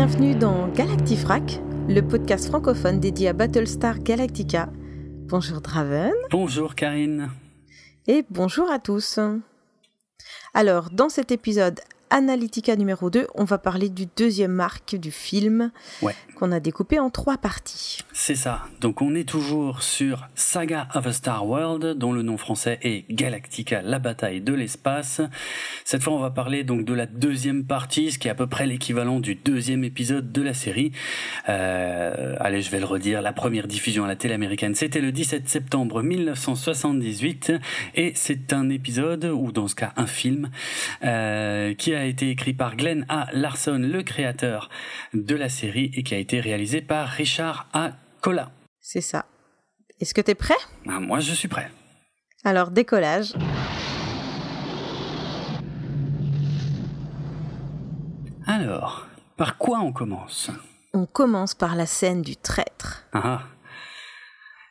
Bienvenue dans Galactifrac, le podcast francophone dédié à Battlestar Galactica. Bonjour Draven. Bonjour Karine. Et bonjour à tous. Alors, dans cet épisode Analytica numéro 2, on va parler du deuxième arc du film qu'on a découpé en trois parties. C'est ça. Donc on est toujours sur Saga of a Star World, dont le nom français est Galactica, la bataille de l'espace. Cette fois, on va parler donc de la deuxième partie, ce qui est à peu près l'équivalent du deuxième épisode de la série. Euh, allez, je vais le redire. La première diffusion à la télé américaine, c'était le 17 septembre 1978, et c'est un épisode, ou dans ce cas un film, euh, qui a a été écrit par Glenn A. Larson, le créateur de la série, et qui a été réalisé par Richard A. Cola. C'est ça. Est-ce que tu es prêt? Ah, Moi, je suis prêt. Alors, décollage. Alors, par quoi on commence? On commence par la scène du traître. Ah, ah.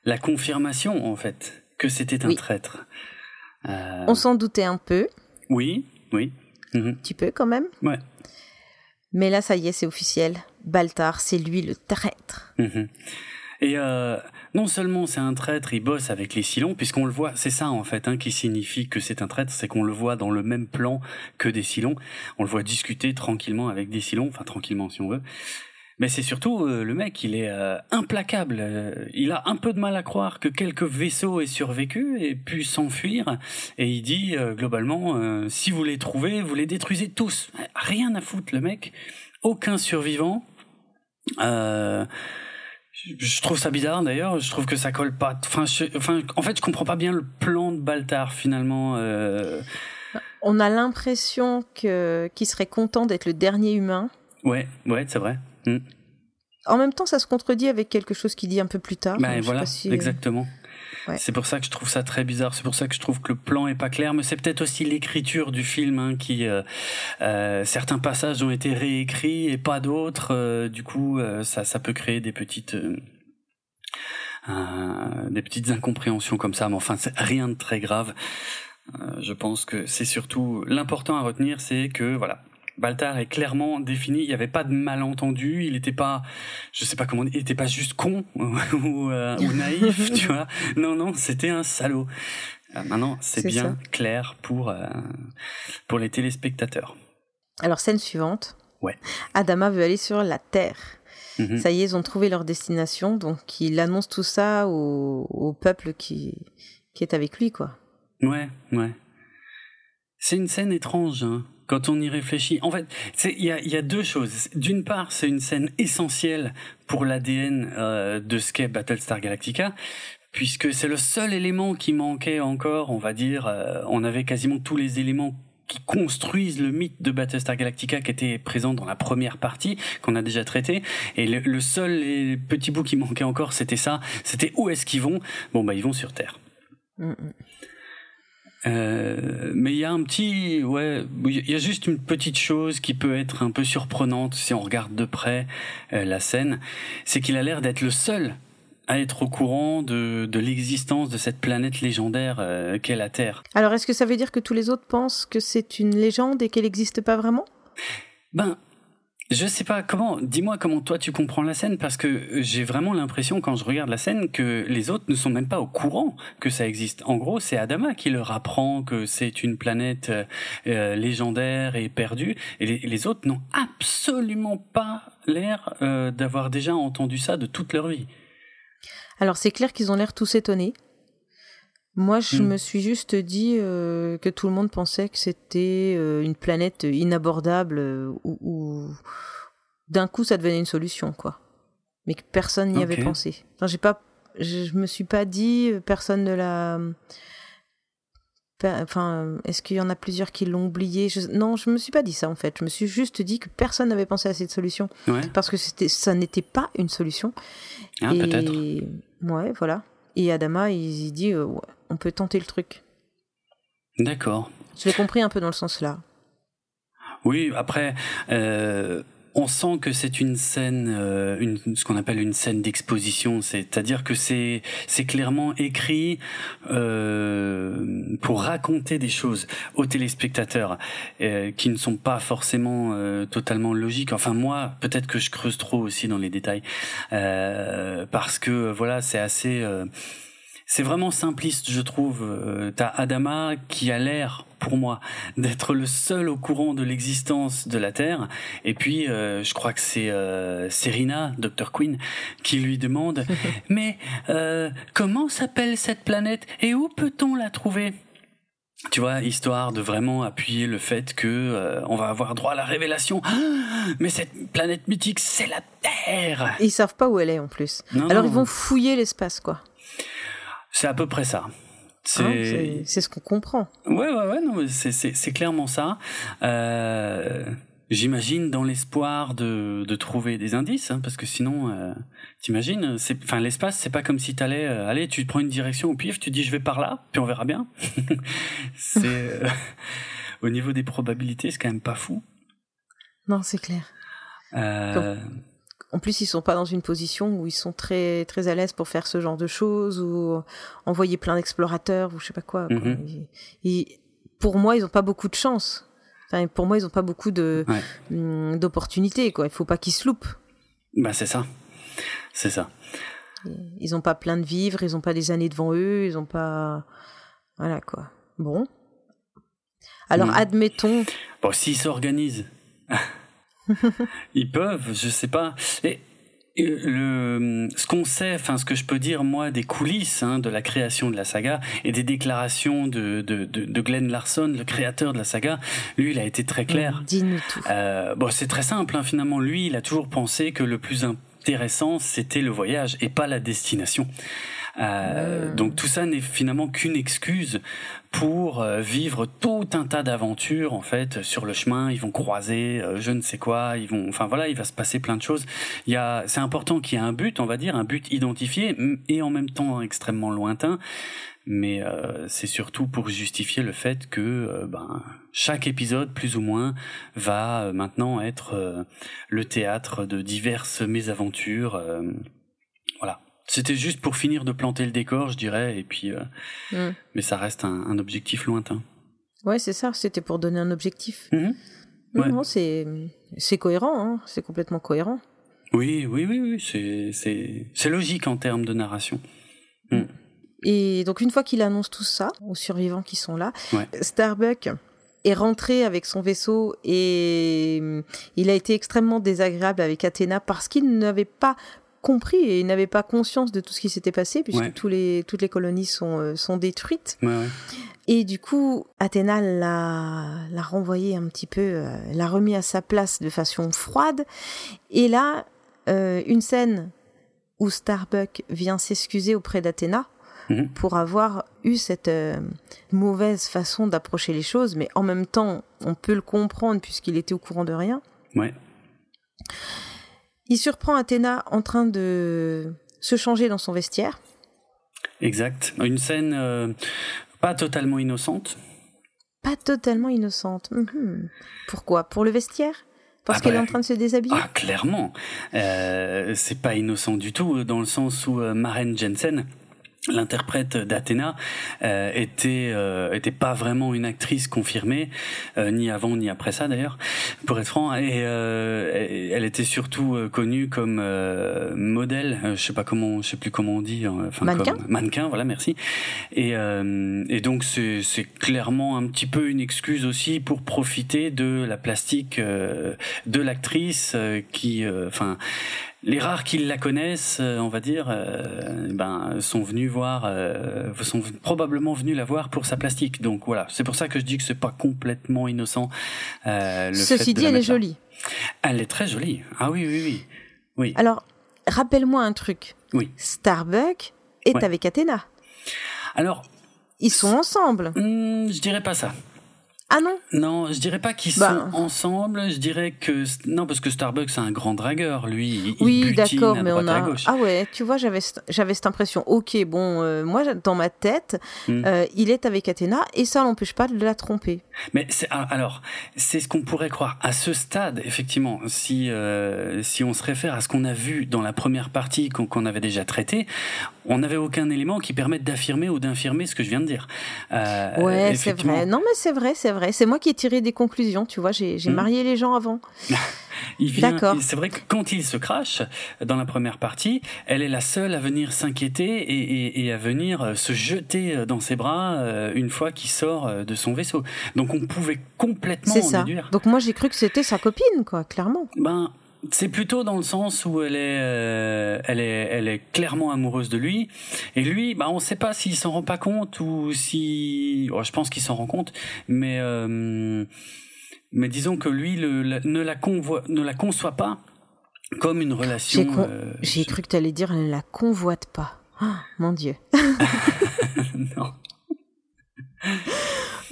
la confirmation, en fait, que c'était un traître. Euh, on s'en doutait un peu. Oui, oui. Mhm. Tu peux quand même. Ouais. Mais là, ça y est, c'est officiel. Baltar, c'est lui le traître. Mhm. Et euh, non seulement c'est un traître, il bosse avec les Silons, puisqu'on le voit, c'est ça en fait hein, qui signifie que c'est un traître, c'est qu'on le voit dans le même plan que des Silons. On le voit discuter tranquillement avec des Silons, enfin tranquillement si on veut. Mais c'est surtout euh, le mec, il est euh, implacable. Euh, il a un peu de mal à croire que quelques vaisseaux aient survécu et pu s'enfuir. Et il dit globalement, si vous les trouvez, vous les détruisez tous. Rien à foutre, le mec. Aucun survivant. je trouve ça bizarre d'ailleurs. Je trouve que ça colle pas. Enfin, enfin, en fait, je comprends pas bien le plan de Baltar finalement. On a l'impression que qu'il serait content d'être le dernier humain. Ouais, ouais, c'est vrai. Mm. En même temps, ça se contredit avec quelque chose qu'il dit un peu plus tard. Ben voilà, euh, exactement. C'est pour ça que je trouve ça très bizarre. C'est pour ça que je trouve que le plan est pas clair. Mais c'est peut-être aussi l'écriture du film hein, qui euh, euh, certains passages ont été réécrits et pas d'autres. du coup, ça, ça peut créer des petites des petites incompréhensions comme ça. Mais enfin, c'est rien de très grave. je pense que c'est surtout l'important à retenir, c'est que voilà, Baltar est clairement défini. Il n'y avait pas de malentendu. Il n'était pas, je sais pas comment, il n'était pas juste con ou, euh, ou, naïf, tu vois. Non, non, c'était un salaud. Euh, maintenant, c'est bien clair pour euh, pour les téléspectateurs. Alors scène suivante. Ouais. Adama veut aller sur la Terre. Mhm. Ça y est, ils ont trouvé leur destination, donc il annonce tout ça au, au peuple qui qui est avec lui, quoi. Ouais, ouais. C'est une scène étrange. Hein quand on y réfléchit. En fait, il y a, y a, deux choses. D'une part, c'est une scène essentielle pour l'ADN euh, de ce qu'est Battlestar Galactica, puisque c'est le seul élément qui manquait encore, on va dire. Euh, on avait quasiment tous les éléments qui construisent le mythe de Battlestar Galactica qui était présent dans la première partie qu'on a déjà traité et le, seul petit bout qui manquait encore c'était ça c'était où est-ce qu'ils vont? Bon bah ils vont sur Terre mm, mm. Euh, mais il y a un petit, ouais, il y a juste une petite chose qui peut être un peu surprenante si on regarde de près euh, la scène, c'est qu'il a l'air d'être le seul à être au courant de, de l'existence de cette planète légendaire euh, qu'est la Terre. Alors est-ce que ça veut dire que tous les autres pensent que c'est une légende et qu'elle n'existe pas vraiment? Ben, je sais pas comment. Dis-moi comment toi tu comprends la scène parce que j'ai vraiment l'impression quand je regarde la scène que les autres ne sont même pas au courant que ça existe. En gros, c'est Adama qui leur apprend que c'est une planète euh, légendaire et perdue, et les, autres n'ont absolument pas l'air euh, d'avoir déjà entendu ça de toute leur vie. Alors c'est clair qu'ils ont l'air tous étonnés. Moi, je hmm. me suis juste dit euh, que tout le monde pensait que c'était euh, une planète inabordable euh, où, d'un coup ça devenait une solution, quoi. Mais que personne n'y avait pensé. Enfin, j'ai pas, je, me suis pas dit, personne ne l'a. Enfin, est-ce qu'il y en a plusieurs qui l'ont oublié? Non, je me suis pas dit ça en fait. Je me suis juste dit que personne n'avait pensé à cette solution parce que c'était, ça n'était pas une solution. Ah, peut-être. Ouais, voilà. Et Adama, il, dit, euh, on peut tenter le truc. D'accord. Je l'ai compris un peu dans le sens là. Oui, après, euh, on sent que c'est une scène, euh, une, ce qu'on appelle une scène d'exposition, c'est-à-dire que c'est c'est clairement écrit euh, pour raconter des choses aux téléspectateurs qui ne sont pas forcément totalement logiques. Enfin moi, peut-être que je creuse trop aussi dans les détails parce que voilà, c'est assez c'est vraiment simpliste, je trouve. Euh, T'as Adama qui a l'air, pour moi, d'être le seul au courant de l'existence de la Terre. Et puis, euh, je crois que c'est euh, Serena, Dr. Queen, qui lui demande « Mais euh, comment s'appelle cette planète et où peut-on la trouver ?» tu vois, histoire de vraiment appuyer le fait que euh, on va avoir droit à la révélation. mais cette planète mythique, c'est la Terre. ils savent pas où elle est en plus. Alors ils vont fouiller l'espace, quoi. C'est à peu près ça. Ah, c'est ce qu'on comprend. Ouais, ouais, ouais, non, c'est clairement ça. Euh, J'imagine dans l'espoir de, de trouver des indices, hein, parce que sinon, euh, t'imagines, enfin l'espace, c'est pas comme si t'allais, euh, allez, tu prends une direction au pif, tu dis je vais par là, puis on verra bien. c'est euh, au niveau des probabilités, c'est quand même pas fou. Non, c'est clair. Euh, en plus, ils sont pas dans une position où ils sont très très à l'aise pour faire ce genre de choses ou envoyer plein d'explorateurs ou je sais pas quoi. Mhm. pour moi, ils ont pas beaucoup de chance. Enfin, pour moi, ils ont pas beaucoup de hum, d'opportunités. Quoi, il faut pas qu'ils se loupent. Bah c'est ça, c'est ça. Ils ont pas plein de vivres, ils ont pas des années devant eux, ils ont pas, voilà quoi. Bon. Alors mhm. admettons. Bon, s'ils s'organisent. Ils peuvent, je sais pas. Et le, ce qu'on sait, enfin ce que je peux dire moi des coulisses hein, de la création de la saga et des déclarations de, de, de, de, Glenn Larson, le créateur de la saga, lui il a été très clair. Dis-nous tout. Euh, bon c'est très simple hein, finalement. Lui il a toujours pensé que le plus intéressant c'était le voyage et pas la destination. Euh, donc tout ça n'est finalement qu'une excuse pour euh, vivre tout un tas d'aventures en fait sur le chemin. Ils vont croiser euh, je ne sais quoi. Ils vont, enfin voilà, il va se passer plein de choses. Il y a, c'est important qu'il y ait un but, on va dire, un but identifié et en même temps extrêmement lointain. Mais euh, c'est surtout pour justifier le fait que ben, chaque épisode, plus ou moins, va maintenant être le théâtre de diverses mésaventures. C'était juste pour finir de planter le décor, je dirais, et puis, euh, mm. mais ça reste un, objectif lointain. Ouais, c'est ça. C'était pour donner un objectif. Mm-hmm. Non, c'est c'est cohérent. Hein. C'est complètement cohérent. Oui, oui, oui, oui. C'est logique en termes de narration. Mm. Et donc une fois qu'il annonce tout ça aux survivants qui sont là, Starbuck est rentré avec son vaisseau et il a été extrêmement désagréable avec Athéna parce qu'il n'avait pas compris et n'avait pas conscience de tout ce qui s'était passé puisque tous les, toutes les colonies sont, euh, sont détruites. Et du coup, Athéna l'a, l'a renvoyé un petit peu, euh, l'a remis à sa place de façon froide. Et là, euh, une scène où Starbuck vient s'excuser auprès d'Athéna mhm. pour avoir eu cette mauvaise façon d'approcher les choses, mais en même temps, on peut le comprendre puisqu'il était au courant de rien. Ouais. Il surprend Athéna en train de se changer dans son vestiaire. Exact. Une scène euh, pas totalement innocente. Pas totalement innocente. Mhm. Pourquoi? Pour le vestiaire? Parce ah qu'elle est bah, en train de se déshabiller? Ah, clairement. Euh, c'est pas innocent du tout, dans le sens où euh, Maren Jensen, l'interprète d'Athéna euh, était euh, était pas vraiment une actrice confirmée euh, ni avant ni après ça d'ailleurs pour être franc. Et euh, elle était surtout connue comme modèle je sais pas comment je sais plus comment on dit enfin mannequin comme mannequin voilà merci. Et et donc c'est c'est clairement un petit peu une excuse aussi pour profiter de la plastique de l'actrice qui enfin les rares qui la connaissent, euh, on va dire, euh, ben sont venus voir, euh, sont probablement venus la voir pour sa plastique. Donc voilà, c'est pour ça que je dis que c'est pas complètement innocent. le Ceci dit, elle est jolie. Elle est très jolie. Ah oui, oui, oui. Oui. Alors, rappelle-moi un truc. Oui. Starbuck est avec Athéna. Alors. Ils sont ensemble. Hmm, je dirais pas ça. Ah non? Non, je dirais pas qu'ils Bah. sont ensemble. Je dirais que non, parce que Starbucks c'est un grand dragueur, lui. Il, Oui, d'accord, mais on a. Ah ouais, tu vois, j'avais cette- j'avais cette impression. Ok, bon, euh, moi, dans ma tête, Hmm. euh, il est avec Athéna et ça l'empêche pas de la tromper. Mais c'est ah, alors, c'est ce qu'on pourrait croire à ce stade, effectivement. Si euh, si on se réfère à ce qu'on a vu dans la première partie qu'on avait déjà traité, on n'avait aucun élément qui permette d'affirmer ou d'infirmer ce que je viens de dire. Ouais, c'est vrai. Non, mais c'est vrai, c'est vrai. C'est moi qui ai tiré des conclusions, tu vois. J'ai Hmm. marié les gens avant. D'accord. C'est vrai que quand il se crache dans la première partie, elle est la seule à venir s'inquiéter et, et- et à venir euh, se jeter euh, dans ses bras euh, une fois qu'il sort euh, de son vaisseau. Donc on pouvait complètement C'est en ça. déduire. Donc moi, j'ai cru que c'était sa copine, quoi, clairement. Ben, c'est plutôt dans le sens où elle est, euh, elle est, elle est clairement amoureuse de lui, et lui, ben, on ne sait pas s'il s'en rend pas compte ou si, oh, je pense qu'il s'en rend compte, mais, euh, mais disons que lui le, la- ne la convoit, ne la conçoit pas comme une relation. J'ai con- euh, J'ai cru que tu allais dire elle la convoite pas. Ah, mon Dieu. non.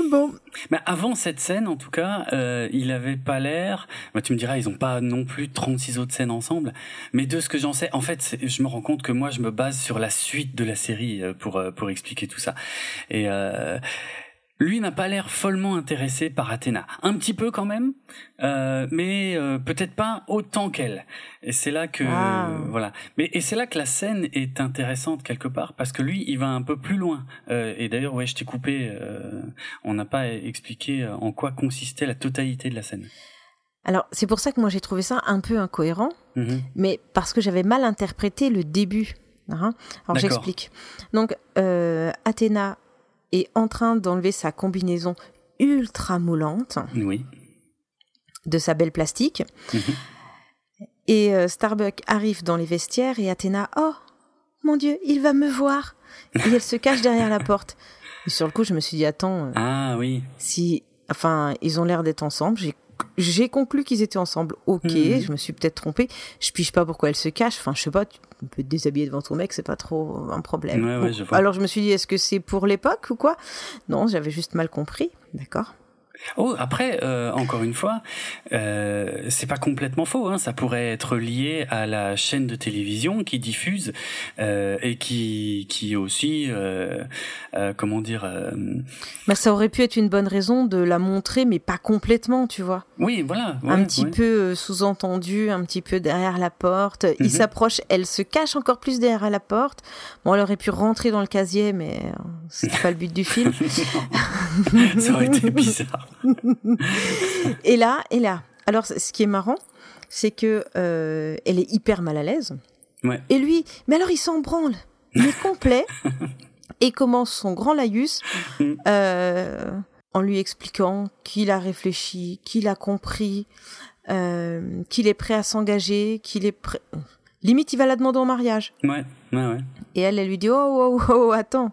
Bon. Mais avant cette scène, en tout cas, euh, il avait pas l'air. Bah, tu me diras, ils ont pas non plus 36 autres scènes ensemble. Mais de ce que j'en sais, en fait, je me rends compte que moi, je me base sur la suite de la série euh, pour euh, pour expliquer tout ça. Et euh, lui n'a pas l'air follement intéressé par Athéna. Un petit peu quand même, euh, mais euh, peut-être pas autant qu'elle. Et c'est là que Ah. voilà. Mais et c'est là que la scène est intéressante quelque part parce que lui, il va un peu plus loin. Euh, et d'ailleurs, ouais, je t'ai coupé. on n'a pas expliqué en quoi consistait la totalité de la scène. Alors, c'est pour ça que moi, j'ai trouvé ça un peu incohérent, Mhm. mais parce que j'avais mal interprété le début. hein. Alors, j'explique. Donc, Athéna est en train d'enlever sa combinaison ultra moulante Oui. de sa belle plastique. Mhm. Et euh, Starbuck arrive dans les vestiaires et Athéna, oh mon Dieu, il va me voir. Et elle se cache derrière la porte. Et sur le coup, je me suis dit, attends, euh, Ah oui. si, enfin, ils ont l'air d'être ensemble. J'ai, j'ai conclu qu'ils étaient ensemble. Ok, Mhm. je me suis peut-être trompée. Je pige pas pourquoi elle se cache. Enfin, je sais pas. Tu peux te déshabiller devant ton mec, c'est pas trop un problème. Ouais, ouais, je vois. Alors je me suis dit, est-ce que c'est pour l'époque ou quoi? Non, j'avais juste mal compris. D'accord. Oh, après, euh, encore une fois, euh, c'est pas complètement faux. Hein, ça pourrait être lié à la chaîne de télévision qui diffuse euh, et qui, qui aussi, comment dire, Bah, ça aurait pu être une bonne raison de la montrer, mais pas complètement, tu vois. oui, voilà, un petit ouais. peu sous-entendu, un petit peu derrière la porte. Il Mhm. s'approche, elle se cache encore plus derrière la porte. Bon, elle aurait pu rentrer dans le casier, mais c'était pas le but du film. ça aurait été bizarre. Et là, et là. Alors, ce qui est marrant, c'est que euh, elle est hyper mal à l'aise. Ouais. Et lui, mais alors il s'en branle, mais complet, et commence son grand laïus Mhm. euh, en lui expliquant qu'il a réfléchi, qu'il a compris, euh, qu'il est prêt à s'engager, qu'il est prêt. Limite, il va la demander en mariage. Ouais, ouais, ouais. Et elle, elle lui dit Oh, oh, oh. Attends,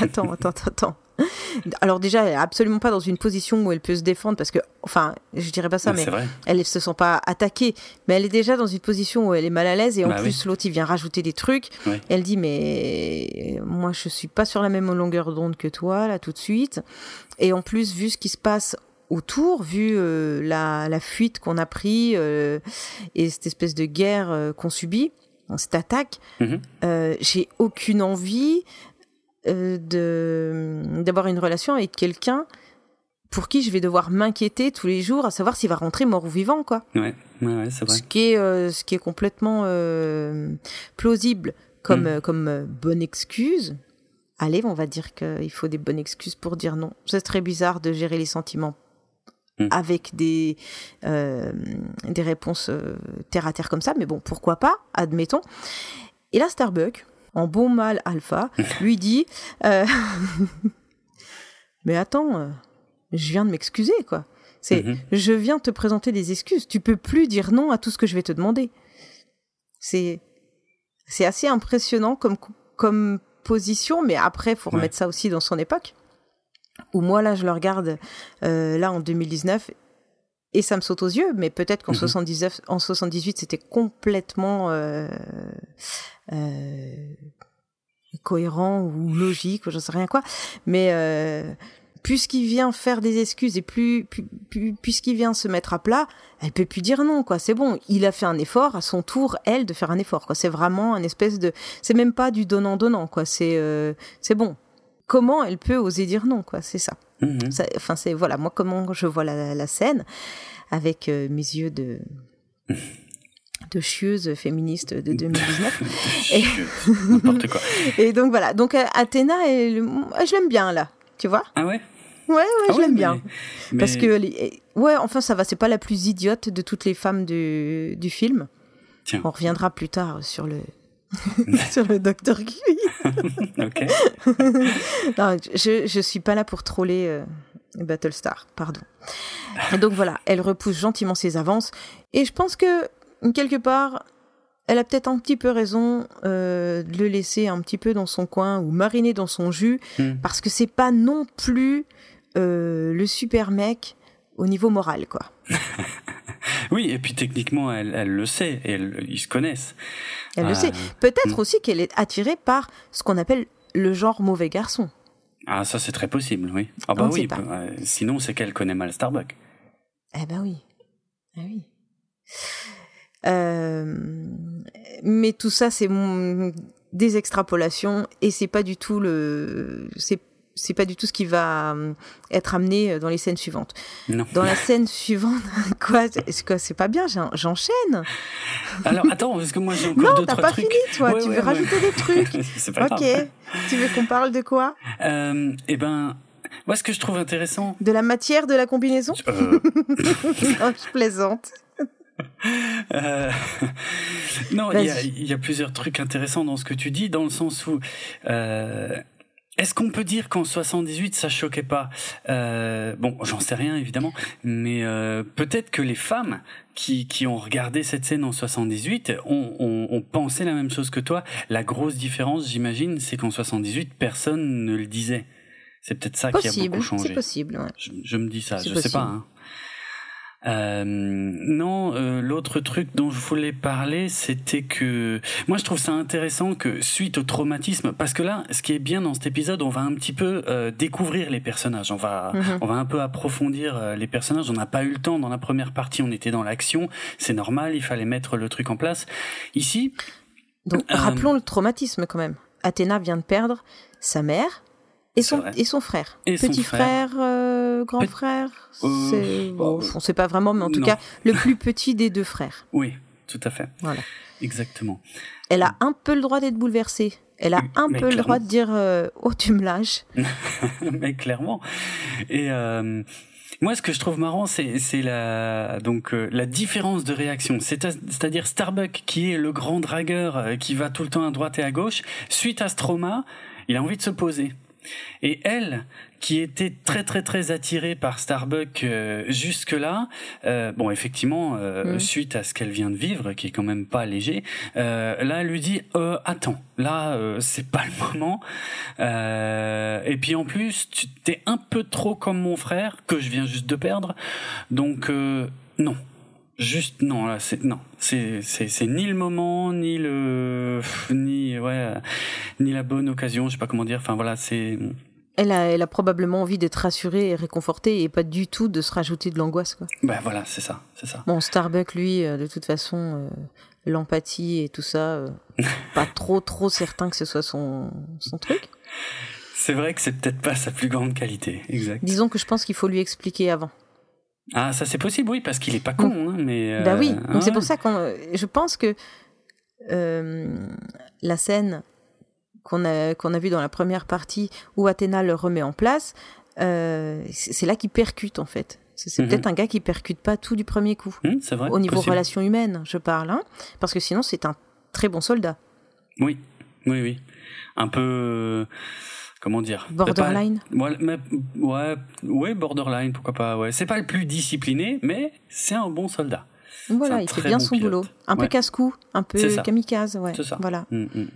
attends, attends, attends. Alors, déjà, elle est absolument pas dans une position où elle peut se défendre parce que, enfin, je dirais pas ça, mais vrai. elle ne se sent pas attaquée, mais elle est déjà dans une position où elle est mal à l'aise et en Bah plus l'autre il vient rajouter des trucs. Elle dit mais moi je suis pas sur la même longueur d'onde que toi là tout de suite. Et en plus vu ce qui se passe autour, vu euh, la, la fuite qu'on a pris euh, et cette espèce de guerre euh, qu'on subit, cette attaque, Mhm. euh, j'ai aucune envie euh, de d'avoir une relation avec quelqu'un pour qui je vais devoir m'inquiéter tous les jours à savoir s'il va rentrer mort ou vivant quoi Ouais, ouais, ouais, c'est vrai. ce qui est ce qui est complètement euh, plausible comme Mm. euh, comme euh, bonne excuse allez on va dire qu'il faut des bonnes excuses pour dire non c'est très bizarre de gérer les sentiments Mm. avec des euh, des réponses euh, terre à terre comme ça mais bon pourquoi pas admettons et là Starbuck en bon mal alpha lui dit euh, mais attends euh, je viens de m'excuser quoi c'est Mhm. je viens te présenter des excuses tu peux plus dire non à tout ce que je vais te demander c'est c'est assez impressionnant comme comme position mais après faut Ouais. remettre ça aussi dans son époque où moi là je le regarde euh, là en 2019 et ça me saute aux yeux mais peut-être qu'en Mhm. 79 en 78 c'était complètement euh, euh, cohérent ou logique ou j'en sais rien quoi mais euh, puisqu'il vient faire des excuses et plus, puisqu'il vient se mettre à plat, elle peut plus dire non, quoi. C'est bon. Il a fait un effort, à son tour, elle, de faire un effort, quoi. C'est vraiment un espèce de, c'est même pas du donnant-donnant, quoi. C'est, euh, c'est bon. Comment elle peut oser dire non, quoi? C'est ça. Mhm. Enfin, c'est, voilà, moi, comment je vois la, scène avec euh, mes yeux de, de chieuse féministe de 2019. et... N'importe quoi. et donc voilà. Donc euh, Athéna, je l'aime bien là. Tu vois? Ah ouais? Ouais, ouais, ah je l'aime bien. Parce que, ouais, enfin, ça va, c'est pas la plus idiote de toutes les femmes du, du film. Tiens. On reviendra plus tard sur le, sur le docteur Curie. ok. non, je, je suis pas là pour troller euh, Battlestar, pardon. Et donc voilà, elle repousse gentiment ses avances. Et je pense que, quelque part, elle a peut-être un petit peu raison euh, de le laisser un petit peu dans son coin ou mariner dans son jus, hmm. parce que c'est pas non plus euh, le super mec au niveau moral, quoi. Oui, et puis techniquement, elle, le sait, et ils se connaissent. Elle le sait. Euh, peut-être hmm. aussi qu'elle est attirée par ce qu'on appelle le genre mauvais garçon. Ah, ça c'est très possible, oui. Ah bah oui, sinon c'est qu'elle connaît mal Starbucks. Eh ben oui. Ah oui. Euh, mais tout ça, c'est des extrapolations et c'est pas du tout le, c'est c'est pas du tout ce qui va euh, être amené dans les scènes suivantes. Non. Dans la scène suivante, quoi, est-ce que c'est pas bien? J'enchaîne. Alors attends, parce que moi j'ai encore d'autres trucs. Non, t'as pas fini, toi. tu veux rajouter des trucs C'est pas Ok. Tu veux qu'on parle de quoi? Euh, Eh ben, moi, ce que je trouve intéressant. De la matière de la combinaison? Euh... non, je plaisante. Euh, non, il y, a, plusieurs trucs intéressants dans ce que tu dis, dans le sens où euh, est-ce qu'on peut dire qu'en 78 ça choquait pas? Euh, Bon, j'en sais rien évidemment, mais peut-être que les femmes qui, qui ont regardé cette scène en 78 ont, ont, ont, pensé la même chose que toi. La grosse différence, j'imagine, c'est qu'en 78 personne ne le disait. C'est peut-être ça qui a beaucoup changé. C'est possible. Ouais. Je, me dis ça, je sais pas. Hein. Euh, non, euh, l'autre truc dont je voulais parler, c'était que moi je trouve ça intéressant que suite au traumatisme, parce que là, ce qui est bien dans cet épisode, on va un petit peu euh, découvrir les personnages, on va, mhm. on va un peu approfondir euh, les personnages. On n'a pas eu le temps dans la première partie, on était dans l'action, c'est normal, il fallait mettre le truc en place. Ici, donc rappelons le traumatisme quand même. Athéna vient de perdre sa mère, et son, et son frère. Petit frère, euh, grand frère. Euh, bon, on sait pas vraiment, mais en tout cas, le plus petit des deux frères. Oui, tout à fait. Voilà. Exactement. Elle a un peu le droit d'être bouleversée. Elle a un peu le droit de dire euh, Oh, tu me lâches. mais clairement. Et. Moi, ce que je trouve marrant, c'est la donc la différence de réaction. C'est-à-dire Starbuck, qui est le grand dragueur qui va tout le temps à droite et à gauche, suite à ce trauma, il a envie de se poser. Et elle, qui était très très très attirée par Starbucks euh, jusque-là, euh, bon effectivement, euh, mm. suite à ce qu'elle vient de vivre, qui est quand même pas léger, là elle lui dit attends, là c'est pas le moment. et puis en plus, tu t'es un peu trop comme mon frère que je viens juste de perdre, donc non. Juste non là c'est non c'est c'est c'est ni le moment ni le ni ouais ni la bonne occasion je sais pas comment dire enfin voilà c'est elle a, elle a probablement envie d'être rassurée et réconfortée et pas du tout de se rajouter de l'angoisse quoi. Ben voilà, c'est ça, c'est ça. Bon, Starbuck lui euh, de toute façon euh, l'empathie et tout ça euh, pas trop trop certain que ce soit son son truc. C'est vrai que c'est peut-être pas sa plus grande qualité, exact. Disons que je pense qu'il faut lui expliquer avant. Ah, ça c'est possible, oui, parce qu'il est pas con, hein, mais. Bah oui, donc c'est pour ça que je pense que euh, la scène qu'on a qu'on a vue dans la première partie où Athéna le remet en place, euh, c'est là qu'il percute en fait. C'est mhm. peut-être un gars qui percute pas tout du premier coup. C'est vrai. Au niveau relation humaine, je parle, hein, parce que sinon c'est un très bon soldat. Oui, oui, oui. Un peu comment dire? Borderline? Ouais, ouais borderline pourquoi pas ouais. C'est pas le plus discipliné mais c'est un bon soldat. Voilà il fait bien son boulot. Un peu casse-cou un peu kamikaze ouais. C'est ça. Voilà. Mm, mm.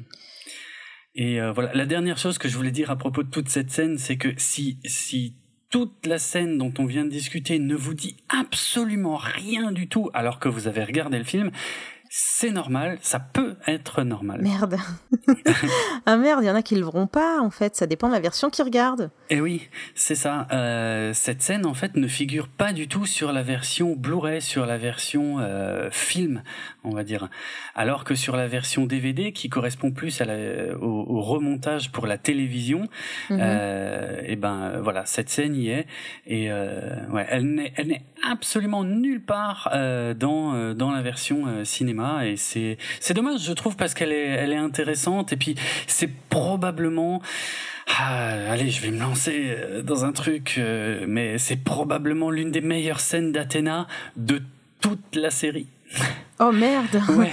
et euh, voilà. La dernière chose que je voulais dire à propos de toute cette scène c'est que si si toute la scène dont on vient de discuter ne vous dit absolument rien du tout alors que vous avez regardé le film c'est normal, ça peut être normal. Merde. ah merde, il y en a qui le verront pas en fait, ça dépend de la version qu'ils regardent. Eh oui, c'est ça. Euh, cette scène en fait ne figure pas du tout sur la version Blu-ray, sur la version euh, film, on va dire. Alors que sur la version DVD, qui correspond plus à la, au, remontage pour la télévision, mhm. euh, et eh ben voilà, cette scène y est et euh, ouais, elle n'est elle n'est absolument nulle part euh, dans euh, dans la version cinéma et c'est c'est dommage je trouve parce qu'elle est elle est intéressante et puis c'est probablement ah, allez, je vais me lancer dans un truc, mais c'est probablement l'une des meilleures scènes d'Athéna de toute la série. Oh merde. Ouais,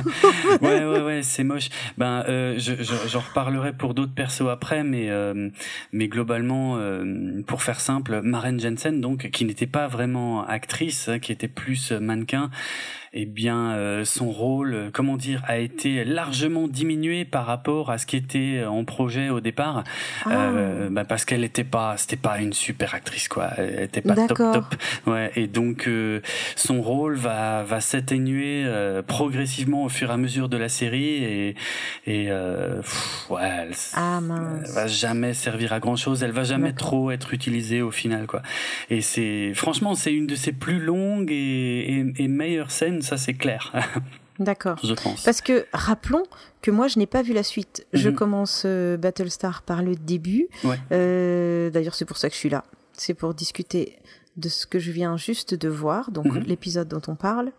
ouais, ouais, ouais c'est moche. Ben, euh, je, j'en reparlerai pour d'autres persos après, mais euh, mais globalement, euh, pour faire simple, Maren Jensen, donc, qui n'était pas vraiment actrice, hein, qui était plus mannequin, eh bien euh, son rôle, euh, comment dire, a été largement diminué par rapport à ce qui était en projet au départ, ah. euh, bah, parce qu'elle n'était pas, c'était pas une super actrice quoi, elle était pas top top, ouais, et donc son rôle va va s'atténuer progressivement au fur et à mesure de la série et et ouais, elle, ah, va jamais servir à grand chose, elle va jamais trop être utilisée au final quoi, et c'est franchement c'est une de ses plus longues et, et, et meilleures scènes ça c'est clair. D'accord. Je pense. Parce que rappelons que moi je n'ai pas vu la suite. Je mhm. commence euh, Battlestar par le début. Euh, d'ailleurs c'est pour ça que je suis là. C'est pour discuter de ce que je viens juste de voir, donc mhm. l'épisode dont on parle.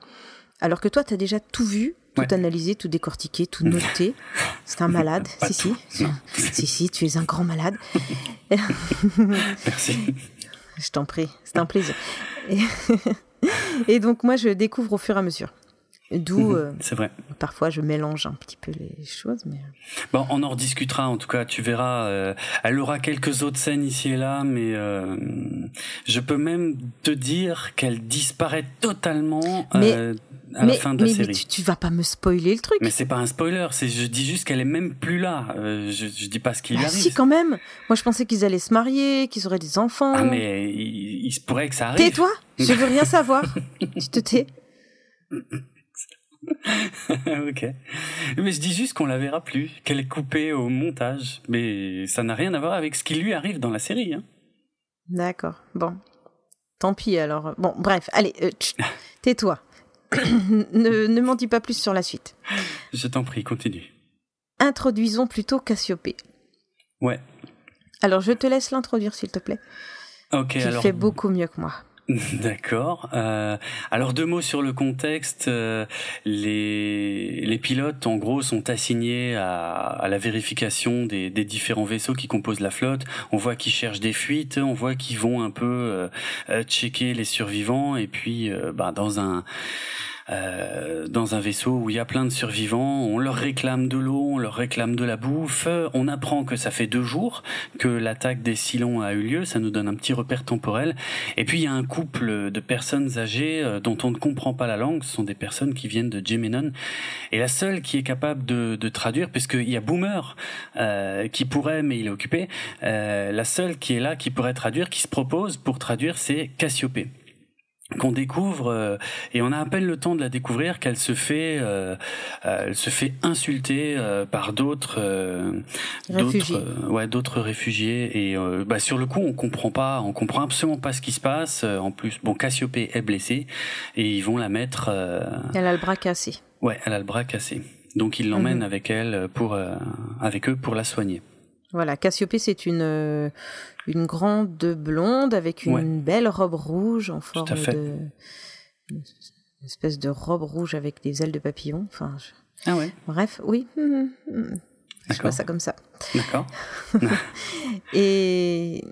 Alors que toi tu as déjà tout vu, tout analysé, tout décortiqué, tout noté. C'est un malade. si, si. Si, si, tu es un grand malade. Merci. Je t'en prie, c'est un plaisir. et donc moi, je découvre au fur et à mesure. D'où, mhm, euh, c'est vrai. Parfois, je mélange un petit peu les choses, mais. Euh. Bon, on en rediscutera. En tout cas, tu verras. Euh, elle aura quelques autres scènes ici et là, mais je peux même te dire qu'elle disparaît totalement à la fin de la série. Mais tu, tu, vas pas me spoiler le truc. Mais c'est pas un spoiler. C'est, je dis juste qu'elle est même plus là. je, je dis pas ce qui lui bah, arrive. Si, quand même. Moi, je pensais qu'ils allaient se marier, qu'ils auraient des enfants. Ah, mais il, il se pourrait que ça arrive. Tais-toi. Je veux rien savoir. tu te tais. ok. Mais je dis juste qu'on la verra plus, qu'elle est coupée au montage. Mais ça n'a rien à voir avec ce qui lui arrive dans la série. Hein. D'accord. Bon. Tant pis alors. Bon, bref, allez, euh, tais-toi. ne ne m'en dis pas plus sur la suite. Je t'en prie, continue. Introduisons plutôt Cassiopée. Ouais. Alors, je te laisse l'introduire, s'il te plaît. Ok, tu fait beaucoup mieux que moi. D'accord. Euh, alors deux mots sur le contexte. Euh, les, les pilotes, en gros, sont assignés à, à la vérification des, des, différents vaisseaux qui composent la flotte. On voit qu'ils cherchent des fuites, on voit qu'ils vont un peu euh, checker les survivants, et puis bah, dans un euh, dans un vaisseau où il y a plein de survivants, on leur réclame de l'eau, on leur réclame de la bouffe, on apprend que ça fait deux jours que l'attaque des Silons a eu lieu, ça nous donne un petit repère temporel, et puis il y a un couple de personnes âgées euh, dont on ne comprend pas la langue, ce sont des personnes qui viennent de Gemenon, et la seule qui est capable de, de traduire, puisqu'il y a Boomer euh, qui pourrait, mais il est occupé, euh, la seule qui est là, qui pourrait traduire, qui se propose pour traduire, c'est Cassiopée qu'on découvre euh, et on a à peine le temps de la découvrir qu'elle se fait euh, euh elle se fait insulter euh, par d'autres d'autres ouais d'autres réfugiés. Et bah sur le coup on comprend pas on comprend absolument pas ce qui se passe. En plus bon Cassiopée est blessée et ils vont la mettre elle a le bras cassé. Ouais elle a le bras cassé. Donc ils l'emmènent mhm. avec elle pour avec eux pour la soigner. Voilà, Cassiopée, c'est une, euh, une grande blonde avec une belle robe rouge en forme de. Une espèce de robe rouge avec des ailes de papillon. Enfin, Ah ouais Bref, oui. Hum. Je vois ça comme ça. D'accord. Et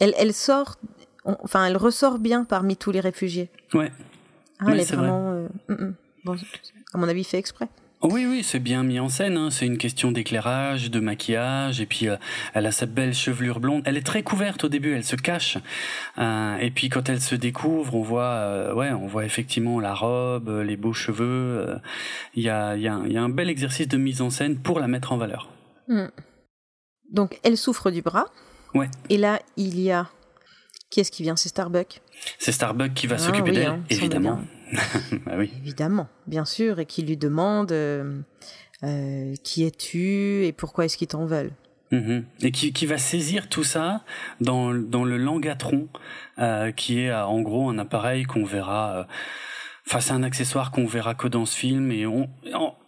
elle, elle sort, enfin, elle ressort bien parmi tous les réfugiés. Ouais. Ah, elle est, vraiment. Euh, bon, à mon avis, fait exprès. Oui, oui, c'est bien mis en scène. Hein. C'est une question d'éclairage, de maquillage, et puis euh, elle a sa belle chevelure blonde. Elle est très couverte au début, elle se cache. Euh, et puis quand elle se découvre, on voit, euh, ouais, on voit effectivement la robe, les beaux cheveux. Il y a, y, a, y, a, un bel exercice de mise en scène pour la mettre en valeur. Hmm. Donc elle souffre du bras. Ouais. Et là, il y a qui est-ce qui vient? C'est Starbuck. C'est Starbuck qui va ah s'occuper d'elle, hein, évidemment. bah oui. Évidemment, bien sûr, et qui lui demande euh, qui es-tu et pourquoi est-ce qu'ils t'en veulent Mhm. Et qui, qui, va saisir tout ça dans, dans le langatron, euh, qui est en gros un appareil qu'on verra. Face à un accessoire qu'on verra que dans ce film et on,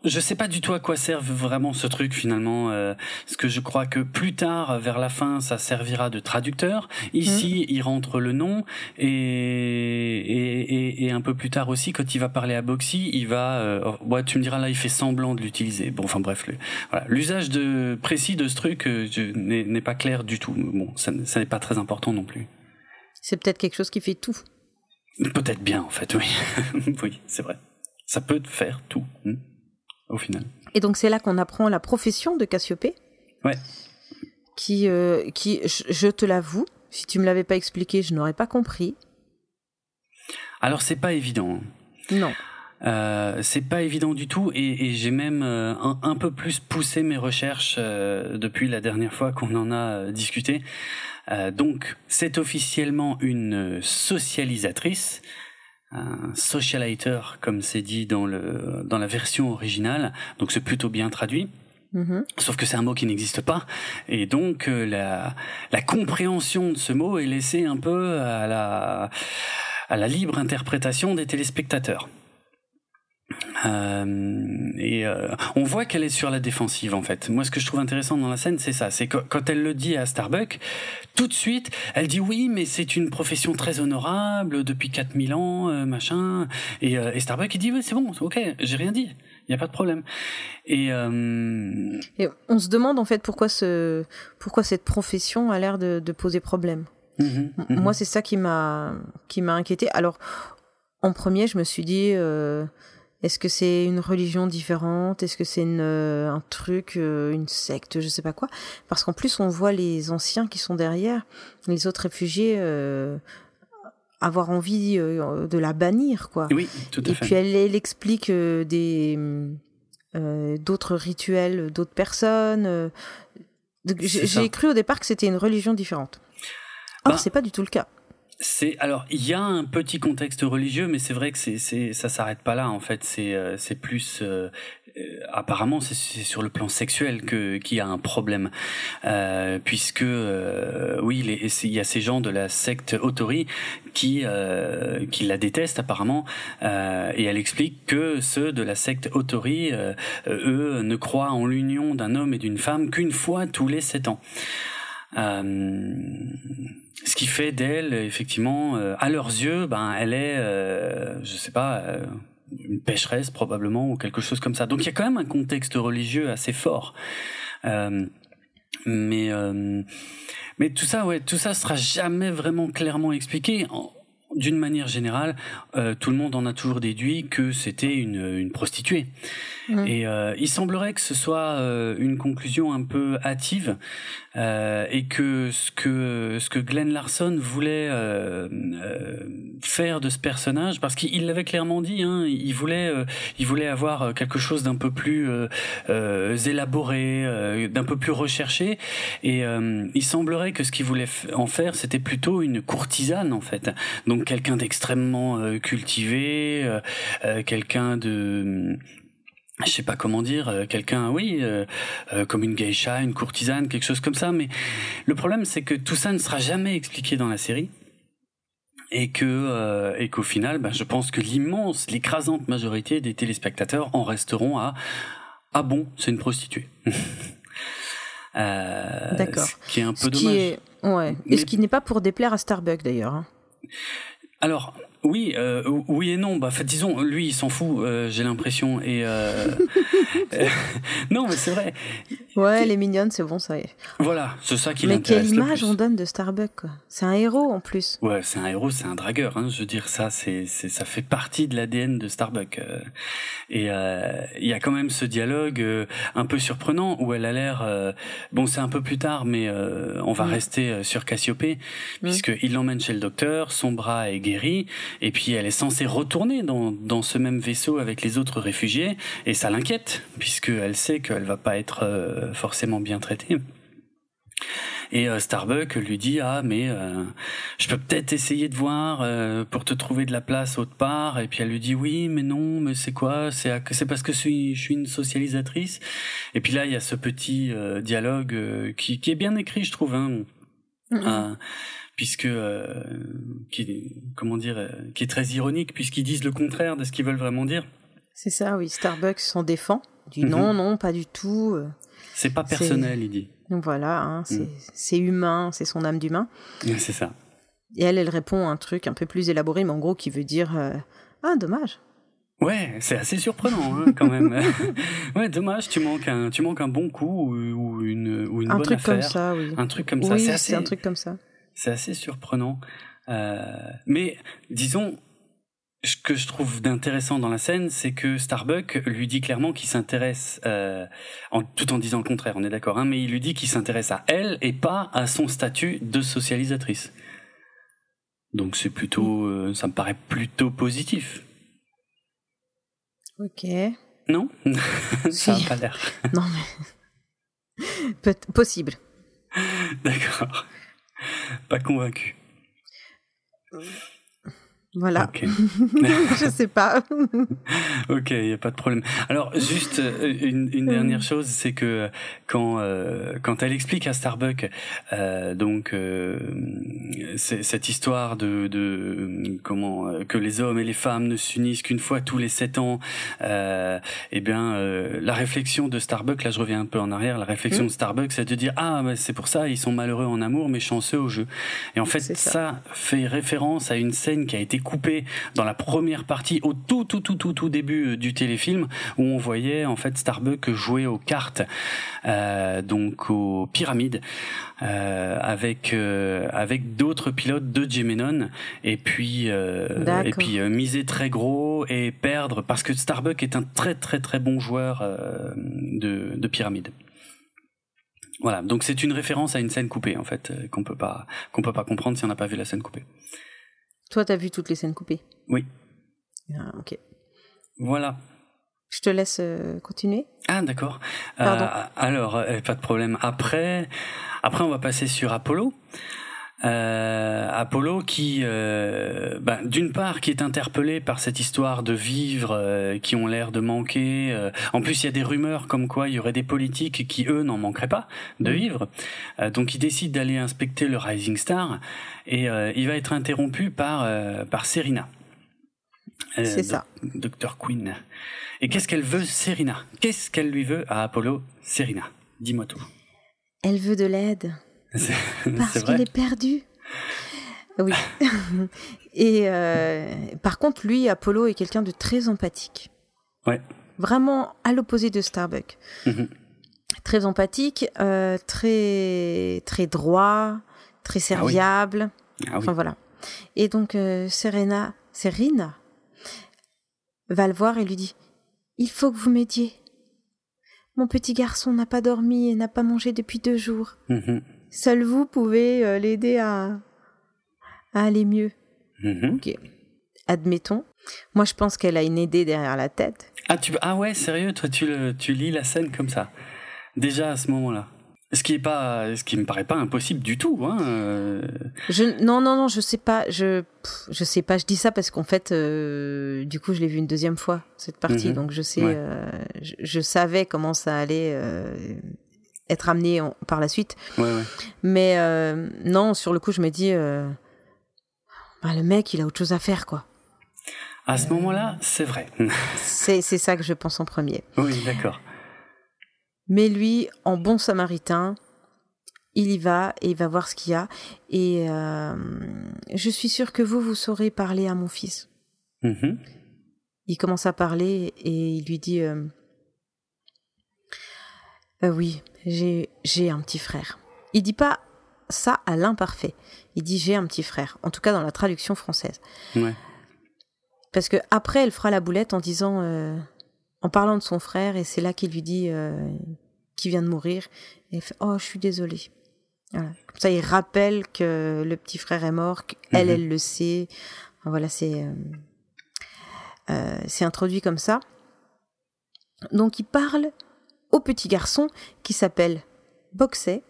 je sais pas du tout à quoi sert vraiment ce truc finalement euh, parce que je crois que plus tard vers la fin ça servira de traducteur. Ici mmh. il rentre le nom et, et, et, un peu plus tard aussi quand il va parler à Boxy il va euh, ouais, tu me diras là il fait semblant de l'utiliser. Bon enfin bref voilà. L'usage de précis de ce truc euh, n'est pas clair du tout. Bon ça, ça n'est pas très important non plus. C'est peut-être quelque chose qui fait tout Peut-être bien, en fait, oui. oui, c'est vrai. Ça peut faire tout, hmm, au final. Et donc, c'est là qu'on apprend la profession de Cassiopée. Ouais. Qui, euh, qui je te l'avoue, si tu me l'avais pas expliqué, je n'aurais pas compris. Alors, c'est pas évident. Non. Euh, c'est pas évident du tout et, et j'ai même euh, un, un, peu plus poussé mes recherches euh, depuis la dernière fois qu'on en a discuté. Euh, donc, c'est officiellement une socialisatrice, un socialator, comme c'est dit dans, le, dans la version originale. Donc, c'est plutôt bien traduit. Mm-hmm. Sauf que c'est un mot qui n'existe pas, et donc euh, la, la compréhension de ce mot est laissée un peu à la, à la libre interprétation des téléspectateurs. Euh, et euh, on voit qu'elle est sur la défensive en fait. Moi, ce que je trouve intéressant dans la scène, c'est ça. C'est que quand elle le dit à Starbuck, tout de suite, elle dit oui, mais c'est une profession très honorable depuis 4000 ans, euh, machin. Et, et, Starbuck, il dit oui, c'est bon, ok, j'ai rien dit. Il n'y a pas de problème. Et, et, on se demande en fait pourquoi, ce, pourquoi cette profession a l'air de, de, poser problème. Mhm, mhm. Moi, c'est ça qui m'a qui m'a inquiété. Alors, en premier, je me suis dit, est-ce que c'est une religion différente? Est-ce que c'est euh, un truc, euh, une secte, je sais pas quoi? Parce qu'en plus, on voit les anciens qui sont derrière, les autres réfugiés, euh, avoir envie de la bannir, quoi. Oui, tout à Et puis elle, elle explique des d'autres rituels, d'autres personnes. J'ai cru au départ que c'était une religion différente. Or, bah, c'est pas du tout le cas. C'est alors il y a un petit contexte religieux, mais c'est vrai que c'est c'est ça s'arrête pas là en fait. C'est euh, c'est plus euh, euh, apparemment c'est sur le plan sexuel que qu'il y a un problème euh, puisque oui il y a ces gens de la secte Autori qui qui la détestent apparemment et elle explique que ceux de la secte Autori eux ne croient en l'union d'un homme et d'une femme qu'une fois tous les sept ans. Ce qui fait d'elle, effectivement, euh, à leurs yeux, ben, elle est, euh, je sais pas, euh, une pécheresse probablement ou quelque chose comme ça. Donc il y a quand même un contexte religieux assez fort. Euh, mais mais tout ça, ouais, tout ça sera jamais vraiment clairement expliqué. D'une manière générale, tout le monde en a toujours déduit que c'était une, une prostituée. Mmh. Et il semblerait que ce soit une conclusion un peu hâtive, euh, et que ce que ce que Glenn Larson voulait euh, euh, faire de ce personnage, parce qu'il l'avait clairement dit, hein, il voulait il voulait avoir quelque chose d'un peu plus élaboré, d'un peu plus recherché, et il semblerait que ce qu'il voulait en faire, c'était plutôt une courtisane en fait, donc quelqu'un d'extrêmement cultivé, quelqu'un de je sais pas comment dire, euh, quelqu'un, oui, euh, euh, comme une geisha, une courtisane, quelque chose comme ça. Mais le problème, c'est que tout ça ne sera jamais expliqué dans la série. Et que et qu'au final, ben, je pense que l'immense, l'écrasante majorité des téléspectateurs en resteront à ah bon, c'est une prostituée. D'accord. Ce qui est un peu dommage. ouais. Et ce qui n'est pas pour déplaire à Starbucks d'ailleurs. Alors, oui, euh, oui et non. Bah, fait, disons, lui, il s'en fout. Euh, j'ai l'impression. Et euh, non, mais c'est vrai. Ouais, les mignonnes, c'est bon, ça y est. Voilà, c'est ça qui Mais quelle image on donne de Starbucks, quoi. C'est un héros en plus. Ouais, c'est un héros, c'est un dragueur. Hein. Je veux dire, ça, c'est, ça fait partie de l'ADN de Starbucks. Et il y a quand même ce dialogue un peu surprenant où elle a l'air. bon, c'est un peu plus tard, mais on va mm. rester sur Cassiopée, mm. puisqu'il l'emmène chez le docteur. Son bras est guéri. Et puis elle est censée retourner dans, dans ce même vaisseau avec les autres réfugiés, et ça l'inquiète, puisqu'elle sait qu'elle va pas être euh, forcément bien traitée. Et Starbuck lui dit ah mais je peux peut-être essayer de voir pour te trouver de la place autre part. Et puis elle lui dit oui mais non mais c'est quoi? C'est c'est parce que je suis, je suis une socialisatrice. Et puis là il y a ce petit dialogue qui, qui est bien écrit je trouve. Hein. Mm-hmm puisque euh, qui comment dire euh, qui est très ironique puisqu'ils disent le contraire de ce qu'ils veulent vraiment dire. C'est ça, oui. Starbucks s'en défend. Il dit non, mhm. non, pas du tout. Euh. C'est pas personnel, il dit. Donc voilà, hein, mm. c'est humain, c'est son âme d'humain. C'est ça. Et elle, elle répond un truc un peu plus élaboré, mais en gros qui veut dire ah dommage. Ouais, c'est assez surprenant hein, quand même. ouais, dommage, tu manques un, tu manques un bon coup ou, une, ou une un bonne truc comme ça, oui. Un truc comme ça. Oui, c'est un truc comme ça. C'est assez surprenant. Euh, mais disons, ce que je trouve d'intéressant dans la scène, c'est que Starbuck lui dit clairement qu'il s'intéresse, euh, en, tout en disant le contraire, on est d'accord, hein, mais il lui dit qu'il s'intéresse à elle et pas à son statut de socialisatrice. Donc c'est plutôt, euh, ça me paraît plutôt positif. Ok. Non? Ça n'a pas l'air. non mais... possible. D'accord. Pas convaincu. Voilà. je sais pas. ok, il n'y a pas de problème. Alors, juste euh, une, une dernière chose, c'est que quand, euh, quand elle explique à Starbuck euh, donc euh, cette histoire de, de comment que les hommes et les femmes ne s'unissent qu'une fois tous les sept ans, eh bien, la réflexion de Starbuck, là je reviens un peu en arrière, la réflexion de Starbuck, c'est de dire ah bah, c'est pour ça ils sont malheureux en amour mais chanceux au jeu. Et en fait, ça. ça fait référence à une scène qui a été coupé dans la première partie, au tout tout tout tout tout début euh, du téléfilm, où on voyait en fait Starbuck jouer aux cartes, euh, donc aux pyramides, euh, avec euh, avec d'autres pilotes de Gemenon, et puis et puis miser très gros et perdre parce que Starbuck est un très très très bon joueur de, de pyramide. Voilà, donc c'est une référence à une scène coupée en fait qu'on peut pas qu'on peut pas comprendre si on n'a pas vu la scène coupée. Toi, t'as vu toutes les scènes coupées? Oui. Ah, ok. Voilà. Je te laisse euh, continuer. Ah, d'accord. Euh, alors, euh, pas de problème. Après, après, on va passer sur Apollo. Euh, Apollo qui, euh, bah, d'une part, qui est interpellé par cette histoire de vivres euh, qui ont l'air de manquer. Euh, en plus, il y a des rumeurs comme quoi il y aurait des politiques qui, eux, n'en manqueraient pas de vivre. donc, il décide d'aller inspecter le Rising Star et il va être interrompu par par Serena. C'est ça. Docteur Queen. Et qu'est-ce qu'elle veut, Serena? Qu'est-ce qu'elle lui veut à Apollo, Serena? Dis-moi tout. Elle veut de l'aide. Parce qu'il est perdu. Oui. Et euh, par contre, lui, Apollo, est quelqu'un de très empathique. Ouais. Vraiment à l'opposé de Starbuck. Mhm. Très empathique, euh, très très droit, très ah serviable. Ah enfin voilà. Et donc euh, Serena, Serena va le voir et lui dit Il faut que vous m'aidiez. Mon petit garçon n'a pas dormi et n'a pas mangé depuis deux jours. Mhm. Seul vous pouvez euh, l'aider à, aller mieux. Mhm. Ok. Admettons. Moi, je pense qu'elle a une idée derrière la tête. Ah, tu... ah ouais, sérieux, toi, tu, tu lis la scène comme ça. Déjà à ce moment-là. Ce qui est pas, ce qui me paraît pas impossible du tout. Hein. Euh. Je, non, non, non, je sais pas. Je, je sais pas. Je dis ça parce qu'en fait, euh, du coup, je l'ai vu une deuxième fois cette partie, mhm. donc je sais, je, savais comment ça allait être amené par la suite. Mais euh, non, sur le coup, je me dis, euh, bah, le mec, il a autre chose à faire, quoi. À ce moment-là, c'est vrai. c'est ça que je pense en premier. Oui, d'accord. Mais lui, en bon samaritain, il y va et il va voir ce qu'il y a. Et euh, je suis sûre que vous, vous saurez parler à mon fils. Mm-hmm. Il commence à parler et il lui dit Oui, j'ai un petit frère. Il dit pas ça à l'imparfait. Il dit j'ai un petit frère. En tout cas dans la traduction française. Parce que après elle fera la boulette en disant, euh, en parlant de son frère et c'est là qu'il lui dit euh, qu'il vient de mourir. Et il fait oh je suis désolé. Comme ça il rappelle que le petit frère est mort, qu'elle mhm. elle le sait. voilà c'est euh, c'est introduit comme ça. Donc il parle au petit garçon qui s'appelle Boxey.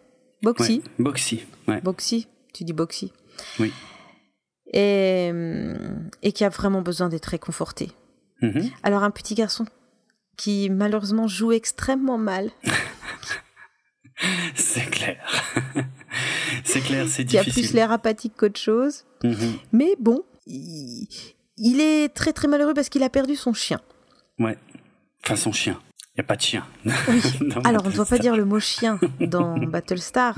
Boxy. Boxy. Ouais. Boxy. Tu dis Boxy. Oui. Et, et qui a vraiment besoin d'être réconforté. Mhm. Alors un petit garçon qui malheureusement joue extrêmement mal, C'est clair. c'est clair, c'est qui a difficile. plus l'air apathique qu'autre chose, Mhm. mais bon, il, il est très très malheureux parce qu'il a perdu son chien. Ouais. Enfin, son chien. Il n'y a pas de chien. Oui. Alors on ne doit pas dire le mot chien dans Battlestar,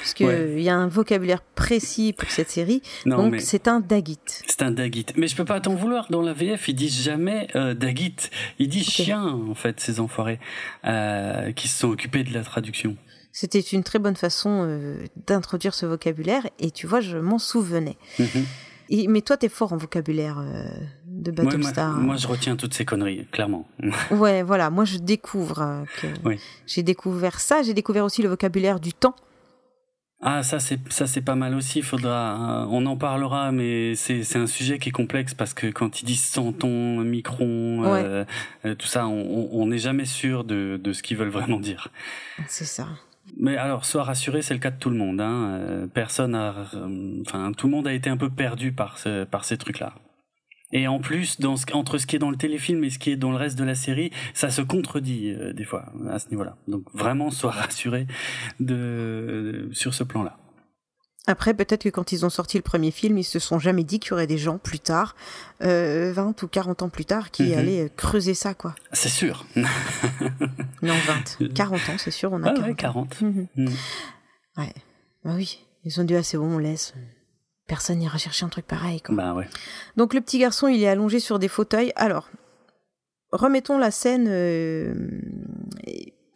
puisque Ouais. il y a un vocabulaire précis pour cette série, Non, donc mais c'est un Dagit. c'est un Dagit. Mais je peux pas t'en vouloir. Dans la VF, ils disent jamais euh, Dagit. Ils disent chien, en fait, ces enfoirés, euh, qui se sont occupés de la traduction. C'était une très bonne façon euh, d'introduire ce vocabulaire, et tu vois, je m'en souvenais. Mhm. Et- mais toi, t'es fort en vocabulaire euh, de Ouais, moi, Battlestar. moi, je retiens toutes ces conneries, clairement. Ouais, voilà, moi je découvre euh, que Oui. j'ai découvert ça, j'ai découvert aussi le vocabulaire du temps. Ah, ça c'est ça c'est pas mal aussi. Faudra, euh, on en parlera, mais c'est c'est un sujet qui est complexe parce que quand ils disent centon, micron, euh, euh, tout ça, on- n'est jamais sûr de de ce qu'ils veulent vraiment dire. C'est ça. Mais alors, sois rassuré, c'est le cas de tout le monde. Hein. Personne a, enfin, tout le monde a été un peu perdu par ce, par ces trucs-là. Et en plus, dans ce, entre ce qui est dans le téléfilm et ce qui est dans le reste de la série, ça se contredit euh, des fois à ce niveau-là. Donc vraiment, sois rassuré de, sur ce plan-là. Après, peut-être que quand ils ont sorti le premier film, ils se sont jamais dit qu'il y aurait des gens plus tard, euh, 20 ou 40 ans plus tard, qui Mhm. allaient euh, creuser ça, quoi. C'est sûr. Non, 20. 40 ans, c'est sûr, on a Ah 40. ouais, ans. 40. Mhm. Mm. Ouais. Bah oui. Ils ont dit, ah, c'est bon, on laisse. Personne n'ira chercher un truc pareil, quoi. Bah ouais. Donc le petit garçon, il est allongé sur des fauteuils. Alors, remettons la scène, euh,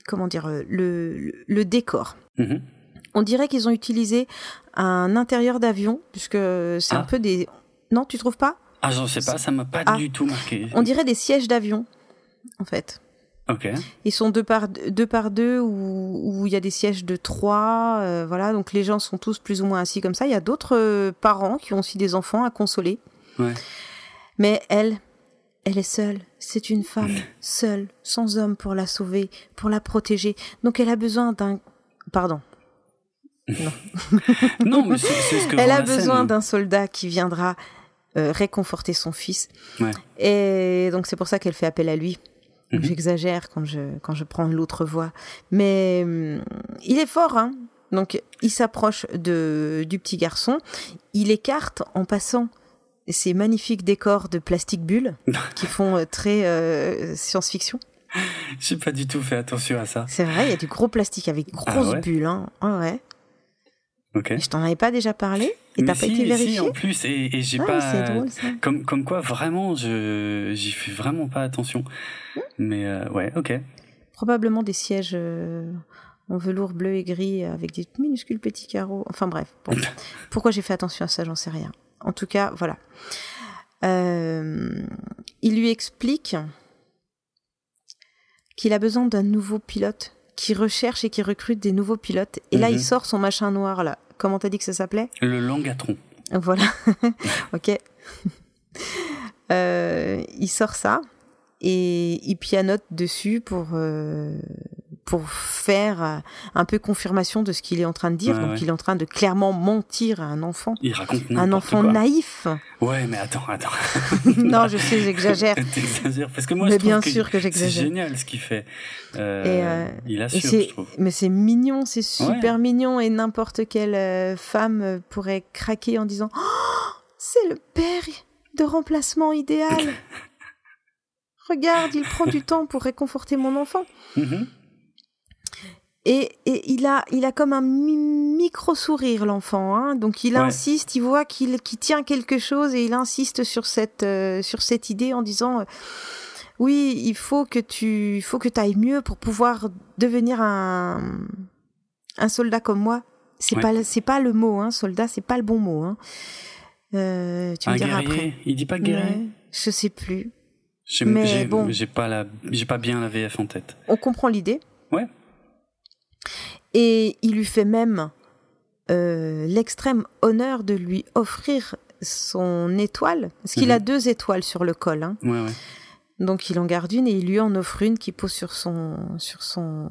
comment dire, euh, le, le, le décor. Mhm. On dirait qu'ils ont utilisé un intérieur d'avion, puisque c'est un Ah. peu des... Non, tu trouves pas? Ah, j'en sais pas, ça m'a pas Ah. du tout marqué. On dirait des sièges d'avion, en fait. Ils sont deux par deux, par deux où, il y a des sièges de trois, euh, voilà. Donc les gens sont tous plus ou moins assis comme ça. Il y a d'autres euh, parents qui ont aussi des enfants à consoler. Ouais. Mais elle, elle est seule. C'est une femme seule, sans homme pour la sauver, pour la protéger. Donc elle a besoin d'un, pardon. Non, mais c'est ce que Elle a besoin d'un soldat qui viendra euh, réconforter son fils. Ouais. Et donc c'est pour ça qu'elle fait appel à lui. Mhm. J'exagère quand je, quand je prends l'autre voix. Mais hum, il est fort, hein. Donc il s'approche de, du petit garçon. Il écarte en passant ces magnifiques décors de plastique bulle qui font euh, très euh, science-fiction. J'ai pas du tout fait attention à ça. C'est vrai, il y a du gros plastique avec grosses Ah ouais? bulles. Hein. Ouais. Je t'en avais pas déjà parlé Et t'as pas si, été si, vérifié en plus, et, et j'ai Ah, pas. c'est drôle ça. Comme, comme quoi, vraiment, je j'y fais vraiment pas attention. Mais euh, ouais, ok. Probablement des sièges euh, en velours bleu et gris avec des minuscules petits carreaux. Enfin bref. Bon. Pourquoi j'ai fait attention à ça, j'en sais rien. En tout cas, voilà. Euh, il lui explique qu'il a besoin d'un nouveau pilote, qui recherche et qui recrute des nouveaux pilotes. Et là, Mhm. il sort son machin noir, là. Comment t'as dit que ça s'appelait? Le langatron. Voilà. ok. Euh, il sort ça et il pianote dessus pour euh, pour faire euh, un peu confirmation de ce qu'il est en train de dire. Ouais, Donc ouais. il est en train de clairement mentir à un enfant, Il raconte un enfant quoi. naïf. Ouais, mais attends, attends. non, je sais, j'exagère. T'exagères. Parce que moi, Mais je bien que sûr que c'est j'exagère. génial ce qu'il fait. Euh, Et, euh, il Et assure, c'est, je trouve. mais c'est mignon, c'est super mignon et n'importe quelle euh, femme euh, pourrait craquer en disant Oh, c'est le père de remplacement idéal. Regarde, il prend du temps pour réconforter mon enfant. Mhm. Et, et il a, il a comme un mi- micro sourire l'enfant, hein. donc il Ouais. insiste, il voit qu'il, qu'il tient quelque chose et il insiste sur cette, euh, sur cette idée en disant euh, oui, il faut que tu, il faut que ailles mieux pour pouvoir devenir un, un soldat comme moi. C'est Ouais. pas, le- c'est pas le mot, hein, soldat, c'est pas le bon mot. Hein. Euh, tu me Un diras guerrier. après. Il dit pas guerrier. Ouais, je sais plus. Mais bon. j'ai pas la, j'ai pas bien la VF en tête. On comprend l'idée. Et il lui fait même euh, l'extrême honneur de lui offrir son étoile, parce qu'il Mhm. a deux étoiles sur le col. hein. Ouais, ouais. Donc il en garde une et il lui en offre une qui pose sur son sur son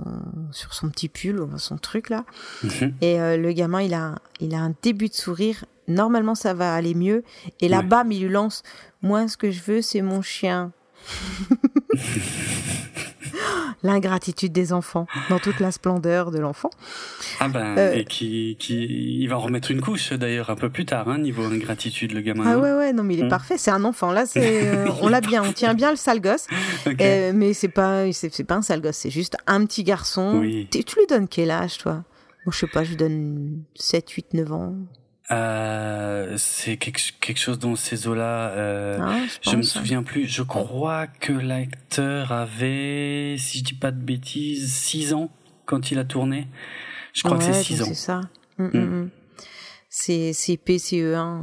sur son petit pull, son truc là. Mhm. Et euh, le gamin, il a il a un début de sourire. Normalement, ça va aller mieux. Et là, Ouais. bam, il lui lance. Moi, ce que je veux, c'est mon chien. L'ingratitude des enfants, dans toute la splendeur de l'enfant. Ah ben, Euh. et qui, qui, il va en remettre une couche d'ailleurs un peu plus tard, hein, niveau ingratitude, le gamin. Ah ouais, ouais, non, mais il est Mm. parfait. C'est un enfant. Là, c'est, euh, on l'a bien, on tient bien le sale gosse. Euh, mais c'est pas, c'est, pas un sale gosse. C'est juste un petit garçon. Oui. Tu, lui donnes quel âge, toi? Moi, je sais pas, je lui donne 7, 8, 9 ans. Euh, c'est quelque, quelque chose dans ces eaux-là. Euh, Hein, je, je me souviens plus. Je crois que l'acteur avait, si je dis pas de bêtises, 6 ans quand il a tourné. Je crois que c'est 6 donc ans. C'est ça. Mm, Mm. mm, mm. C'est c'est P, c'est E1,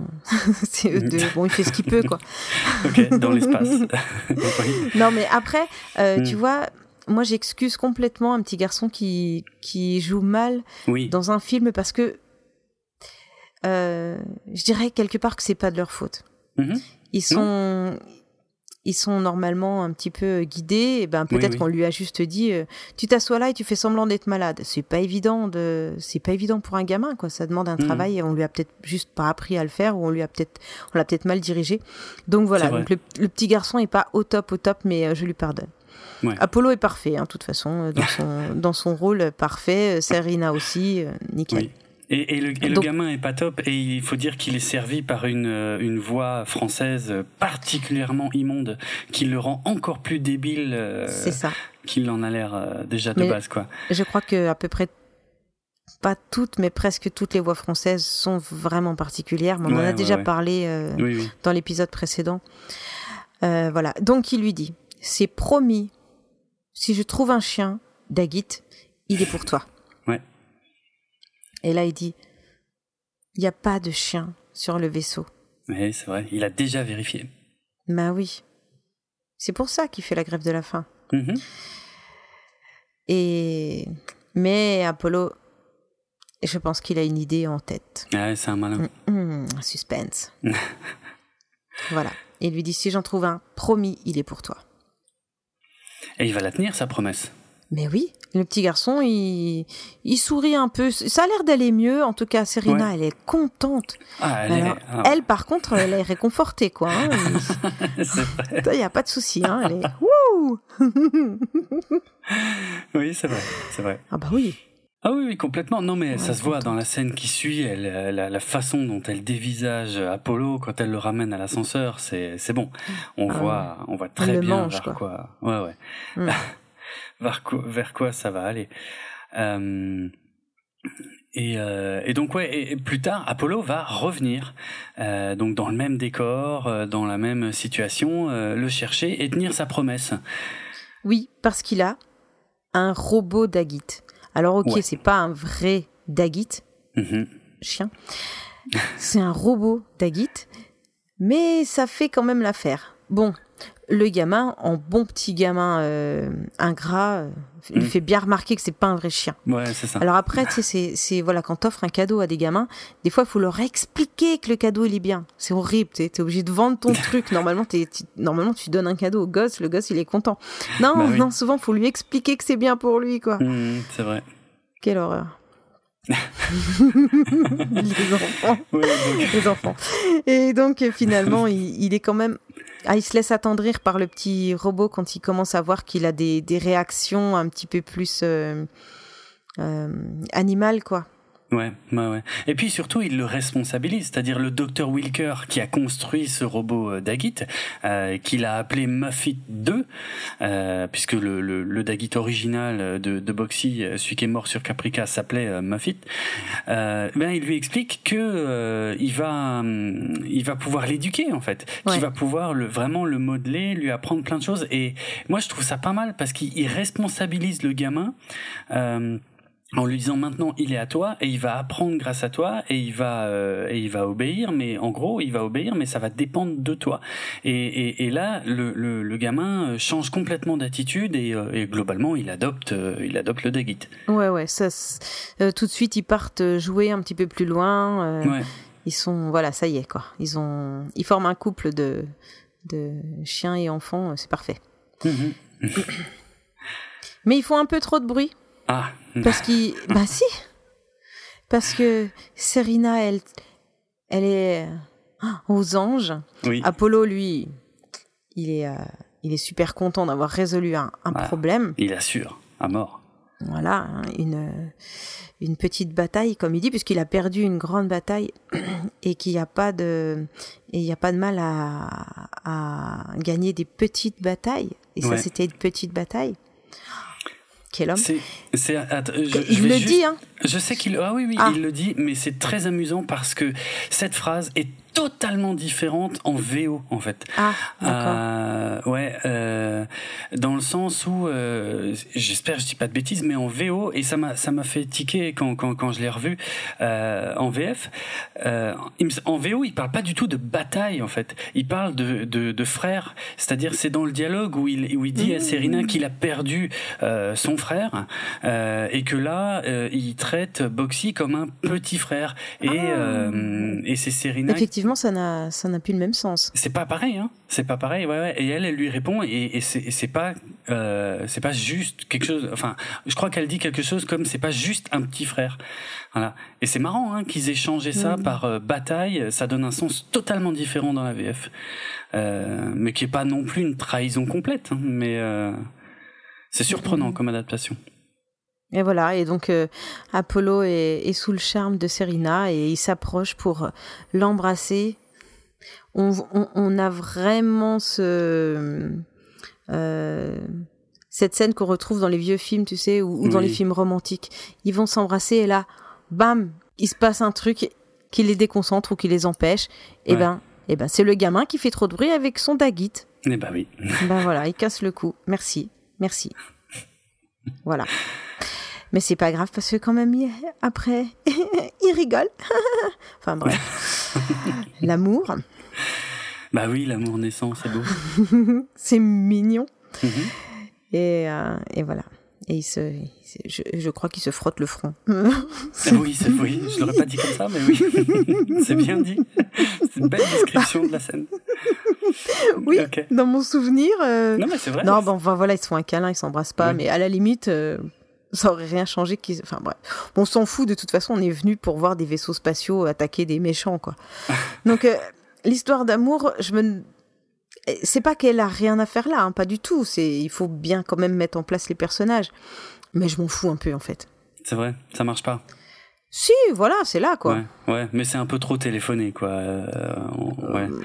c'est E2. Bon, il fait ce qu'il peut, quoi. ok, dans l'espace. Non, mais après, euh, Mm. tu vois, moi, j'excuse complètement un petit garçon qui, qui joue mal oui. dans un film parce que je dirais quelque part que c'est pas de leur faute. Mhm. Ils sont, ils sont normalement un petit peu guidés. Et ben peut-être oui. qu'on lui a juste dit, euh, tu t'assois là et tu fais semblant d'être malade. C'est pas évident de, c'est pas évident pour un gamin quoi. Ça demande un Mhm. travail et on lui a peut-être juste pas appris à le faire ou on lui a peut-être, on l'a peut-être mal dirigé. Donc voilà. Donc le, le petit garçon est pas au top, au top, mais euh, je lui pardonne. Ouais. Apollo est parfait, hein, de toute façon, euh, dans son, dans son rôle euh, parfait. Euh, Serena aussi, euh, nickel. Oui. Et, et le, et le gamin est pas top et il faut dire qu'il est servi par une, euh, une voix française particulièrement immonde qui le rend encore plus débile euh, qu'il en a l'air euh, déjà de Mais- base quoi. Je crois que à peu près pas toutes, mais presque toutes les voix françaises sont vraiment particulières. Mais on en a ouais, déjà ouais. parlé euh, Oui oui. dans l'épisode précédent. Euh, voilà. Donc il lui dit c'est promis. Si je trouve un chien, Dagit, il est pour toi. Et là il dit il n'y a pas de chien sur le vaisseau. Oui, c'est vrai, il a déjà vérifié. Ben oui. C'est pour ça qu'il fait la grève de la faim. Mhm. Et mais Apollo, je pense qu'il a une idée en tête. Ah c'est un malin. Hum, suspense. voilà. Il lui dit si j'en trouve un, promis, il est pour toi. Et il va la tenir sa promesse. Mais oui, le petit garçon, il, il sourit un peu. Ça a l'air d'aller mieux. En tout cas, Serena, Ouais. elle est contente. Ah, elle Alors, est. ah, Elle, par contre, elle est réconfortée, quoi. hein. Il n'y a pas de souci. Hein. Elle est Oui, c'est vrai, c'est vrai. Ah bah oui. Ah oui, oui, complètement. Non, mais ça se voit dans la scène qui suit, elle, elle- la, la façon dont elle dévisage Apollo quand elle le ramène à l'ascenseur, c'est c'est bon. On Ah voit, on voit très bien mange, vers quoi. quoi. Ouais, ouais. Mm. vers quoi, vers quoi ça va aller. Euh, et, euh, et donc ouais, et, et plus tard, Apollo va revenir, euh, donc dans le même décor, dans la même situation, le chercher et tenir sa promesse. Oui, parce qu'il a un robot Dagit. Alors ok, Ouais. c'est pas un vrai Dagit, Mhm. chien. C'est un robot Dagit, mais ça fait quand même l'affaire. Bon, le gamin, en bon petit gamin euh, ingrat, euh, il Mm. fait bien remarquer que c'est pas un vrai chien. Ouais, c'est ça. Alors après, tu sais, c'est, c'est voilà, quand t'offres un cadeau à des gamins, des fois, il faut leur expliquer que le cadeau il est bien. C'est horrible, tu es obligé de vendre ton truc. Normalement, t'es, tu, normalement, tu donnes un cadeau au gosse, le gosse il est content. Non, Bah oui. non, souvent, faut lui expliquer que c'est bien pour lui, quoi. Mhm, c'est vrai. Quelle horreur. Les enfants, Ouais, donc- les enfants. Et donc finalement, il, il est quand même, ah, il se laisse attendrir par le petit robot quand il commence à voir qu'il a des, des réactions un petit peu plus euh, euh, animales, quoi. Ouais, ouais, ouais. Et puis surtout, il le responsabilise, c'est-à-dire le docteur Wilker qui a construit ce robot euh, Dagit, euh, qu'il a appelé Muffit 2, euh, puisque le, le, le Dagit original euh, de, de Boxy, euh, celui qui est mort sur Caprica, s'appelait euh, Muffit. Euh, ben, il lui explique que euh, il va, hum, il va pouvoir l'éduquer en fait, Ouais. qu'il va pouvoir le vraiment le modeler, lui apprendre plein de choses. Et moi, je trouve ça pas mal parce qu'il il responsabilise le gamin. Euh, en lui disant maintenant il est à toi et il va apprendre grâce à toi et il va euh, et il va obéir mais en gros il va obéir mais ça va dépendre de toi et, et, et là le, le, le gamin euh, change complètement d'attitude et, euh, et globalement il adopte il adopte le Dagit Ouais, ouais, ça, euh, tout de suite, ils partent jouer un petit peu plus loin. euh, ouais Ils sont, voilà, ça y est, quoi. Ils ont, ils forment un couple de, de chiens et enfants, c'est parfait. Mhm. Mais ils font un peu trop de bruit. Ah. Parce qu'ils. bah si Parce que Serena, elle, elle est aux anges. Oui. Apollo, lui, il est, euh, il est super content d'avoir résolu un, problème. Il assure, à mort. Voilà, hein, une, une petite bataille, comme il dit, puisqu'il a perdu une grande bataille et qu'il n'y a pas de, et il n'y a pas de mal à, à, gagner des petites batailles. Et ça, c'était une petite bataille. Quel homme c'est, Il le dit, hein Je sais qu'il, ah oui, oui, ah. il le dit, mais c'est très amusant parce que cette phrase est totalement différente en VO en fait. Ah, euh, ouais, euh, dans le sens où euh, j'espère je dis pas de bêtises, mais en VO et ça m'a ça m'a fait tiquer quand quand quand je l'ai revu euh, en VF. Euh, en VO, il parle pas du tout de bataille en fait. Il parle de de, de frère, c'est-à-dire c'est dans le dialogue où il où il dit à Serena mmh. qu'il a perdu euh, son frère et que là il traite Boxy comme un petit frère et ah. et c'est Serena effectivement, ça n'a, ça n'a plus le même sens. C'est pas pareil, hein. C'est pas pareil, ouais, ouais. Et elle, elle lui répond, et, et c'est, c'est pas, euh, c'est pas juste quelque chose. Enfin, je crois qu'elle dit quelque chose comme c'est pas juste un petit frère. Voilà. Et c'est marrant, hein, qu'ils aient changé ça mm. par euh, bataille. Ça donne un sens totalement différent dans la VF, euh, mais qui est pas non plus une trahison complète. Hein, mais c'est surprenant mm. comme adaptation. Et voilà, et donc euh, Apollo est, sous le charme de Serena et il s'approche pour l'embrasser. On, a vraiment ce, euh, cette scène qu'on retrouve dans les vieux films, tu sais, ou, dans les films romantiques. Ils vont s'embrasser et là, bam, il se passe un truc qui les déconcentre ou qui les empêche. Et ben, et ben, c'est le gamin qui fait trop de bruit avec son daguit. Eh ben oui. ben voilà, il casse le cou. Merci, merci. Voilà. Mais c'est pas grave parce que quand même, après, il rigole. enfin bref. L'amour. Bah oui, l'amour naissant, c'est beau. c'est mignon. Mhm. et, euh, et, voilà. Et il se, je, je, crois qu'il se frotte le front. Ah oui, c'est oui, je l'aurais pas dit comme ça, mais oui, c'est bien dit. C'est une belle description de la scène. Oui, dans mon souvenir. Euh, non, mais c'est vrai. Non, bon, voilà, ils se font un câlin, ils s'embrassent pas, mais à la limite, euh, ça aurait rien changé. Enfin bref, on s'en fout de toute façon. On est venu pour voir des vaisseaux spatiaux attaquer des méchants, quoi. Donc euh, l'histoire d'amour, je me c'est pas qu'elle a rien à faire là, hein, pas du tout. C'est il faut bien quand même mettre en place les personnages, mais je m'en fous un peu en fait. C'est vrai, ça marche pas? Si, voilà, c'est là quoi. Ouais, ouais, mais c'est un peu trop téléphoné quoi. Euh, ouais. Euh,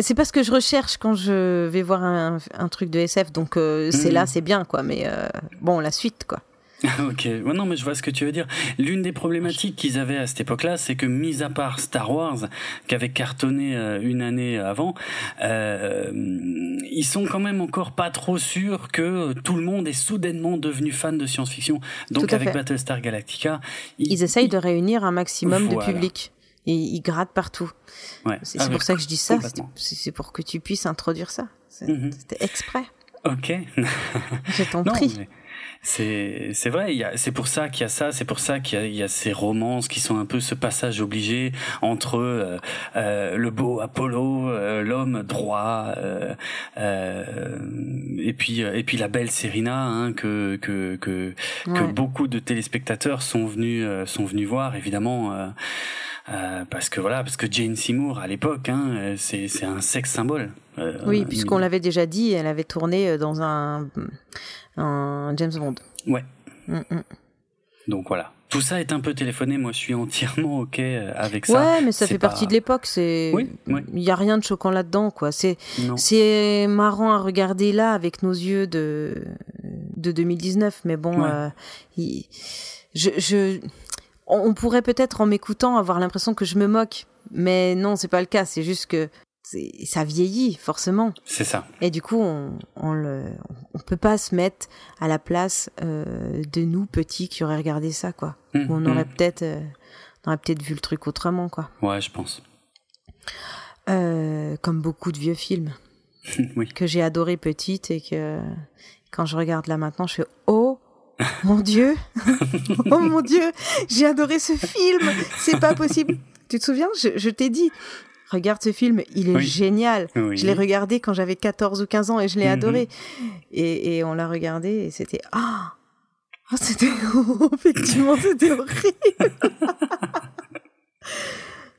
c'est pas ce que je recherche quand je vais voir un, truc de SF, donc euh, c'est là, hmm. c'est bien, quoi. Mais euh, bon, la suite, quoi. ok, non mais je vois ce que tu veux dire. L'une des problématiques qu'ils avaient à cette époque-là, c'est que mis à part Star Wars, qui avait cartonné euh, une année avant, ils sont quand même encore pas trop sûrs que tout le monde est soudainement devenu fan de science-fiction. Donc avec Battlestar Galactica, ils, essayent de réunir un maximum de public et ils grattent partout. C'est pour ça que je dis ça. C'est pour que tu puisses introduire ça. Mhm. C'était exprès. Ok. je t'en prie. C'est c'est vrai, c'est pour ça qu'il y a ça, c'est pour ça qu'il y, y, a ces romances qui sont un peu ce passage obligé entre euh, euh, le beau Apollo, euh, l'homme droit, euh, euh, et puis et puis la belle Serena hein, que que que, que beaucoup de téléspectateurs sont venus sont venus voir évidemment. Euh, parce que voilà, parce que Jane Seymour à l'époque, hein, c'est c'est un sexe symbole. Euh, oui, puisqu'on l'avait déjà dit, elle avait tourné dans un, un James Bond. Ouais. Mm, mm. Donc voilà. Tout ça est un peu téléphoné. Moi, je suis entièrement ok avec ça. Ouais, mais ça fait partie de l'époque. C'est, oui, il y a rien de choquant là-dedans, quoi. C'est, c'est marrant à regarder là avec nos yeux de de 2019, mais bon, je, je on pourrait peut-être en m'écoutant avoir l'impression que je me moque, mais non, c'est pas le cas. C'est juste que ça vieillit forcément. C'est ça. Et du coup, on, on le, on peut pas se mettre à la place euh, de nous petits qui auraient regardé ça, quoi. Hum, on aurait hum. peut-être, euh, on aurait peut-être vu le truc autrement, quoi. Ouais, je pense. Euh, comme beaucoup de vieux films oui. que j'ai adoré petite et que quand je regarde là maintenant, je fais oh mon Dieu, oh mon Dieu, j'ai adoré ce film, c'est pas possible. Tu te souviens, je, t'ai dit, regarde ce film, il est génial. Je l'ai regardé quand j'avais 14 ou 15 ans et je l'ai mhm. adoré. Et, on l'a regardé et c'était ah, oh, c'était effectivement c'était horrible.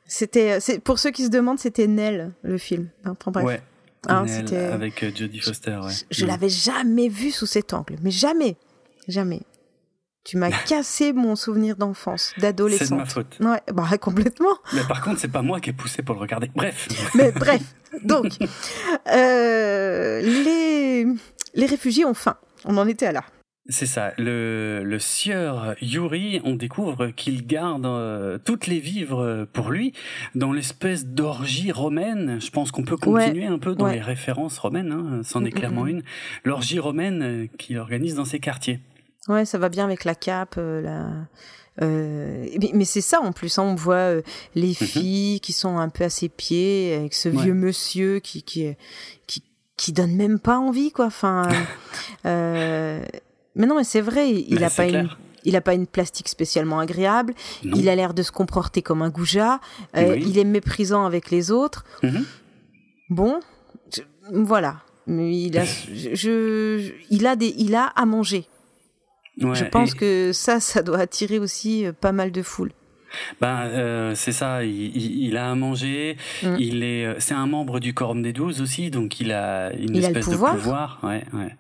c'était pour ceux qui se demandent, c'était Nell le film. Enfin, bref. Ouais. Hein, avec euh, Jodie Foster. Ouais. Je, je l'avais jamais vu sous cet angle, mais jamais, jamais. Tu m'as cassé mon souvenir d'enfance, d'adolescence. C'est de ma faute. Ouais, bah complètement. Mais par contre, c'est pas moi qui ai poussé pour le regarder. Bref. Mais bref, donc euh, les les réfugiés ont faim. On en était à là. C'est ça. Le, le sieur Yuri, on découvre qu'il garde euh, toutes les vivres pour lui dans l'espèce d'orgie romaine. Je pense qu'on peut continuer un peu dans les références romaines, hein, c'en est mm, mm, clairement mm. une. L'orgie romaine euh, qu'il organise dans ses quartiers. Ouais, ça va bien avec la cape, euh, la. Euh, mais, c'est ça en plus, hein, on voit euh, les mhm. filles qui sont un peu à ses pieds avec ce vieux monsieur qui qui, qui qui donne même pas envie quoi. Enfin, mais non, mais c'est vrai, il a pas une il a pas une plastique spécialement agréable. Il a l'air de se comporter comme un goujat. Il est méprisant avec les autres. Mhm. Bon, voilà. Mais il a, je, il a des, il a à manger je pense que ça, ça doit attirer aussi euh, pas mal de foules. Ben euh, c'est ça, il, a à manger, mm. il est, euh, c'est un membre du Quorum des Douze aussi, donc il a une espèce de pouvoir. Ouais, ouais.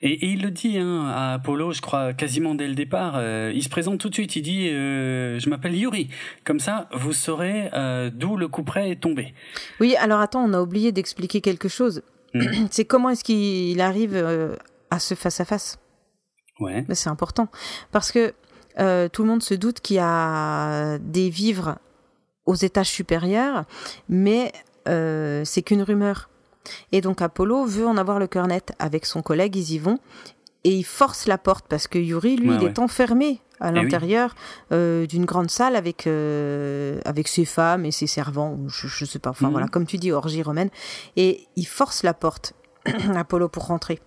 Et, il le dit hein, à Apollo, je crois quasiment dès le départ. il se présente tout de suite. Il dit Je m'appelle Yuri. Comme ça, vous saurez d'où le coup près est tombé. Oui, alors attends, on a oublié d'expliquer quelque chose. Mm. c'est comment est-ce qu'il arrive à ce face à face Ouais. C'est important parce que euh, tout le monde se doute qu'il y a des vivres aux étages supérieurs, mais euh, c'est qu'une rumeur. Et donc Apollo veut en avoir le cœur net avec son collègue, ils y vont, et il force la porte parce que Yuri, lui, il est enfermé à eh l'intérieur euh, d'une grande salle avec avec ses femmes et ses servants, je, je sais pas, enfin mhm. voilà, comme tu dis, orgie romaine, et il force la porte, Apollo, pour rentrer.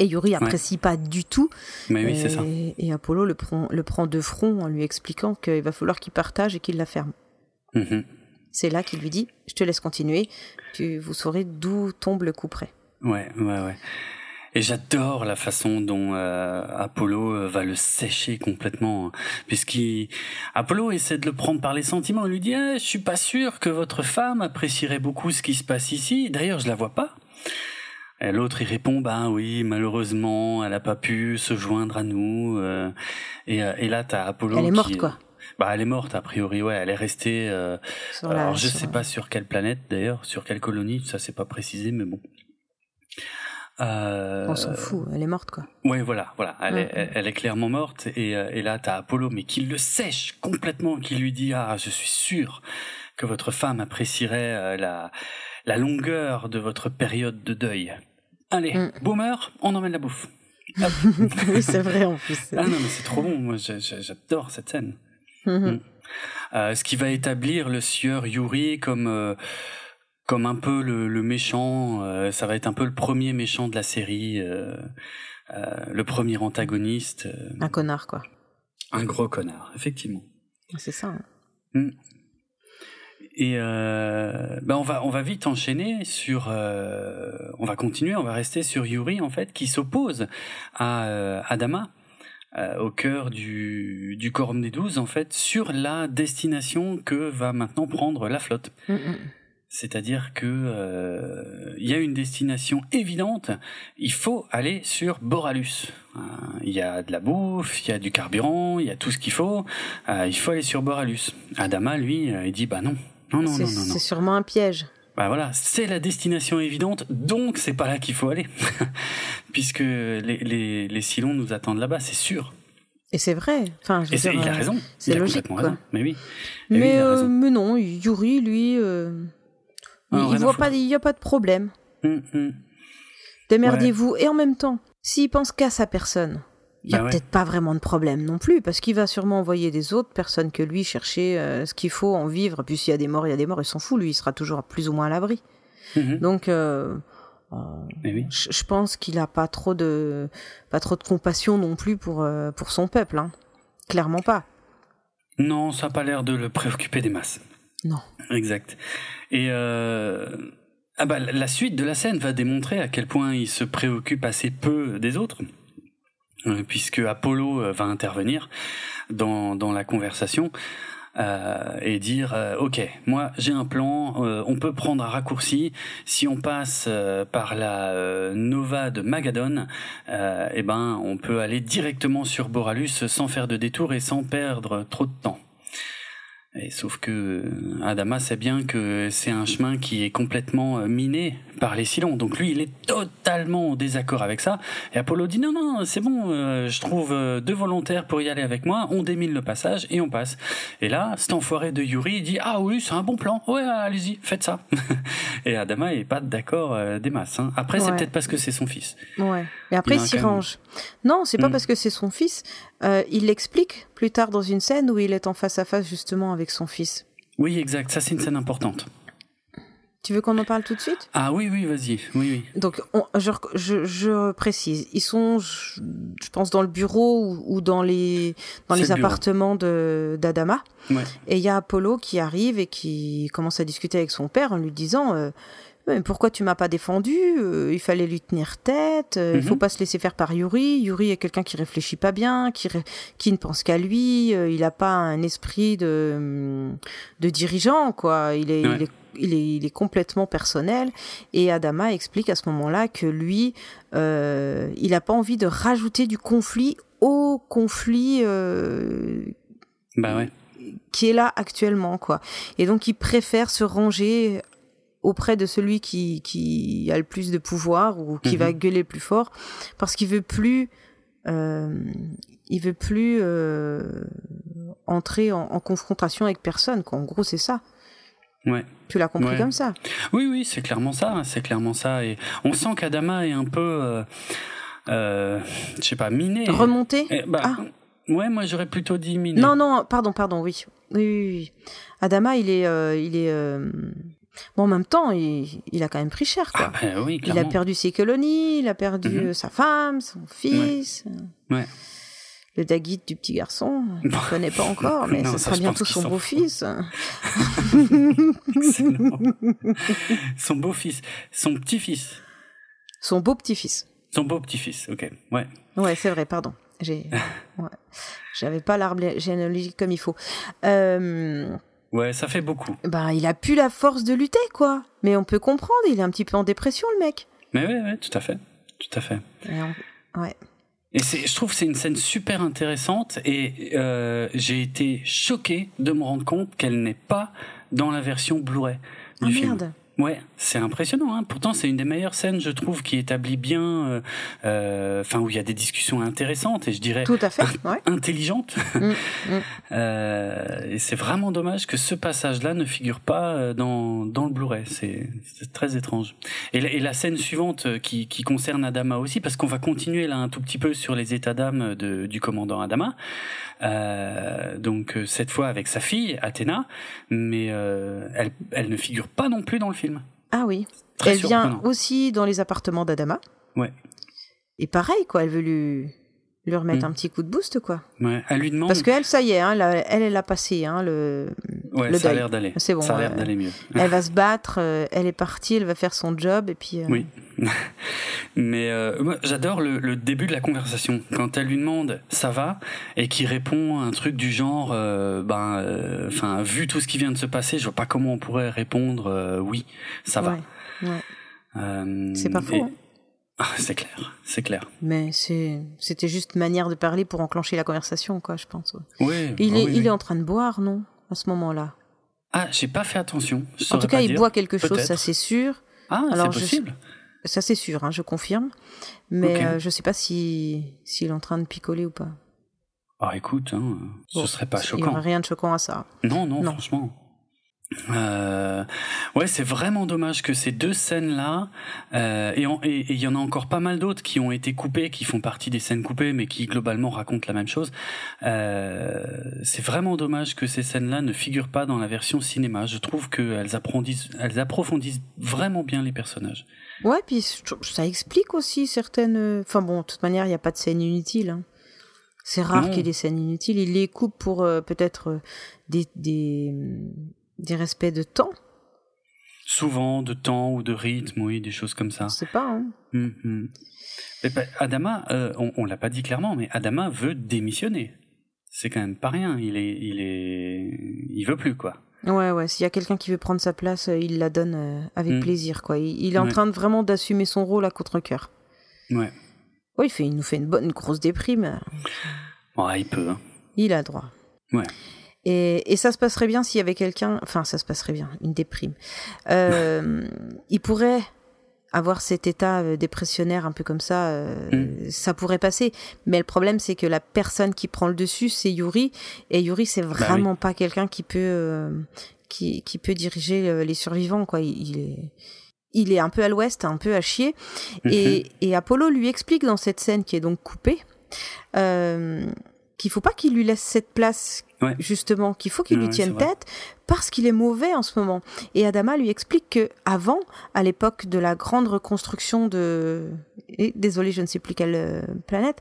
Et Yuri apprécie pas du tout. Mais oui, c'est ça. Et Apollo le prend, le prend de front en lui expliquant qu'il va falloir qu'il partage et qu'il la ferme. Mm-hmm. C'est là qu'il lui dit Je te laisse continuer, tu, vous saurez d'où tombe le coup près. Ouais, ouais, ouais. Et j'adore la façon dont euh, Apollo euh, va le sécher complètement, hein. puisqu'il Apollo essaie de le prendre par les sentiments. Il lui dit eh, "Je suis pas sûr que votre femme apprécierait beaucoup ce qui se passe ici. D'ailleurs, je la vois pas." L'autre il répond bah oui malheureusement elle a pas pu se joindre à nous euh, et, euh, et là t'as Apollo elle est morte quoi. Bah elle est morte a priori ouais elle est restée euh, alors je sais pas sur quelle planète d'ailleurs sur quelle colonie ça c'est pas précisé mais bon. On s'en fout elle est morte quoi. Ouais voilà voilà elle, est, elle, est clairement morte et, et là t'as Apollo mais qui le sèche complètement qui lui dit ah je suis sûr que votre femme apprécierait la la longueur de votre période de deuil Allez, mm. boomer, on emmène la bouffe. oui, c'est vrai en plus. Ah non, mais c'est trop bon. Moi, j'adore cette scène. Mm-hmm. Mm. Euh, ce qui va établir le sieur Yuri comme euh, comme un peu le, méchant. Euh, ça va être un peu le premier méchant de la série, le premier antagoniste. un connard, quoi. Un gros connard, effectivement. C'est ça. Hein. Et euh, ben on va on va vite enchaîner sur euh, on va continuer on va rester sur Yuri en fait qui s'oppose à euh, Adama au cœur du du quorum des douze en fait sur la destination que va maintenant prendre la flotte. Mm. C'est-à-dire que il y a une destination évidente. Il faut aller sur Boralus. Il y a de la bouffe, il y a du carburant, il y a tout ce qu'il faut. il faut aller sur Boralus. Adama, lui, il dit bah non, non, non, non, C'est sûrement un piège. Bah voilà, c'est la destination évidente, donc c'est pas là qu'il faut aller. Puisque les, les, les Silons nous attendent là-bas, c'est sûr. Et c'est vrai. Enfin, je il a raison. C'est logique. Quoi. Mais oui. Mais, euh, mais, non, Yuri, lui, euh, ah, il, voit pas, il y a pas de problème. Hum, hum. Démerdez-vous. Et en même temps, s'il pense qu'à sa personne, il n'y a bah peut-être pas vraiment de problème non plus, parce qu'il va sûrement envoyer des autres personnes que lui chercher euh, ce qu'il faut en vivre. Puis s'il y a des morts, il y a des morts, il s'en fout, lui, il sera toujours plus ou moins à l'abri. Mhm. Donc, euh, euh je, pense qu'il a pas trop de pas trop de compassion non plus pour pour son peuple, hein. clairement pas. Non, ça n'a pas l'air de le préoccuper des masses. Non. Exact. Et ah bah, la suite de la scène va démontrer à quel point il se préoccupe assez peu des autres, puisque Apollo va intervenir dans, la conversation. Euh, et dire euh, ok moi j'ai un plan euh, on peut prendre un raccourci si on passe par la Nova de Magadon eh ben on peut aller directement sur Boralus sans faire de détour et sans perdre trop de temps sauf que euh, Adama sait bien que c'est un chemin qui est complètement euh, miné par les Silons. Donc lui, il est totalement en désaccord avec ça. Et Apollo dit non, non, c'est bon, euh, je trouve deux volontaires pour y aller avec moi, on démine le passage et on passe. Et là, cet enfoiré de Yuri dit ah oui, c'est un bon plan, ouais, allez-y, faites ça. et Adama est pas d'accord des masses. Hein. Après, c'est peut-être parce que c'est son fils. Ouais. Et après, il, s'y range. Non, c'est pas hmm. parce que c'est son fils. Euh, il l'explique plus tard dans une scène où il est en face à face justement avec son fils. Oui, exact. Ça, c'est une scène importante. Tu veux qu'on en parle tout de suite? Ah oui, oui, vas-y. Oui, oui. Donc, je, je, précise. Ils sont, je, pense, dans le bureau ou, dans les, dans les appartements d'Adama. Ouais. Et il y a Apollo qui arrive et qui commence à discuter avec son père en lui disant euh, mais pourquoi tu m'as pas défendu euh, Il fallait lui tenir tête. Euh, il faut mhm. pas se laisser faire par Yuri. Yuri est quelqu'un qui réfléchit pas bien, qui qui ne pense qu'à lui. Euh, il a pas un esprit de de dirigeant quoi. Il est, il est il est, il est, complètement personnel. Et Adama explique à ce moment-là que lui, euh, il n'a pas envie de rajouter du conflit au conflit euh, bah ouais. qui est là actuellement, quoi. Et donc, il préfère se ranger auprès de celui qui, qui a le plus de pouvoir ou qui va mhm. gueuler le plus fort parce qu'il veut plus euh, il veut plus euh, entrer en, confrontation avec personne quoi. en gros c'est ça. Ouais. Tu l'as compris comme ça? Oui oui c'est clairement ça c'est clairement ça. Et on sent qu'Adama est un peu euh, euh je sais pas miné. Remonté? Eh, bah, ah. ouais moi j'aurais plutôt dit miné. Non non pardon pardon oui. Oui, oui, oui. Adama il est euh, il est Bon, en même temps, il, a quand même pris cher, quoi. Ah, ben oui, il a perdu ses colonies, il a perdu mhm. euh, sa femme, son fils. Ouais. Le Daguit du petit garçon, je ne connais pas encore, mais ce sera bientôt son beau-fils. son beau-fils. Son petit-fils. Son beau petit-fils. Son beau petit-fils, ok. Ouais. Ouais, c'est vrai, pardon. J'ai. J'avais pas l'arbre généalogique comme il faut. Euh, Ouais, ça fait beaucoup. Bah, il a plus la force de lutter, quoi. Mais on peut comprendre, il est un petit peu en dépression, le mec. Mais ouais, ouais, tout à fait. Tout à fait. Ouais. Et c'est, je trouve que c'est une scène super intéressante et euh, j'ai été choqué de me rendre compte qu'elle n'est pas dans la version Blu-ray du ah, film. Merde. Ouais, c'est impressionnant. Hein. Pourtant, c'est une des meilleures scènes, je trouve, qui établit bien, euh, euh, enfin où il y a des discussions intéressantes et je dirais tout à fait, ouais. intelligentes. Mm, mm. euh, et c'est vraiment dommage que ce passage-là ne figure pas euh, dans dans le Blu-ray. C'est très étrange. Et la, et la, scène suivante qui, qui concerne Adama aussi, parce qu'on va continuer là un tout petit peu sur les états d'âme du commandant Adama. Euh, donc cette fois avec sa fille Athéna, mais elle elle ne figure pas non plus dans le film. Ah oui. elle vient aussi dans les appartements d'Adama. Ouais. Et pareil, quoi, elle veut lui, lui remettre mm. un petit coup de boost, quoi. Ouais, elle lui demande. Parce qu'elle, ça y est, hein, elle, elle a passé hein, le. Ouais, ça a l'air d'aller. C'est bon. Ça a l'air d'aller mieux. elle va se battre, euh, elle est partie, elle va faire son job, et puis. Euh, oui. Mais euh, moi, j'adore le, début de la conversation. Quand elle lui demande ça va, et qu'il répond un truc du genre, ben, enfin, vu tout ce qui vient de se passer, je vois pas comment on pourrait répondre oui, ça va. Ouais. c'est pas faux. hein. Ah, c'est clair, c'est clair. Mais c'était juste manière de parler pour enclencher la conversation, quoi, je pense. Oui. Il est, il est en train de boire, non, à ce moment-là? Ah, j'ai pas fait attention. En tout cas, il boit quelque chose, ça c'est sûr. Ah, c'est possible. Ça c'est sûr, hein, je confirme. Mais euh, je sais pas si s'il est en train de picoler ou pas. Ah, écoute, hein, ce serait pas choquant. Il n'y a rien de choquant à ça. Non, non, non. franchement. Euh, ouais, c'est vraiment dommage que ces deux scènes-là, euh, et il y en a encore pas mal d'autres qui ont été coupées, qui font partie des scènes coupées, mais qui globalement racontent la même chose. Euh, c'est vraiment dommage que ces scènes-là ne figurent pas dans la version cinéma. Je trouve qu'elles approfondissent, elles approfondissent vraiment bien les personnages. Ouais, puis ça explique aussi certaines. Enfin bon, de toute manière, il n'y a pas de scène inutile. Hein. C'est rare qu'il y ait des scènes inutiles. Il les coupe pour peut-être des, des des respects de temps. Souvent, de temps ou de rythme, oui, des choses comme ça. Je sais pas. Hein. Hum. Adama, euh, on, on l'a pas dit clairement, mais Adama veut démissionner. C'est quand même pas rien. Il est, il est, il veut plus quoi. Ouais, ouais. S'il y a quelqu'un qui veut prendre sa place, euh, il la donne euh, avec hum. plaisir, quoi. Il, est en train de vraiment d'assumer son rôle à contre cœur. Ouais. Ouais, il fait, il nous fait une bonne grosse déprime. Ouais, il peut. Hein. Il a droit. Ouais. Et, et, ça se passerait bien s'il y avait quelqu'un, enfin ça se passerait bien, une déprime. Euh, il pourrait avoir cet état euh, dépressionnaire un peu comme ça, euh, mm. ça pourrait passer. Mais le problème c'est que la personne qui prend le dessus c'est Yuri, et Yuri c'est bah vraiment pas quelqu'un qui peut euh, qui, qui, peut diriger les survivants quoi. Il, est il est un peu à l'ouest, un peu à chier. Et, mm-hmm. et Apollo lui explique dans cette scène qui est donc coupée qu'il faut pas qu'il lui laisse cette place justement qu'il faut qu'il lui tienne tête parce qu'il est mauvais en ce moment. Et Adama lui explique que avant, à l'époque de la grande reconstruction de, et, désolé, je ne sais plus quelle euh, planète,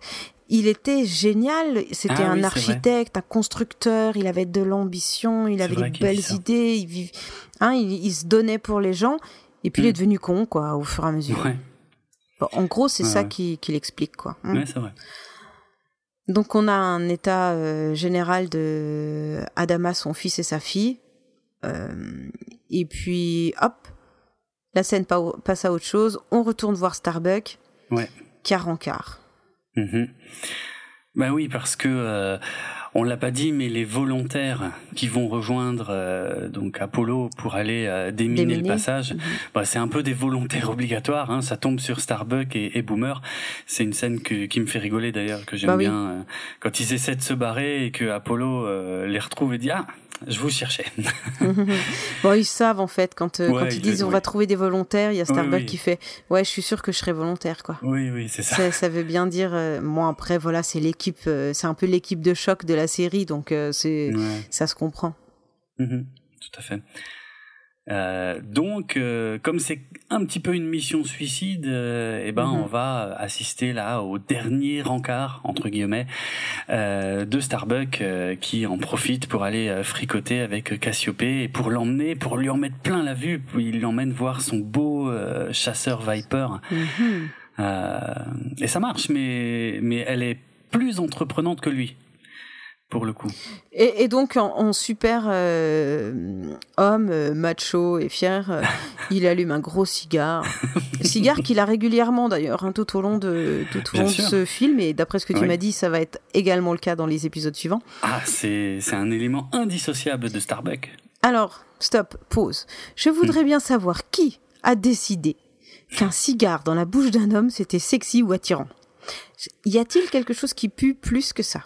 il était génial. C'était ah un architecte, un constructeur. Il avait de l'ambition, il avait des belles idées. Il, hein, il, se donnait pour les gens. Et puis il est mm. devenu con, quoi, au fur et à mesure. en gros, c'est ça qu'il explique, quoi. Hein. c'est vrai. Donc on a un état euh, général de Adama, son fils et sa fille. Euh, et puis hop, la scène passe à autre chose. On retourne voir Starbuck. Ouais. Car en quart. Mm Bah oui, parce que euh, on l'a pas dit, mais les volontaires qui vont rejoindre euh, donc Apollo pour aller euh, déminer, le passage, mhm. bah, c'est un peu des volontaires obligatoires. Hein, ça tombe sur Starbuck et, et Boomer. C'est une scène que, qui me fait rigoler d'ailleurs, que j'aime bah bien. Euh, quand ils essaient de se barrer et que Apollo les retrouve et dit ah je vous cherchais. bon, ils savent en fait quand, quand ils disent on va trouver des volontaires, il y a Starbuck qui fait ouais, je suis sûr que je serai volontaire quoi. Oui, oui, c'est ça. ça. veut bien dire moi après voilà, c'est l'équipe, c'est un peu l'équipe de choc de la série donc c'est ça se comprend. Mhm. tout à fait. Euh, donc, euh, comme c'est un petit peu une mission suicide, euh, eh ben, mhm. on va assister là au dernier rencard entre guillemets de Starbuck qui en profite pour aller fricoter avec Cassiopée et pour l'emmener, pour lui en mettre plein la vue. Il l'emmène voir son beau chasseur Viper. Mhm. et ça marche, mais mais elle est plus entreprenante que lui pour le coup. Et, donc, en, super euh, homme, euh, macho et fier, euh, il allume un gros cigare. cigare qu'il a régulièrement d'ailleurs, hein, tout au long de, tout au long de ce film. Et d'après ce que tu m'as dit, ça va être également le cas dans les épisodes suivants. Ah, c'est un élément indissociable de Starbuck. Alors, stop, pause. Je voudrais hmm. bien savoir qui a décidé qu'un cigare dans la bouche d'un homme, c'était sexy ou attirant? Y a-t-il quelque chose qui pue plus que ça?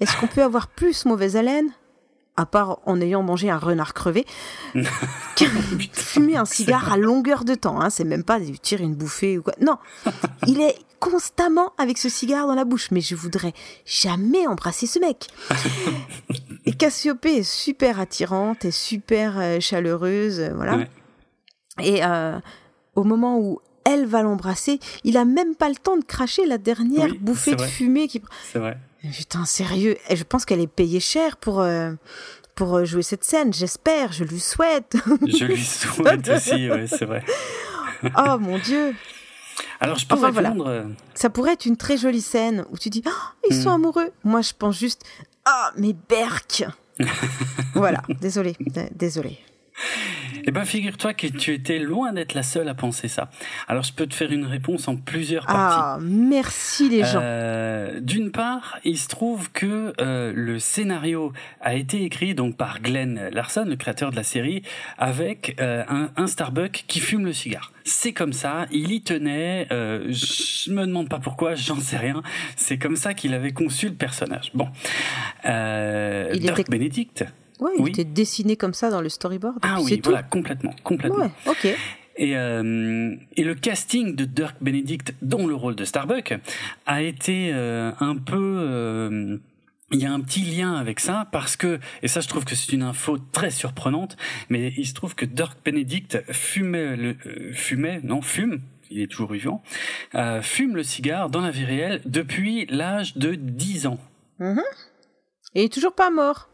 Est-ce qu'on peut avoir plus mauvaise haleine à part en ayant mangé un renard crevé, fumer un cigare à longueur de temps. Hein, c'est même pas tirer une bouffée ou quoi. Non, il est constamment avec ce cigare dans la bouche. Mais je voudrais jamais embrasser ce mec. Et Cassiopée est super attirante et super euh, chaleureuse, euh, voilà. Et euh, au moment où elle va l'embrasser, il a même pas le temps de cracher la dernière bouffée de fumée qui. C'est vrai. Putain, sérieux. Et je pense qu'elle est payée cher pour, euh, pour euh, jouer cette scène. J'espère, je lui souhaite. je lui souhaite aussi, ouais, c'est vrai. oh mon Dieu. Alors, je peux enfin, répondre. Voilà. Euh, Ça pourrait être une très jolie scène où tu dis oh, ils sont hmm. amoureux. Moi, je pense juste ah, oh, mais Berk. voilà, désolé, désolé. Eh ben, figure-toi que tu étais loin d'être la seule à penser ça. Alors, je peux te faire une réponse en plusieurs parties. Ah, merci les gens. Euh, D'une part, il se trouve que euh, le scénario a été écrit donc par Glenn Larson, le créateur de la série, avec euh, un, un, Starbuck qui fume le cigare. C'est comme ça, il y tenait. Euh, je me demande pas pourquoi, j'en sais rien. C'est comme ça qu'il avait conçu le personnage. Bon, euh, Dirk était... Benedict Ouais, il était dessiné comme ça dans le storyboard. Ah oui, voilà, complètement, complètement. Ouais, ok. Et, euh, et le casting de Dirk Benedict dans le rôle de Starbuck a été euh, un peu... Euh, il y a un petit lien avec ça parce que, et ça je trouve que c'est une info très surprenante, mais il se trouve que Dirk Benedict fumait, le, fumait, non, fume, il est toujours vivant, fume le cigare dans la vie réelle depuis l'âge de 10 ans. Mm-hmm. Et il est toujours pas mort.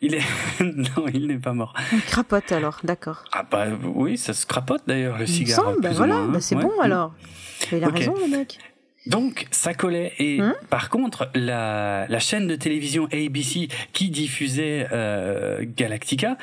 Il est non, il n'est pas mort. Il crapote alors, d'accord. Ah bah oui, ça se crapote d'ailleurs le Il cigare. me semble, bah voilà, bah hein. c'est Ouais. bon alors. Il a raison le mec. Donc ça collait. Et Hein par contre la, la chaîne de télévision ABC qui diffusait euh, Galactica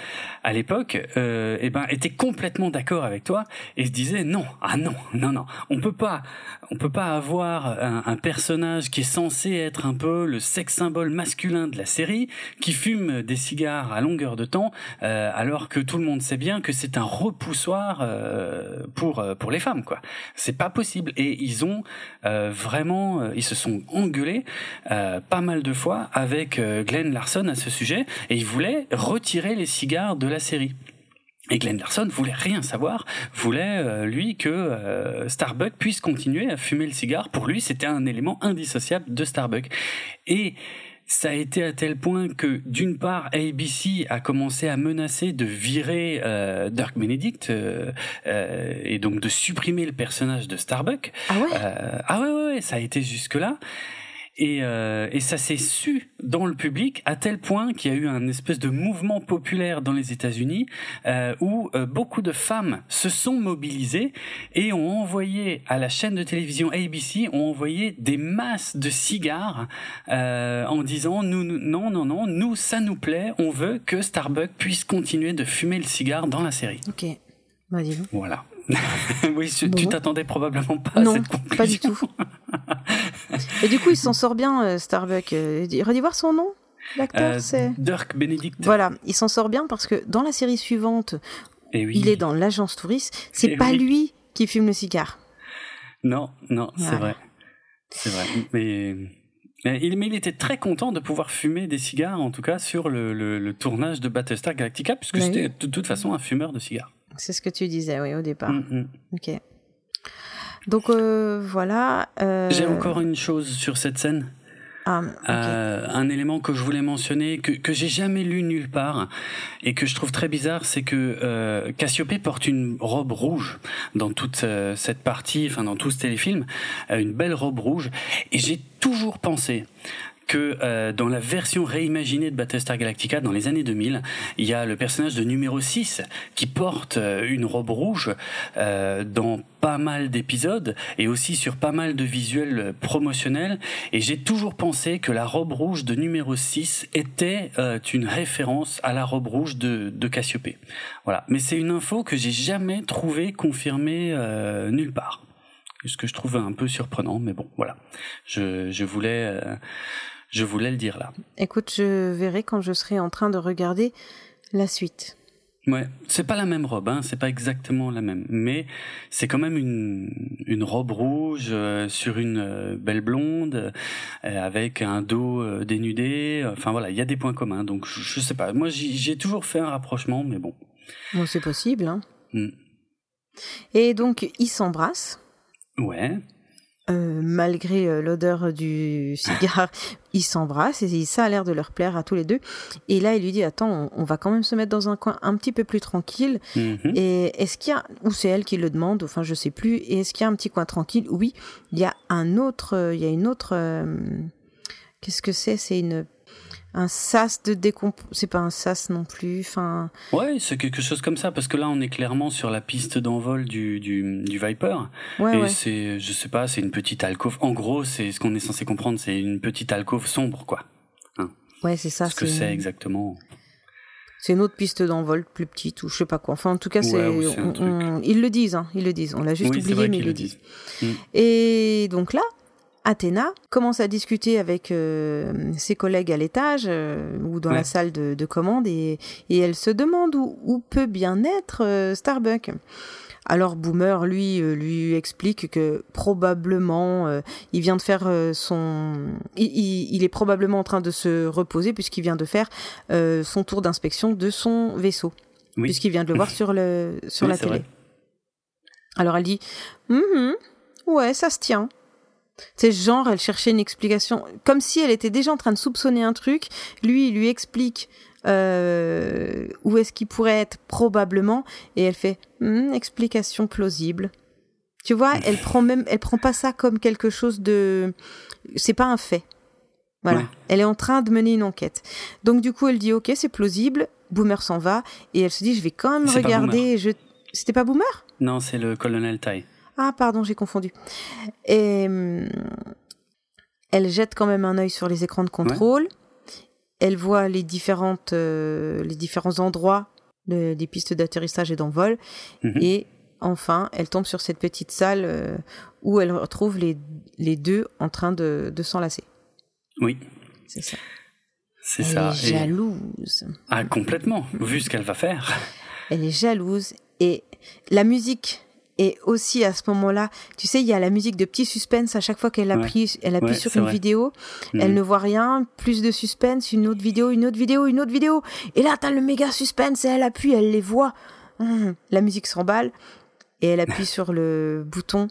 à l'époque euh, eh ben était complètement d'accord avec toi et se disait non ah non non non. On peut pas on peut pas avoir un, un personnage qui est censé être un peu le sex symbole masculin de la série qui fume des cigares à longueur de temps euh, alors que tout le monde sait bien que c'est un repoussoir euh, pour euh, pour les femmes quoi. C'est pas possible. Et ils ont euh, vraiment, euh, ils se sont engueulés euh, pas mal de fois avec euh, Glenn Larson à ce sujet, et ils voulaient retirer les cigares de la série. Et Glenn Larson voulait rien savoir, voulait lui que euh, Starbuck puisse continuer à fumer le cigare. Pour lui, c'était un élément indissociable de Starbuck. Et ça a été à tel point que d'une part ABC a commencé à menacer de virer euh, Dirk Benedict euh, euh, et donc de supprimer le personnage de Starbuck. Ah ouais? Euh, ah ouais, ouais, ouais, ça a été jusque-là. Et, euh, et ça s'est su dans le public à tel point qu'il y a eu un espèce de mouvement populaire dans les États-Unis euh, où euh, beaucoup de femmes se sont mobilisées et ont envoyé à la chaîne de télévision ABC ont envoyé des masses de cigares euh, en disant nous, nous- non non non nous ça nous plaît on veut que Starbucks puisse continuer de fumer le cigare dans la série. Ok. Bah dis voilà oui tu Bon. t'attendais probablement pas à Non, cette conclusion pas du tout. Et du coup, il s'en sort bien, euh, Starbuck. Euh, dis- redis voir son nom L'acteur, Euh, c'est. Dirk Benedict Voilà, il s'en sort bien parce que dans la série suivante, Et oui. il est dans l'agence touriste. C'est Eh pas oui. lui qui fume le cigare. Non, non, c'est vrai. C'est vrai. Mais, il, mais il était très content de pouvoir fumer des cigares, en tout cas, sur le, le- le tournage de Battlestar Galactica, puisque Oui. c'était de toute façon un fumeur de cigares. C'est ce que tu disais, oui, au départ. Mm, mm. Ok. Donc euh, voilà. euh, J'ai encore une chose sur cette scène. ah. Euh, un élément que je voulais mentionner, que, que j'ai jamais lu nulle part, et que je trouve très bizarre, c'est que euh, Cassiopée porte une robe rouge dans toute euh, cette partie, enfin dans tout ce téléfilm, une belle robe rouge, et j'ai toujours pensé que euh, dans la version réimaginée de Battlestar Galactica dans les années 2000, il y a le personnage de numéro 6 qui porte euh, une robe rouge euh, dans pas mal d'épisodes et aussi sur pas mal de visuels euh, promotionnels et j'ai toujours pensé que la robe rouge de numéro 6 était euh, une référence à la robe rouge de, de Cassiopée. Voilà, mais c'est une info que j'ai jamais trouvé confirmée nulle part. Ce que je trouve un peu surprenant, mais bon, voilà. Je, je voulais, je voulais le dire là. Écoute, je verrai quand je serai en train de regarder la suite. Ouais, c'est pas la même robe, hein, c'est pas exactement la même, mais c'est quand même une, une robe rouge euh, sur une euh, belle blonde euh, avec un dos dénudé. Enfin voilà, il y a des points communs. Donc je, je sais pas. Moi j'ai toujours fait un rapprochement, mais bon. Bon, c'est possible. Hein. Hmm. Et donc, ils s'embrassent. Ouais. Euh, malgré euh, l'odeur du cigare, ils s'embrassent et ça a l'air de leur plaire à tous les deux. Et là, il lui dit Attends, on, on va quand même se mettre dans un coin un petit peu plus tranquille. Mhm. Et est-ce qu'il y a, ou c'est elle qui le demande, enfin je sais plus, et est-ce qu'il y a un petit coin tranquille? Oui, il y a un autre, euh, il y a une autre, euh, qu'est-ce que c'est? C'est une, un sas de décomp, c'est pas un sas non plus, enfin, Ouais, c'est quelque chose comme ça, parce que là on est clairement sur la piste d'envol du, du, du Viper. ouais, et ouais. c'est, je sais pas, c'est une petite alcôve. En gros, c'est ce qu'on est censé comprendre, c'est une petite alcôve sombre, quoi. Ouais, c'est ça. ce que c'est exactement. C'est une autre piste d'envol plus petite ou je sais pas quoi. Enfin, en tout cas, Ouais, c'est, on- on- ils le disent, hein, ils le disent. On l'a juste oui, oublié, mais ils le disent. disent. Et donc là, Athéna commence à discuter avec euh, ses collègues à l'étage euh, ou dans Ouais. la salle de, de commande et, et elle se demande où, où peut bien être euh, Starbuck. Alors Boomer, lui, euh, lui explique que probablement euh, il vient de faire euh, son, il, il- il est probablement en train de se reposer puisqu'il vient de faire euh, son tour d'inspection de son vaisseau, Oui. puisqu'il vient de le voir sur le sur Oui, la télé. vrai. Alors elle dit, Mhm, ouais, ça se tient. C'est genre, elle cherchait une explication, comme si elle était déjà en train de soupçonner un truc. Lui, il lui explique euh, où est-ce qu'il pourrait être probablement, et elle fait Hmm, explication plausible. Tu vois, elle prend même, elle prend pas ça comme quelque chose de, c'est pas un fait. Voilà. Elle est en train de mener une enquête. Donc du coup, elle dit ok, c'est plausible. Boomer s'en va et elle se dit je vais quand même regarder. Je... C'était pas Boomer? Non, c'est le colonel Tai. Ah pardon, j'ai confondu. Et hum, elle jette quand même un œil sur les écrans de contrôle. Elle voit les différentes euh, les différents endroits des pistes d'atterrissage et d'envol mhm. et enfin, elle tombe sur cette petite salle euh, où elle retrouve les, les deux en train de, de s'enlacer. Oui. C'est ça. C'est ça. Est jalouse. Ah, complètement, vu ce qu'elle va faire. Elle est jalouse. Et la musique est aussi à ce moment-là, tu sais, il y a la musique de petit suspense à chaque fois qu'elle appuie, elle appuie sur une vidéo. Elle mhm. ne voit rien, plus de suspense, une autre vidéo, une autre vidéo, une autre vidéo. Et là, tu as le méga suspense et elle appuie, elle les voit. Hum, la musique s'emballe et elle appuie sur le bouton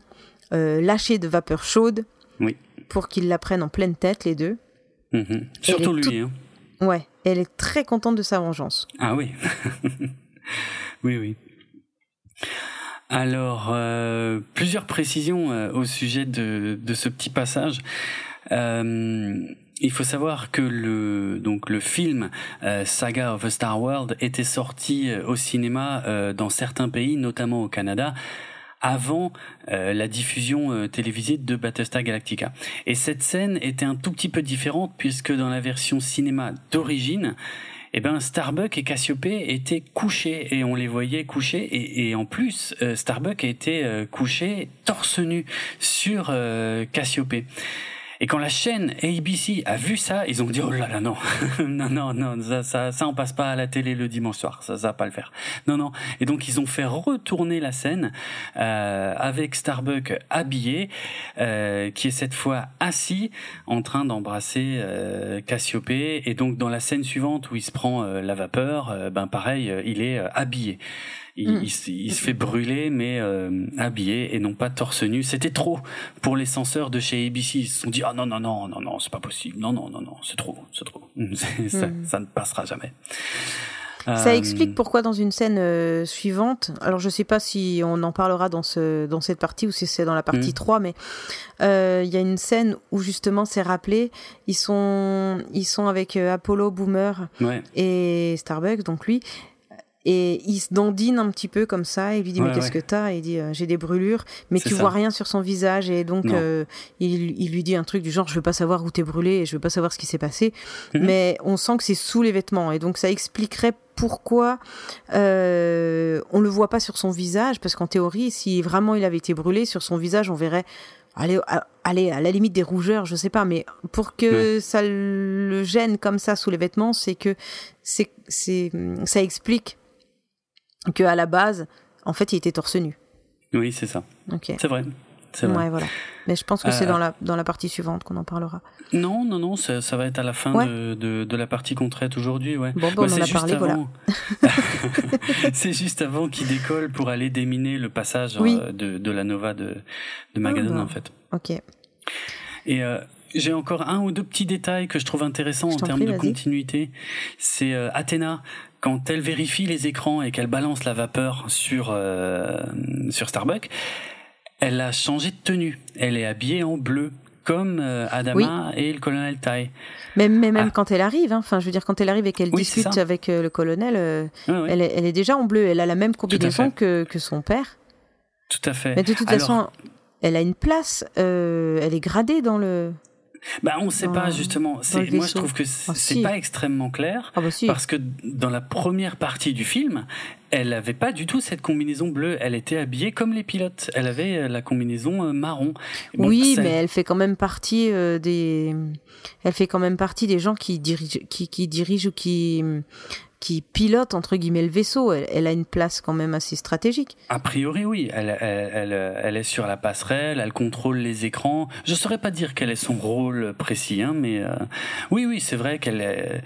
euh, lâcher de vapeur chaude oui. pour qu'ils la prennent en pleine tête, les deux. Mhm. Surtout lui. Hein. Ouais, elle est très contente de sa vengeance. Ah oui. oui, oui. Alors, euh, plusieurs précisions euh, au sujet de, de, ce petit passage. Euh, il faut savoir que le donc le film euh, Saga of a Star World était sorti euh, au cinéma euh, dans certains pays, notamment au Canada avant la diffusion télévisée de Battlestar Galactica. Et cette scène était un tout petit peu différente puisque dans la version cinéma d'origine, eh ben Starbuck et Cassiopée étaient couchés et on les voyait couchés et, et en plus Starbuck était couché torse nu sur Cassiopée. Et quand la chaîne ABC a vu ça, ils ont dit oh là là non, non non non, ça, ça ça on passe pas à la télé le dimanche soir, ça ça va pas le faire. Non non. Et donc ils ont fait retourner la scène euh, avec Starbuck habillé, euh, qui est cette fois assis en train d'embrasser euh, Cassiopée. Et donc dans la scène suivante où il se prend euh, la vapeur, euh, ben pareil, il est habillé. Mm. Il, se fait brûler, mais euh, habillé et non pas torse nu. C'était trop pour les censeurs de chez ABC. Ils se sont dit ah non non non non non c'est pas possible. Non non non non c'est trop c'est trop. ça, mm. ça, ne passera jamais. Ça euh, explique pourquoi dans une scène euh, suivante, alors je sais pas si on en parlera dans, ce, dans cette partie ou si c'est dans la partie 3, mm. mais il y a une scène où justement c'est rappelé, ils sont, ils sont avec Apollo, Boomer et Starbucks, donc lui, et il se dandine un petit peu comme ça et lui dit mais qu'est-ce que t'as? Et il dit euh, j'ai des brûlures mais tu vois rien sur son visage. Et donc euh, il, il, lui dit un truc du genre je veux pas savoir où t'es brûlé et je veux pas savoir ce qui s'est passé. Mhm. mais on sent que c'est sous les vêtements. Et donc ça expliquerait pourquoi euh, on le voit pas sur son visage. Parce qu'en théorie si vraiment il avait été brûlé sur son visage on verrait allez, à, allez, à la limite des rougeurs, je sais pas, mais pour que ça le gêne comme ça sous les vêtements, c'est que c'est, c'est, ça explique que à la base, en fait, il était torse nu. Oui, c'est ça. C'est vrai. C'est vrai. Ouais, voilà. Mais je pense que c'est euh, dans la, dans la partie suivante qu'on en parlera. Non, non, non, ça, ça va être à la fin de, de, de, la partie qu'on traite aujourd'hui. Ouais. Bon, bon bah, on en a parlé, voilà. c'est juste avant qu'il décolle pour aller déminer le passage euh, de, de la Nova de, de Magadan, ah, en fait. Ok. Et euh, j'ai encore un ou deux petits détails que je trouve intéressants en termes de continuité. C'est euh, Athéna quand elle vérifie les écrans et qu'elle balance la vapeur sur euh, sur Starbucks, elle a changé de tenue. Elle est habillée en bleu comme euh, Adama et le colonel Tai. Mais, même ah. quand elle arrive, hein, enfin, je veux dire, quand elle arrive et qu'elle discute avec le colonel, Elle, est, elle, est, déjà en bleu. Elle a la même combinaison que, que son père. Tout à fait. Mais de toute façon, elle a une place. elle est gradée dans le. Bah, on ne sait pas justement. Moi, je trouve que ah, c'est pas extrêmement clair ah, bah, parce que dans la première partie du film, elle n'avait pas du tout cette combinaison bleue. Elle était habillée comme les pilotes. Elle avait euh, la combinaison euh, marron. oui, mais elle fait quand même partie euh, des. Elle fait quand même partie des gens qui dirigent, qui, qui dirigent ou qui qui pilote entre guillemets le vaisseau. Elle, a une place quand même assez stratégique. A priori, oui. Elle, est sur la passerelle, elle contrôle les écrans. Je saurais pas dire quel est son rôle précis, hein, mais euh, oui, oui, c'est vrai qu'elle est.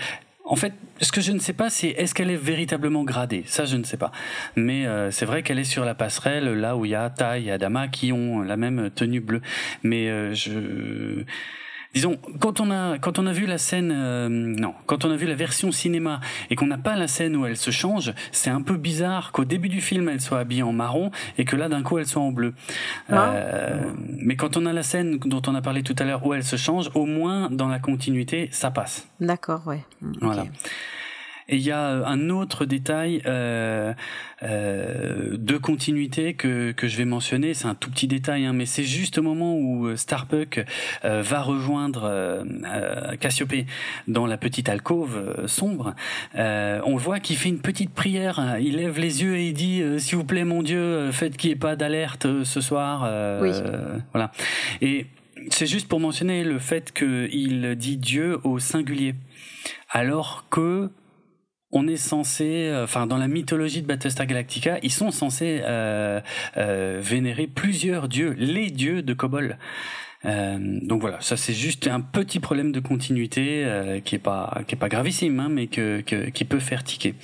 En fait, ce que je ne sais pas, c'est est-ce qu'elle est véritablement gradée? Ça, je ne sais pas. Mais euh, c'est vrai qu'elle est sur la passerelle, là où il y a Tai et Adama qui ont la même tenue bleue. Mais euh, je disons, quand on a quand on a vu la scène, euh, non, quand on a vu la version cinéma et qu'on n'a pas la scène où elle se change, c'est un peu bizarre qu'au début du film elle soit habillée en marron et que là d'un coup elle soit en bleu. Ah. Euh, mais quand on a la scène dont on a parlé tout à l'heure où elle se change, au moins dans la continuité, ça passe. D'accord, ouais. Mm, ok. Et il y a euh, un autre détail euh, euh, de continuité que, que je vais mentionner. C'est un tout petit détail, hein, mais c'est juste au moment où Starbuck euh, va rejoindre Cassiopée dans la petite alcôve sombre. On voit qu'il fait une petite prière. Il lève les yeux et il dit "S'il vous plaît, mon Dieu, faites qu'il n'y ait pas d'alerte ce soir." Oui. voilà. Et c'est juste pour mentionner le fait qu'il dit Dieu au singulier, alors que on est censé, euh, enfin dans la mythologie de Battlestar Galactica, ils sont censés euh, euh, vénérer plusieurs dieux, les dieux de Kobol. Donc voilà, ça c'est juste un petit problème de continuité qui est pas qui est pas gravissime, hein, mais que, que- qui peut faire tiquer.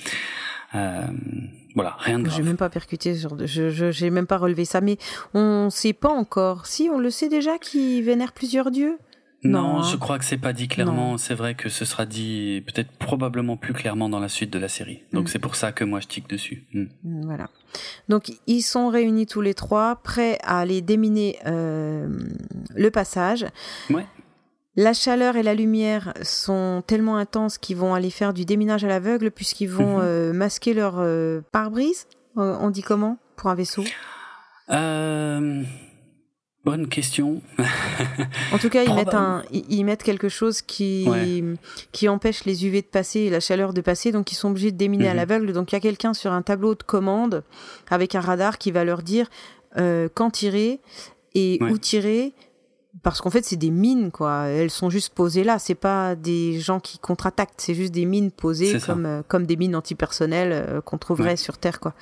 Voilà, rien de J'ai grave. même pas percuté, je- j'ai même pas relevé ça, mais on sait pas encore. Si, on le sait déjà qu'ils vénèrent plusieurs dieux? Non, Non, hein. je crois que c'est pas dit clairement. C'est vrai que ce sera dit peut-être probablement plus clairement dans la suite de la série. Donc Mm. c'est pour ça que moi je tique dessus. Mm. Mm, Voilà. Donc ils sont réunis tous les trois, prêts à aller déminer euh, le passage. Ouais. La chaleur et la lumière sont tellement intenses qu'ils vont aller faire du déminage à l'aveugle puisqu'ils vont Mhm. euh, masquer leur euh, pare-brise. On dit comment? Pour un vaisseau? Euh, bonne question. En tout cas, ils mettent, un, ils, mettent quelque chose qui, Ouais. qui empêche les UV de passer et la chaleur de passer, donc ils sont obligés de déminer à Mhm. l'aveugle. Donc il y a quelqu'un sur un tableau de commande avec un radar qui va leur dire euh, quand tirer et Ouais. où tirer. Parce qu'en fait, c'est des mines, quoi. Elles sont juste posées là. C'est pas des gens qui contre-attaquent. C'est juste des mines posées comme, euh, comme des mines antipersonnelles euh, qu'on trouverait Ouais. sur Terre, quoi.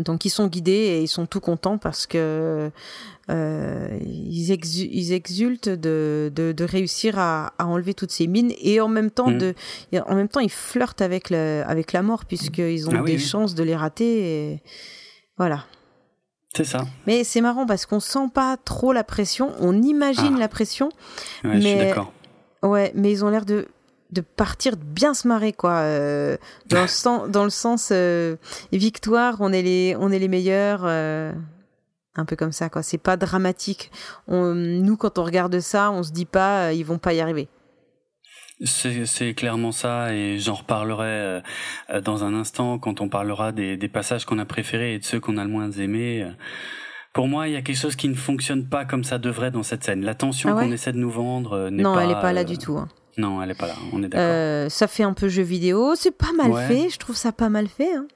Donc ils sont guidés et ils sont tout contents parce que euh, ils, exu- ils exultent de, de, de réussir à, à enlever toutes ces mines et en même temps de et en même temps ils flirtent avec le, avec la mort puisqu'ils ont Ah des oui. chances de les rater et voilà. C'est ça. Mais c'est marrant parce qu'on sent pas trop la pression, on imagine Ah. la pression, Ouais, Je suis Mais- ouais, mais ils ont l'air de de partir bien se marrer quoi euh, dans le sens dans le sens euh, victoire on est les on est les meilleurs euh, un peu comme ça quoi c'est pas dramatique on, nous quand on regarde ça on se dit pas ils vont pas y arriver C'est clairement ça et j'en reparlerai dans un instant quand on parlera des, des passages qu'on a préférés et de ceux qu'on a le moins aimés. Pour moi, il y a quelque chose qui ne fonctionne pas comme ça devrait dans cette scène. La tension Ah ouais qu'on essaie de nous vendre n'est non pas. elle est pas là du tout hein. Non, elle est pas là. On est d'accord. Euh, ça fait un peu jeu vidéo c'est pas mal Ouais. fait je trouve ça pas mal fait hein.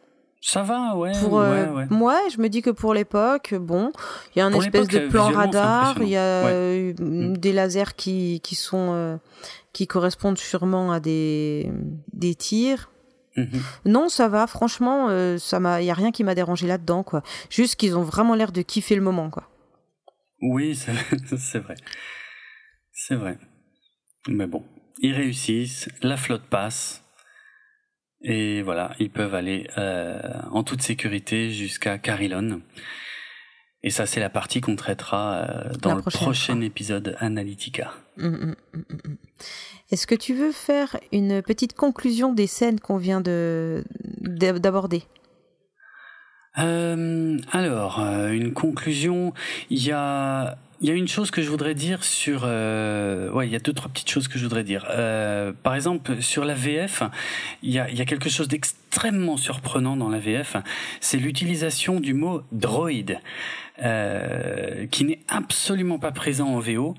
Ça va, ouais. pour euh, ouais, ouais. moi je me dis que pour l'époque bon il y a un Pour espèce de euh, plan radar il y a euh, Mm. des lasers qui qui sont euh, qui correspondent sûrement à des des tirs Mhm. non ça va franchement euh, ça m'a il y a rien qui m'a dérangé là dedans quoi juste qu'ils ont vraiment l'air de kiffer le moment quoi Oui, c'est vrai. C'est vrai. Mais bon, ils réussissent, la flotte passe, et voilà, ils peuvent aller euh, en toute sécurité jusqu'à Carilon. Et ça, c'est la partie qu'on traitera euh, dans La le prochain fois. épisode Analytica. Mm, mm, mm, mm, mm. est-ce que tu veux faire une petite conclusion des scènes qu'on vient de d'a- d'aborder? Euh, alors, une conclusion. Il y a, il y a une chose que je voudrais dire sur. Euh, ouais, il y a deux trois petites choses que je voudrais dire. Euh, par exemple, sur la VF, il y a, y a quelque chose d'extrêmement surprenant dans la VF. C'est l'utilisation du mot droïde. Euh, qui n'est absolument pas présent en VO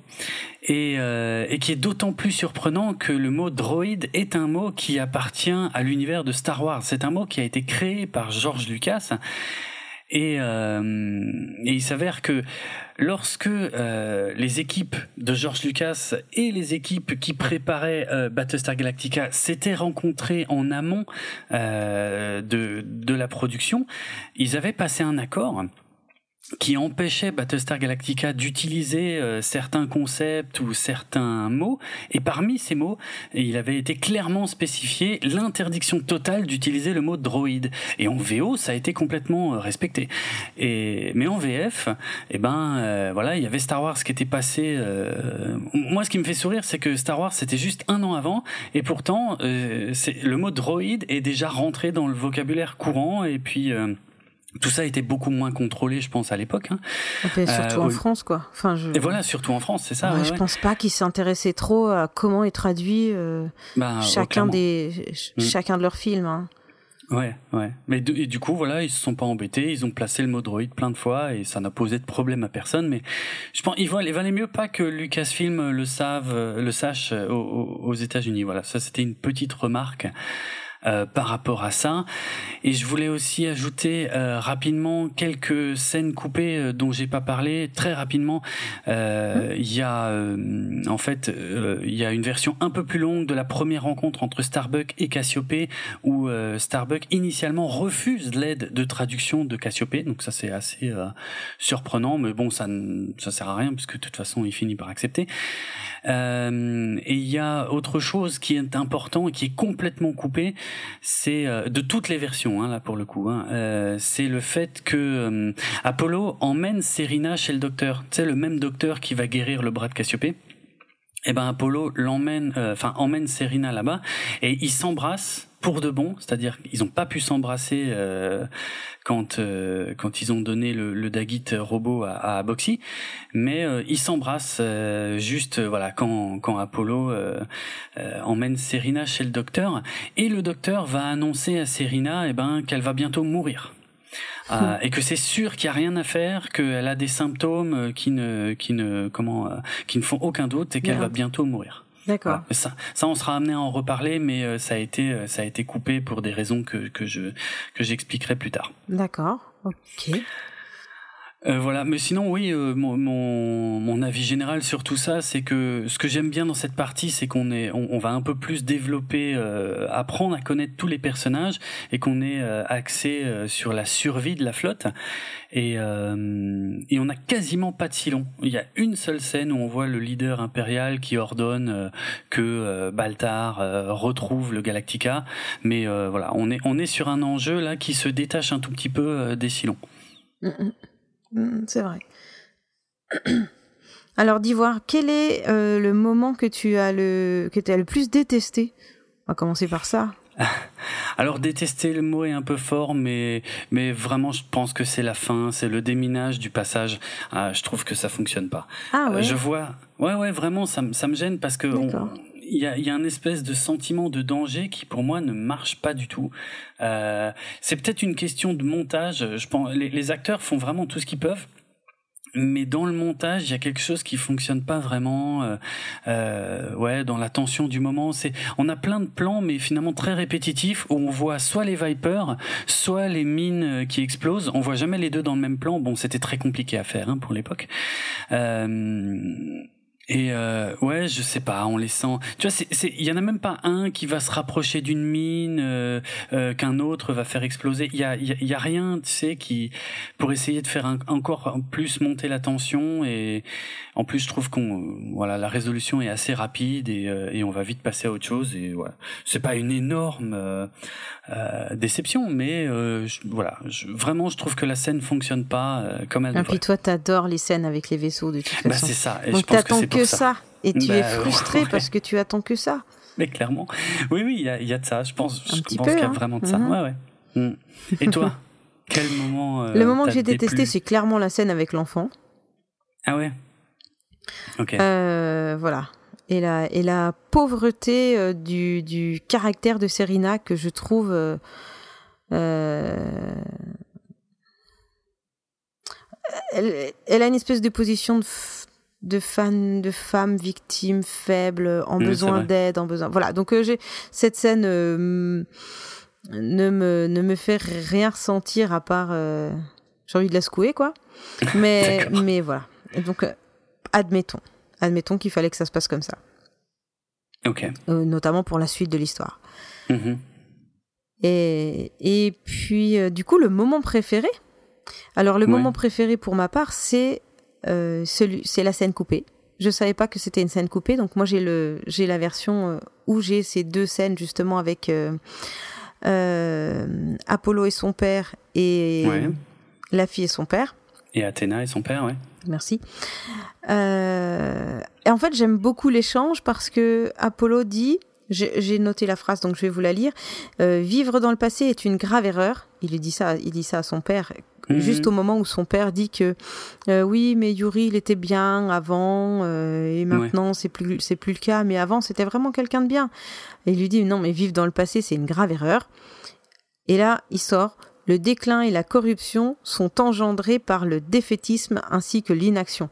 et, euh, et qui est d'autant plus surprenant que le mot droïde est un mot qui appartient à l'univers de Star Wars. C'est un mot qui a été créé par George Lucas et, euh, et il s'avère que lorsque euh, les équipes de George Lucas et les équipes qui préparaient euh, Battlestar Galactica s'étaient rencontrées en amont de la production, ils avaient passé un accord qui empêchait Battlestar Galactica d'utiliser euh, certains concepts ou certains mots. Et parmi ces mots, il avait été clairement spécifié l'interdiction totale d'utiliser le mot droïde. Et en VO, ça a été complètement euh, respecté. Et mais en VF, eh ben euh, voilà, il y avait Star Wars qui était passé. moi, ce qui me fait sourire, c'est que Star Wars c'était juste un an avant, et pourtant, le mot droïde est déjà rentré dans le vocabulaire courant. Et puis tout ça était beaucoup moins contrôlé, je pense, à l'époque. Hein. surtout en France, quoi. Enfin, je... Et voilà, surtout en France, c'est ça. Ouais, je pense pas qu'ils s'intéressaient trop à comment est traduit euh, bah, chacun des mm. chacun de leurs films. Hein. Ouais, ouais. Mais du, du coup, voilà, ils se sont pas embêtés. Ils ont placé le mot droïde plein de fois et ça n'a posé de problème à personne. Mais je pense, il valait mieux pas que Lucasfilm le le sache aux, aux États-Unis. Voilà, ça c'était une petite remarque. Euh, par rapport à ça. Et je voulais aussi ajouter euh, rapidement quelques scènes coupées euh, dont j'ai pas parlé. Très rapidement, il y a en fait il y a une version un peu plus longue de la première rencontre entre Starbuck et Cassiopée où Starbuck initialement refuse l'aide de traduction de Cassiopée. Donc ça c'est assez surprenant, mais bon ça ça sert à rien puisque de toute façon il finit par accepter. Et il y a autre chose qui est important et qui est complètement coupé, c'est euh, de toutes les versions hein, là pour le coup. Hein, euh, c'est le fait que euh, Apollo emmène Serena chez le docteur. Sais le même docteur qui va guérir le bras de Cassiopée. Et eh ben Apollo l'emmène, enfin emmène Serena là-bas et ils s'embrassent pour de bon, c'est-à-dire qu'ils n'ont pas pu s'embrasser euh, quand euh, quand ils ont donné le, le Dagit robot à, à Boxy, mais euh, ils s'embrassent juste voilà quand quand Apollo emmène Serena chez le docteur et le docteur va annoncer à Serena eh ben qu'elle va bientôt mourir. et que c'est sûr qu'il y a rien à faire, qu'elle a des symptômes qui ne qui ne comment qui ne font aucun doute et qu'elle va bientôt mourir. D'accord. Ça, ça, on sera amené à en reparler, mais euh, ça a été, euh, ça a été coupé pour des raisons que que je que j'expliquerai plus tard. D'accord. Ok. Euh, voilà, mais sinon oui, euh, mon, mon, avis général sur tout ça, c'est que ce que j'aime bien dans cette partie, c'est qu'on est, on, on, va un peu plus développer, euh, apprendre à connaître tous les personnages et qu'on est axé sur la survie de la flotte. Et, et on n'a quasiment pas de silon. Il y a une seule scène où on voit le leader impérial qui ordonne que Baltar retrouve le Galactica, mais voilà, on est, on est sur un enjeu là qui se détache un tout petit peu des silons. Mm, mm. Mm, c'est vrai. Alors, d'Ivoire, quel est euh, le moment que tu as le, que as le plus détesté? On va commencer par ça. Alors détester le mot est un peu fort, mais mais vraiment je pense que c'est la fin, c'est le déminage du passage. Ah, je trouve que ça fonctionne pas. Ah ouais? je vois, ouais ouais vraiment ça, ça me gêne parce que il y a, y a un espèce de sentiment de danger qui pour moi ne marche pas du tout. Euh, c'est peut-être une question de montage. Je pense les, acteurs font vraiment tout ce qu'ils peuvent mais dans le montage, il y a quelque chose qui fonctionne pas vraiment. Euh, euh, ouais, dans la tension du moment, c'est on a plein de plans, mais finalement très répétitifs où on voit soit les Vipers, soit les mines euh, qui explosent. On voit jamais les deux dans le même plan. Bon, c'était très compliqué à faire hein, pour l'époque. Euh, et euh, ouais, je sais pas, on les sent. Tu vois, c'est, il y en a même pas un qui va se rapprocher d'une mine euh, euh, qu'un autre va faire exploser. Il y a, y, y a rien, tu sais, qui pour essayer de faire encore plus monter la tension. Et en plus, je trouve qu'on, voilà, la résolution est assez rapide et, euh, et on va vite passer à autre chose. Et voilà, c'est pas une énorme euh, euh, déception, mais voilà, je, vraiment, je trouve que la scène fonctionne pas comme elle. Et puis toi, t'adores les scènes avec les vaisseaux de toute bah, façon. Bah c'est ça. Et je pense que que ça. Et tu es bah, frustré parce que tu attends que ça. Mais clairement. Oui, oui, il y a, y a, de ça. Je pense, je pense qu'il y a hein. vraiment de ça. Mhm. Ouais, ouais. Mm. Et toi Quel moment euh, Le moment que j'ai détesté, c'est clairement la scène avec l'enfant. Ah ouais? Ok. Euh, voilà. Et la, et la pauvreté euh, du, du, caractère de Serena que je trouve. Elle, elle, a une espèce de position de de fans, de femmes victimes faibles, en besoin d'aide, en besoin. Voilà. Donc euh, j'ai cette scène euh, ne me ne me fait rien ressentir à part euh, j'ai envie de la secouer quoi. Mais mais voilà. donc admettons, admettons qu'il fallait que ça se passe comme ça. Ok. notamment pour la suite de l'histoire. Mm-hmm. Et et puis du coup le moment préféré Alors le moment préféré pour ma part, c'est euh, c'est la scène coupée. Je savais pas que c'était une scène coupée, donc moi j'ai le, j'ai la version euh, où j'ai ces deux scènes justement avec euh, Apollo et son père et la fille et son père. Et Athéna et son père, ouais. Merci. et en fait, j'aime beaucoup l'échange parce que Apollo dit, j'ai noté la phrase, donc je vais vous la lire. vivre dans le passé est une grave erreur. Il dit ça, il dit ça à son père Mhm. Juste au moment où son père dit que euh, oui, mais Yuri, il était bien avant euh, et maintenant c'est plus c'est plus le cas. Mais avant, c'était vraiment quelqu'un de bien. Et il lui dit non, mais vivre dans le passé, c'est une grave erreur. Et là, il sort. Le déclin et la corruption sont engendrés par le défaitisme ainsi que l'inaction.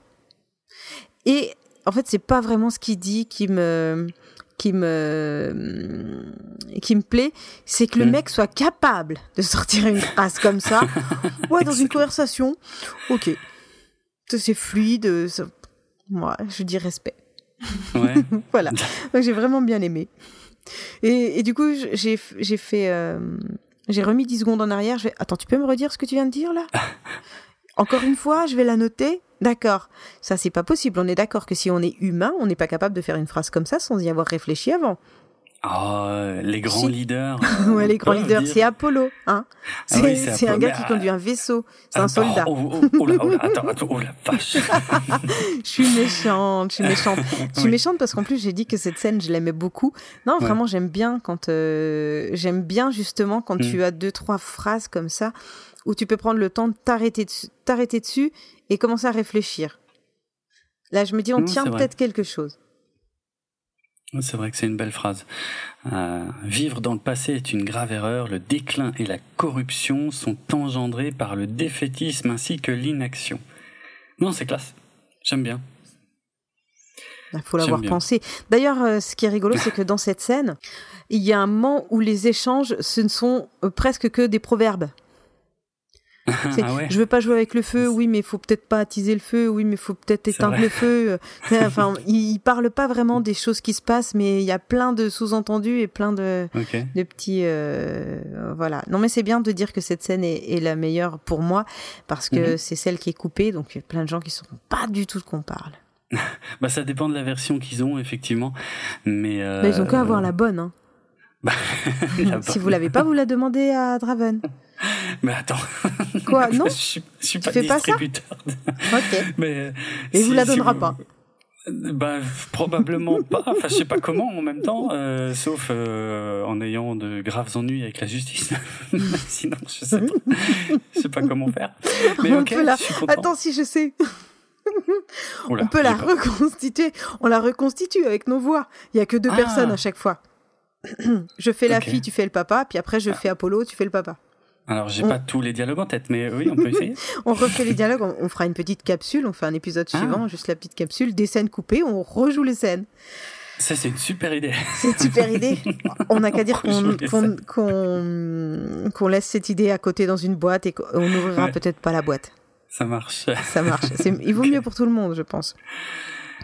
Et en fait, c'est pas vraiment ce qu'il dit qui me qui me qui me plaît, c'est que le hmm. mec soit capable de sortir une phrase comme ça. Ouais, dans une conversation. Ok, c'est fluide. Moi, je dis respect. Ouais. voilà. Donc j'ai vraiment bien aimé. Et, et du coup, j'ai j'ai fait euh, j'ai remis 10 secondes en arrière. Je vais attends, tu peux me redire ce que tu viens de dire là? Encore une fois, je vais la noter. D'accord. Ça, c'est pas possible. On est d'accord que si on est humain, on n'est pas capable de faire une phrase comme ça sans y avoir réfléchi avant. Ah, les grands leaders. ouais, les grands leaders, c'est Apollo, hein. Ah c'est un gars qui conduit un vaisseau. C'est un soldat. Oh, oh, oh, là, oh là, attends, attends, oh la vache. je suis méchante, je suis méchante. Je suis méchante parce qu'en plus j'ai dit que cette scène, je l'aimais beaucoup. Non, vraiment, j'aime bien quand euh, j'aime bien justement quand tu hmm. as deux trois phrases comme ça où tu peux prendre le temps de t'arrêter t'arrêter dessus et commencer à réfléchir. Là, je me dis, on tient peut-être quelque chose. C'est vrai que c'est une belle phrase. Euh, vivre dans le passé est une grave erreur. Le déclin et la corruption sont engendrés par le défaitisme ainsi que l'inaction. Non, c'est classe. J'aime bien. Il faut l'avoir pensé. D'ailleurs, euh, ce qui est rigolo, c'est que dans cette scène, il y a un moment où les échanges, ce ne sont euh, presque que des proverbes. Ah ouais. Je veux pas jouer avec le feu, oui, mais il faut peut-être pas attiser le feu, oui, mais il faut peut-être éteindre le feu. enfin, il, parle pas vraiment des choses qui se passent, mais il y a plein de sous-entendus et plein de, de petits, euh, voilà. Non, mais c'est bien de dire que cette scène est, la meilleure pour moi parce que mhm. c'est celle qui est coupée, donc il y a plein de gens qui sont pas du tout de qu'on parle. bah, ça dépend de la version qu'ils ont, effectivement. Mais, euh... ils ont qu'à avoir la bonne, hein. Bah, si vous l'avez pas, vous la demandez à Draven. Mais attends. Quoi Non Je suis, suis pas distributeur. Pas ok. Mais Et vous la donnera pas. Bah probablement pas. Enfin, je sais pas comment en même temps, euh, sauf euh, en ayant de graves ennuis avec la justice. Sinon, je sais pas. je sais pas comment faire. Mais ok, je suis content. Attends, si je sais. on peut la reconstituer. On la reconstitue avec nos voix. Il y a que deux ah. personnes à chaque fois. je fais la fille, tu fais le papa, puis après je ah. fais Apollo, tu fais le papa. Alors, j'ai pas tous les dialogues en tête, mais oui, on peut essayer. on refait les dialogues, on, fera une petite capsule, on fait un épisode ah. suivant, juste la petite capsule, des scènes coupées, on rejoue les scènes. Ça, c'est une super idée. C'est une super idée. On n'a qu'à dire qu'on laisse cette idée à côté dans une boîte et qu'on n'ouvrira peut-être pas la boîte. Ça marche. Ça marche. Il vaut mieux pour tout le monde, je pense.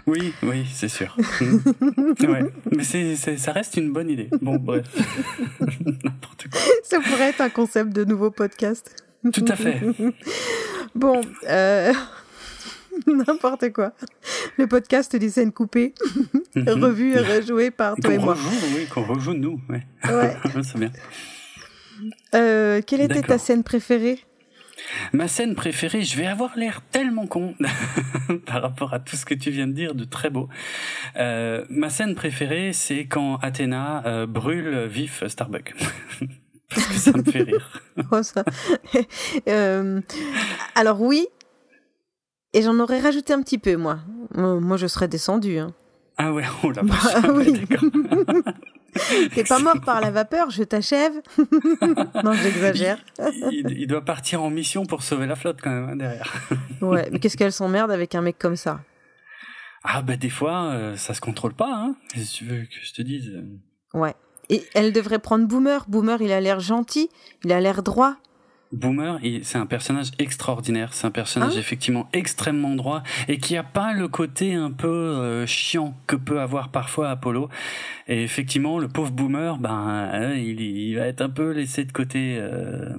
Oui, oui, c'est sûr. ouais. Mais c'est, ça reste une bonne idée. Bon, bref. N'importe quoi. Ça pourrait être un concept de nouveau podcast. Tout à fait. bon, euh... n'importe quoi. Le podcast des scènes coupées, mhm. revues et rejouées par toi et moi. oui, qu'on rejoue nous. Ouais. ouais. c'est bien. Euh, quelle était ta scène préférée? Ma scène préférée, je vais avoir l'air tellement con par rapport à tout ce que tu viens de dire, de très beau. Euh, ma scène préférée, c'est quand Athéna euh, brûle vif Starbuck. Parce que ça me fait rire. oh, ça. euh, alors oui, et j'en aurais rajouté un petit peu, moi. Moi, je serais descendu. Hein. Ah ouais, oh la. Bah, oui. T'es pas mort par la vapeur, je t'achève. non, j'exagère. Il, doit partir en mission pour sauver la flotte quand même hein, derrière. ouais, mais qu'est-ce qu'elle s'emmerde avec un mec comme ça? Ah bah des fois, euh, ça se contrôle pas. Hein si tu veux que je te dise? Ouais. Et elle devrait prendre Boomer. Boomer, il a l'air gentil, il a l'air droit. Boomer, c'est un personnage extraordinaire. C'est un personnage ah effectivement extrêmement droit et qui a pas le côté un peu euh, chiant que peut avoir parfois Apollo. Et effectivement, le pauvre Boomer, ben, euh, il, va être un peu laissé de côté. Euh,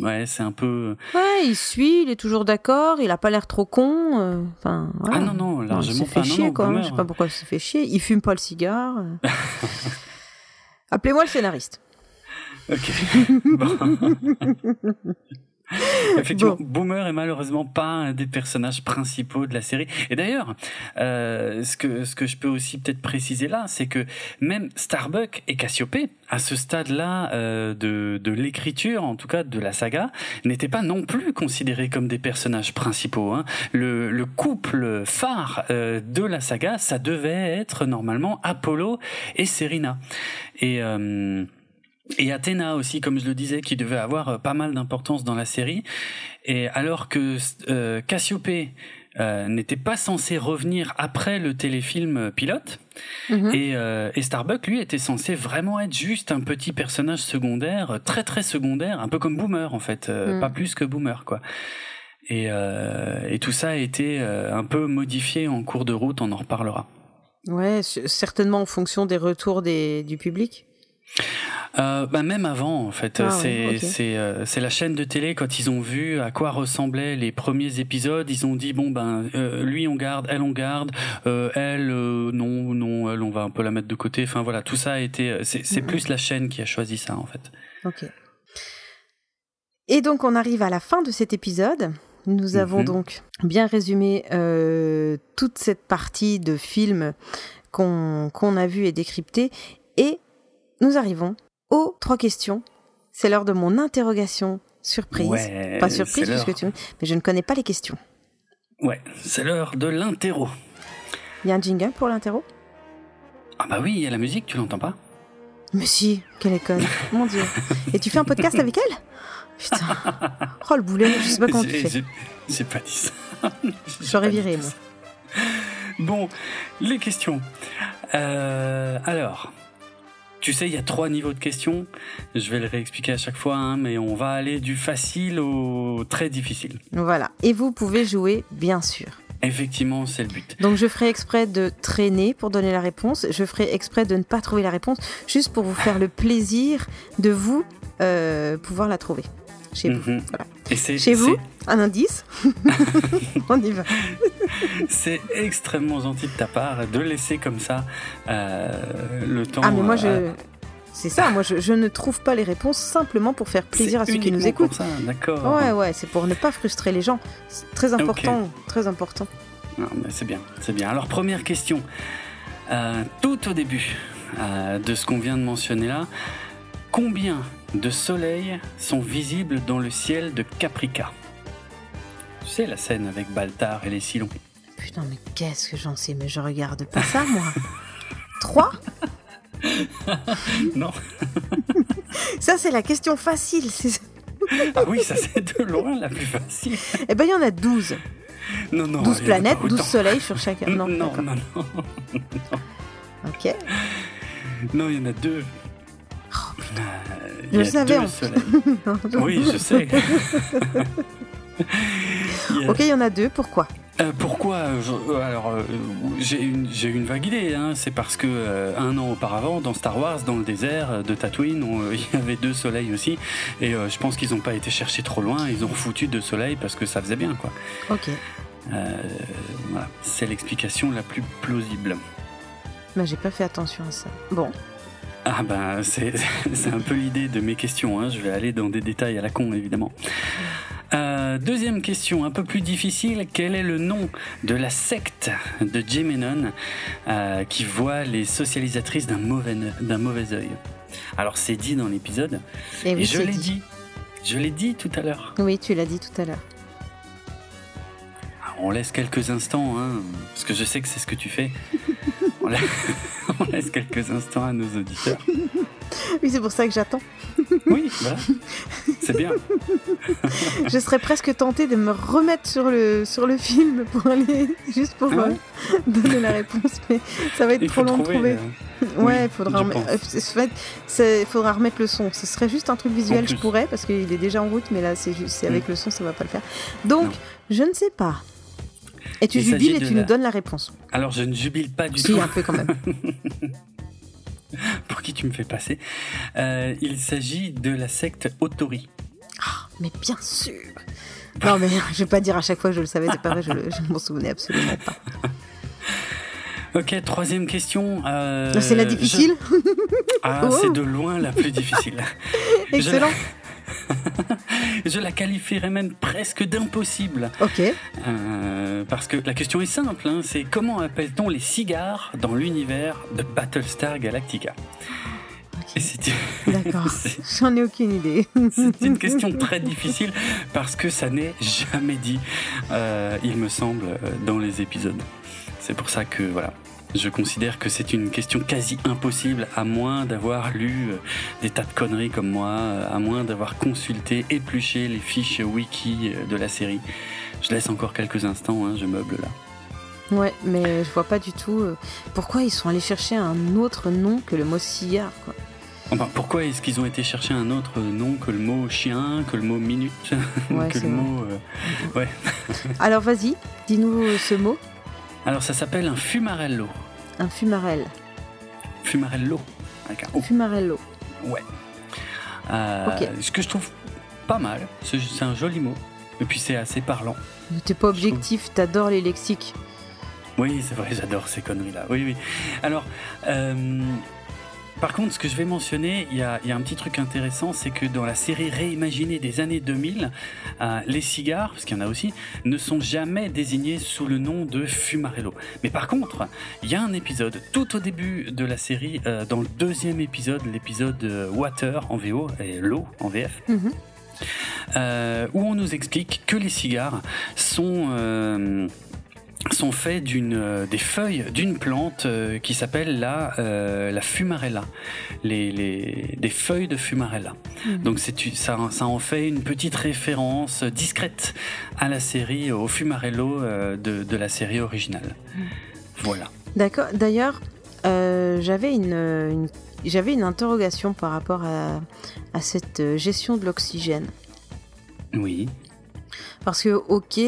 ouais, c'est un peu. Ouais, il suit, il est toujours d'accord, il a pas l'air trop con. euh, Enfin, voilà. Ah non, non, largement il s'est fait pas. Non, chier, non, quoi. Je sais pas pourquoi il s'est fait chier. Il fume pas le cigare. Appelez-moi le scénariste. Ok. Bon. Effectivement, Boomer est malheureusement pas un des personnages principaux de la série. Et d'ailleurs, euh, ce que ce que je peux aussi peut-être préciser là, c'est que même Starbuck et Cassiopée, à ce stade-là euh, de de l'écriture, en tout cas de la saga, n'étaient pas non plus considérés comme des personnages principaux. Hein. Le le couple phare euh, de la saga, ça devait être normalement Apollo et Serena. Et euh, et Athéna aussi, comme je le disais, qui devait avoir euh, pas mal d'importance dans la série. Et alors que euh, Cassiopée euh, n'était pas censé revenir après le téléfilm euh, pilote, Mhm. et, euh, et Starbuck, lui, était censé vraiment être juste un petit personnage secondaire, très très secondaire, un peu comme Boomer en fait, Mm. pas plus que Boomer quoi. Et, et tout ça a été un peu modifié en cours de route, on en reparlera. Ouais, certainement en fonction des retours des, du public. Euh, bah même avant en fait, Ah c'est euh, c'est la chaîne de télé quand ils ont vu à quoi ressemblaient les premiers épisodes, ils ont dit bon ben euh, lui on garde, elle on garde, elle non non elle on va un peu la mettre de côté. Enfin voilà tout ça a été c'est plus la chaîne qui a choisi ça en fait. Ok. Et donc on arrive à la fin de cet épisode. Nous avons Mhm. donc bien résumé euh, toute cette partie de film qu'on qu'on a vu et décrypté. Et nous arrivons aux trois questions. C'est l'heure de mon interrogation surprise. Ouais, Pas surprise puisque tu... Mais je ne connais pas les questions. Ouais, c'est l'heure de l'interro. Il y a un jingle pour l'interro? Ah bah oui, il y a la musique, tu l'entends pas? Mais si, quelle école. Mon Dieu. Et tu fais un podcast avec elle? Putain. Oh le boulet, je sais pas comment tu fais. j'ai- pas dit ça. J'aurais viré, moi. Bon, les questions. Euh, alors, tu sais, il y a trois niveaux de questions. Je vais le réexpliquer à chaque fois, hein, mais on va aller du facile au très difficile. Voilà. Et vous pouvez jouer, bien sûr. Effectivement, c'est le but. Donc je ferai exprès de traîner pour donner la réponse. Je ferai exprès de ne pas trouver la réponse, juste pour vous faire le plaisir de vous euh, pouvoir la trouver. Chez vous. Mhm. Voilà. Et c'est Chez vous, un indice. On y va. c'est extrêmement gentil de ta part de laisser comme ça euh, le temps. Ah mais moi euh, je... C'est ça, moi je, je ne trouve pas les réponses simplement pour faire plaisir à ceux qui nous écoutent. d'accord. Ouais, ouais, c'est pour ne pas frustrer les gens. C'est très important, très important. C'est bien, c'est bien. Alors première question, Euh, tout au début euh, de ce qu'on vient de mentionner là, combien de soleils sont visibles dans le ciel de Caprica Tu sais la scène avec Baltar et les Silons. Putain, mais qu'est-ce que j'en sais Mais je regarde pas ça, moi. Trois? Non, Ça, c'est la question facile. ah oui, ça c'est de loin la plus facile. Eh ben, il y en a 12. Non, non. 12 il y en a planètes, pas 12 autant. soleils sur chacun. Non, non, non, non, Ok. non, il y en a deux. Oh, Euh, il Je y a le savais, deux en-. Oui, je sais. A- Ok, il y en a deux. Pourquoi? Euh, pourquoi? Euh, je- Alors, euh, j'ai une, une vague idée. Hein. C'est parce que euh, un an auparavant, dans Star Wars, dans le désert de Tatooine, il y avait deux soleils aussi. Et je pense qu'ils n'ont pas été chercher trop loin. Ils ont foutu deux soleils parce que ça faisait bien, quoi. Ok. Voilà, c'est l'explication la plus plausible. Mais j'ai pas fait attention à ça. Bon. Ah ben, c'est un peu l'idée de mes questions. Hein. Je vais aller dans des détails à la con, évidemment. Euh, deuxième question, un peu plus difficile. Quel est le nom de la secte de Gemenon euh, qui voit les socialisatrices d'un mauvais, mauvais œil? Alors, c'est dit dans l'épisode. Et Et, oui, je l'ai dit. dit. Je l'ai dit tout à l'heure. Oui, tu l'as dit tout à l'heure. On laisse quelques instants, hein, parce que je sais que c'est ce que tu fais. On la- on laisse quelques instants à nos auditeurs. Oui, c'est pour ça que j'attends. Oui, voilà. C'est bien. Je serais presque tentée de me remettre sur le, sur le film pour aller juste pour Ah ouais euh, donner la réponse, mais ça va être Il trop long de trouver. trouver. euh, Ouais, oui, faudra euh, fait, c'est- faudra remettre le son. Ce serait juste un truc visuel, je pourrais, parce qu'il est déjà en route, mais là, c'est juste, c'est avec le son, ça va pas le faire. Donc, Non. je ne sais pas. Et tu Il jubiles et tu la- nous donnes la réponse. Alors, je ne jubile pas du Si, tout. un peu quand même. Pour qui tu me fais passer Euh, Il s'agit de la secte Otori. Mais bien sûr Non, mais je vais pas dire à chaque fois que je le savais, c'est pas vrai, je, m'en souvenais absolument pas. Ok, troisième question. Euh, c'est la difficile Ah, oh. c'est de loin la plus difficile. Excellent. Je la... qualifierais même presque d'impossible. Ok. Euh, parce que la question est simple, hein, c'est comment appelle-t-on les cigares dans l'univers de Battlestar Galactica? D'accord, j'en ai aucune idée. C'est une question très difficile parce que ça n'est jamais dit, euh, il me semble, dans les épisodes. C'est pour ça que voilà, je considère que c'est une question quasi impossible, à moins d'avoir lu euh, des tas de conneries comme moi, euh, à moins d'avoir consulté, épluché les fiches wiki euh, de la série. Je laisse encore quelques instants, hein, je meuble là. Ouais, mais je vois pas du tout pourquoi ils sont allés chercher un autre nom que le mot cigare, quoi. Enfin, pourquoi est-ce qu'ils ont été chercher un autre nom que le mot chien, que le mot minute, que le mot. Ouais. Alors vas-y, dis-nous ce mot. Alors ça s'appelle un fumarello. Un fumarel. Fumarello. Avec un Fumarello. Ouais. Euh, ce que je trouve pas mal, c'est un joli mot. Et puis c'est assez parlant. T'es pas objectif, t'adores les lexiques. Oui, c'est vrai, j'adore ces conneries-là. Oui, oui. Alors, euh, par contre, ce que je vais mentionner, il y a, un petit truc intéressant, c'est que dans la série réimaginée des années 2000, euh, les cigares, parce qu'il y en a aussi, ne sont jamais désignés sous le nom de Fumarello. Mais par contre, il y a un épisode tout au début de la série, euh, dans le deuxième épisode, l'épisode euh, Water en VO et l'eau en VF. Mhm. où on nous explique que les cigares sont sont faits d'une euh, des feuilles d'une plante euh, qui s'appelle la euh, la fumarella. Les, les, des feuilles de fumarella. Mhm. donc c'est ça ça en fait une petite référence discrète à la série au fumarello de, de la série originale. Mhm. voilà. D'accord. D'ailleurs j'avais une, j'avais une interrogation par rapport à, à cette gestion de l'oxygène. Oui parce que, ok,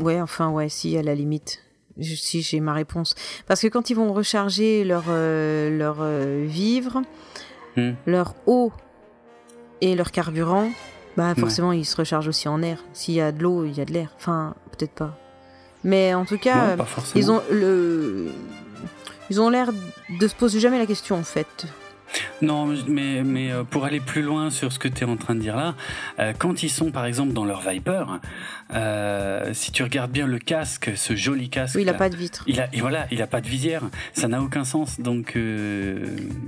ouais, enfin, ouais, si, à la limite. si j'ai ma réponse. Parce que quand ils vont recharger leur, euh, leur euh, vivre, hmm. leur eau et leur carburant, bah forcément, ils se rechargent aussi en air. S'il y a de l'eau, il y a de l'air. Enfin, peut-être pas. Mais en tout cas, ils ont le. Ils ont l'air de se poser jamais la question en fait. Non, mais, mais euh, pour aller plus loin sur ce que tu es en train de dire là, euh, quand ils sont par exemple dans leur Viper, euh, si tu regardes bien le casque, ce joli casque. Oui, il n'a pas de vitre. Il a, voilà, il a pas de visière. Ça n'a aucun sens. Donc,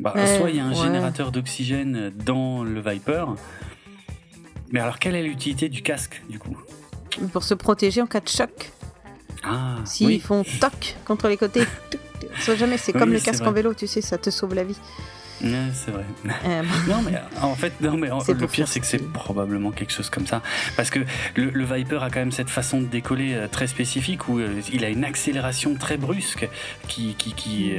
bah, soit il y a un générateur d'oxygène dans le Viper. Mais alors, quelle est l'utilité du casque du coup? Pour se protéger en cas de choc. Ah, S'ils font toc contre les côtés. Soit jamais, c'est comme le casque en vélo, tu sais, ça te sauve la vie c'est vrai. Euh, non, mais en fait, non, mais le pire, c'est que c'est probablement quelque chose comme ça. Parce que le, Viper a quand même cette façon de décoller euh, très spécifique où euh, il a une accélération très brusque. qui, qui, qui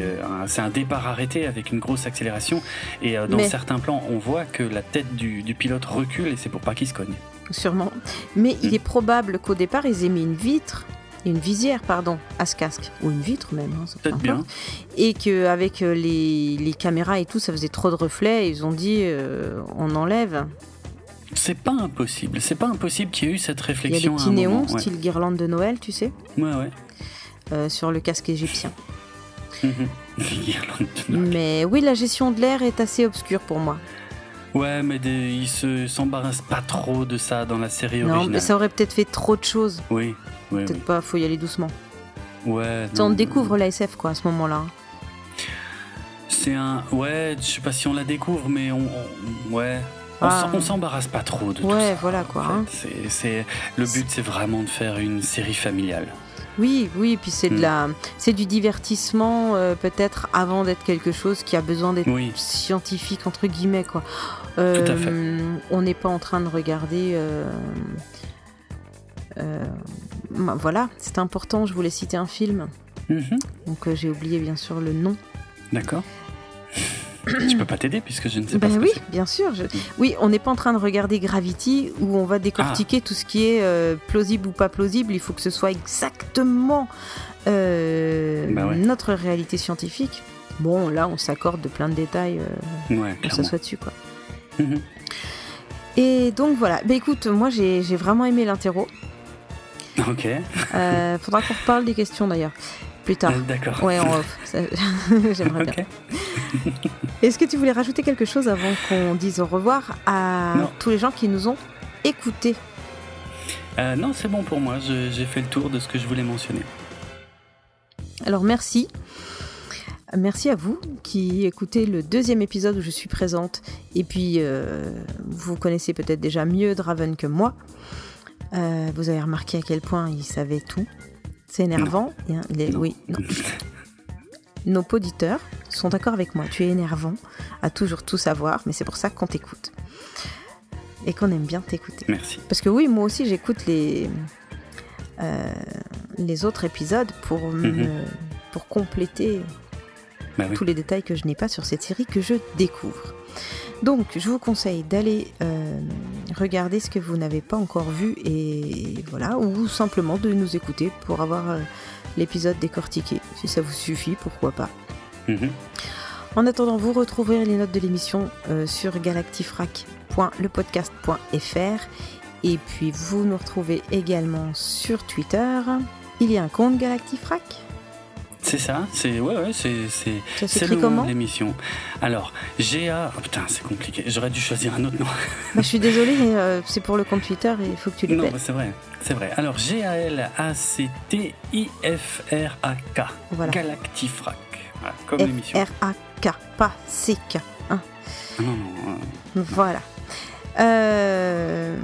C'est un départ arrêté avec une grosse accélération. Et dans certains plans, on voit que la tête du, pilote recule et c'est pour pas qu'il se cogne. Sûrement. Mais il mm. est probable qu'au départ, ils aient mis une vitre une visière, pardon, à ce casque, ou une vitre même, hein, peut-être bien. Et qu'avec euh, les, les, caméras et tout, ça faisait trop de reflets, et ils ont dit euh, on enlève. C'est pas impossible, c'est pas impossible qu'il y ait eu cette réflexion. Il y a des petits néons, style guirlande de Noël, tu sais Ouais, ouais. Euh, sur le casque égyptien. Noël. Mais oui, la gestion de l'air est assez obscure pour moi. Ouais, mais ils se s'embarrassent pas trop de ça dans la série non, originale. mais ça aurait peut-être fait trop de choses. Oui, oui Peut-être pas, faut y aller doucement. Ouais. on découvre la SF quoi à ce moment-là. C'est un, ouais, je sais pas si on la découvre, mais on, ouais. On ah. s'embarrasse pas trop de tout ça. Ouais, voilà quoi. Hein. C'est, le but, c'est vraiment de faire une série familiale. Oui, oui, puis c'est de hmm. la, c'est du divertissement euh, peut-être avant d'être quelque chose qui a besoin d'être scientifique entre guillemets quoi. Euh, Tout à fait. On n'est pas en train de regarder. Euh, voilà, c'est important. Je voulais citer un film. Mhm. Donc j'ai oublié bien sûr le nom. D'accord je peux pas t'aider puisque je ne sais pas. Ben ce oui, que bien sûr. Oui, on n'est pas en train de regarder Gravity où on va décortiquer ah. tout ce qui est euh, plausible ou pas plausible. Il faut que ce soit exactement euh, bah notre réalité scientifique. Bon, là, on s'accorde de plein de détails euh, ouais, ça soit dessus, quoi. Mhm. Et donc voilà. Bah écoute, moi j'ai vraiment aimé l'interro. Ok. Euh, faudra qu'on reparle des questions d'ailleurs. Plus tard. Euh, D'accord. Ouais, en off. J'aimerais bien. Est-ce que tu voulais rajouter quelque chose avant qu'on dise au revoir à Non. tous les gens qui nous ont écoutés? Euh, non, c'est bon pour moi. J'ai fait le tour de ce que je voulais mentionner. Alors merci. Merci à vous qui écoutez le deuxième épisode où je suis présente. Et puis, euh, vous connaissez peut-être déjà mieux Draven que moi. Euh, vous avez remarqué à quel point il savait tout. C'est énervant. Et, il est- Non. oui, non. Nos auditeurs sont d'accord avec moi. Tu es énervant à toujours tout savoir, mais c'est pour ça qu'on t'écoute. Et qu'on aime bien t'écouter. Merci. Parce que oui, moi aussi, j'écoute les, euh, les autres épisodes pour, me- Mhm. pour compléter Bah oui. tous les détails que je n'ai pas sur cette série que je découvre. Donc, je vous conseille d'aller euh, regarder ce que vous n'avez pas encore vu et voilà, ou simplement de nous écouter pour avoir euh, l'épisode décortiqué. Si ça vous suffit, pourquoi pas. Mhm. En attendant, vous retrouverez les notes de l'émission euh, sur galactifrac.lepodcast.fr et puis vous nous retrouvez également sur Twitter. Il y a un compte Galactifrac? C'est ça. C'est ouais, ouais. C'est c'est le nom de l'émission. Alors, GA. Oh, putain, c'est compliqué. J'aurais dû choisir un autre nom. Bah, Je suis désolée, mais, euh, c'est pour le compte Twitter et il faut que tu le Non, bah, c'est vrai, c'est vrai. Alors G A L A C T I F R A K. Voilà. Galactifrac. Voilà, comme l'émission. F-R-A-K, pas C-K. hein. Ah, non, non. euh, Voilà. Euh,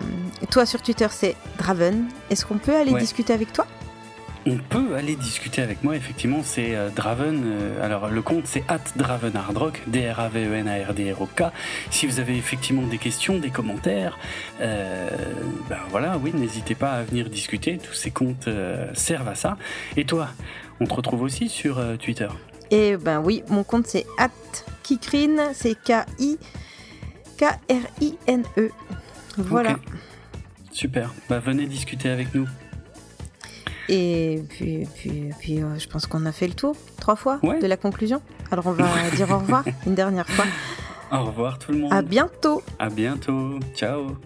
toi sur Twitter c'est Draven. Est-ce qu'on peut aller Ouais. discuter avec toi? On peut aller discuter avec moi, effectivement, c'est euh, Draven. euh, alors, le compte, c'est at DravenHardRock, D-R-A-V-E-N-A-R-D-R-O-K. Si vous avez effectivement des questions, des commentaires, euh, ben voilà, oui, n'hésitez pas à venir discuter. Tous ces comptes servent à ça. Et toi, on te retrouve aussi sur Twitter Et ben oui, mon compte c'est at Kikrine, c'est K-I K-R-I-N-E. Voilà. Super. Bah, venez discuter avec nous. Et puis, puis, puis euh, je pense qu'on a fait le tour trois fois Ouais. de la conclusion. Alors on va dire au revoir une dernière fois. Au revoir tout le monde. À bientôt. À bientôt. Ciao.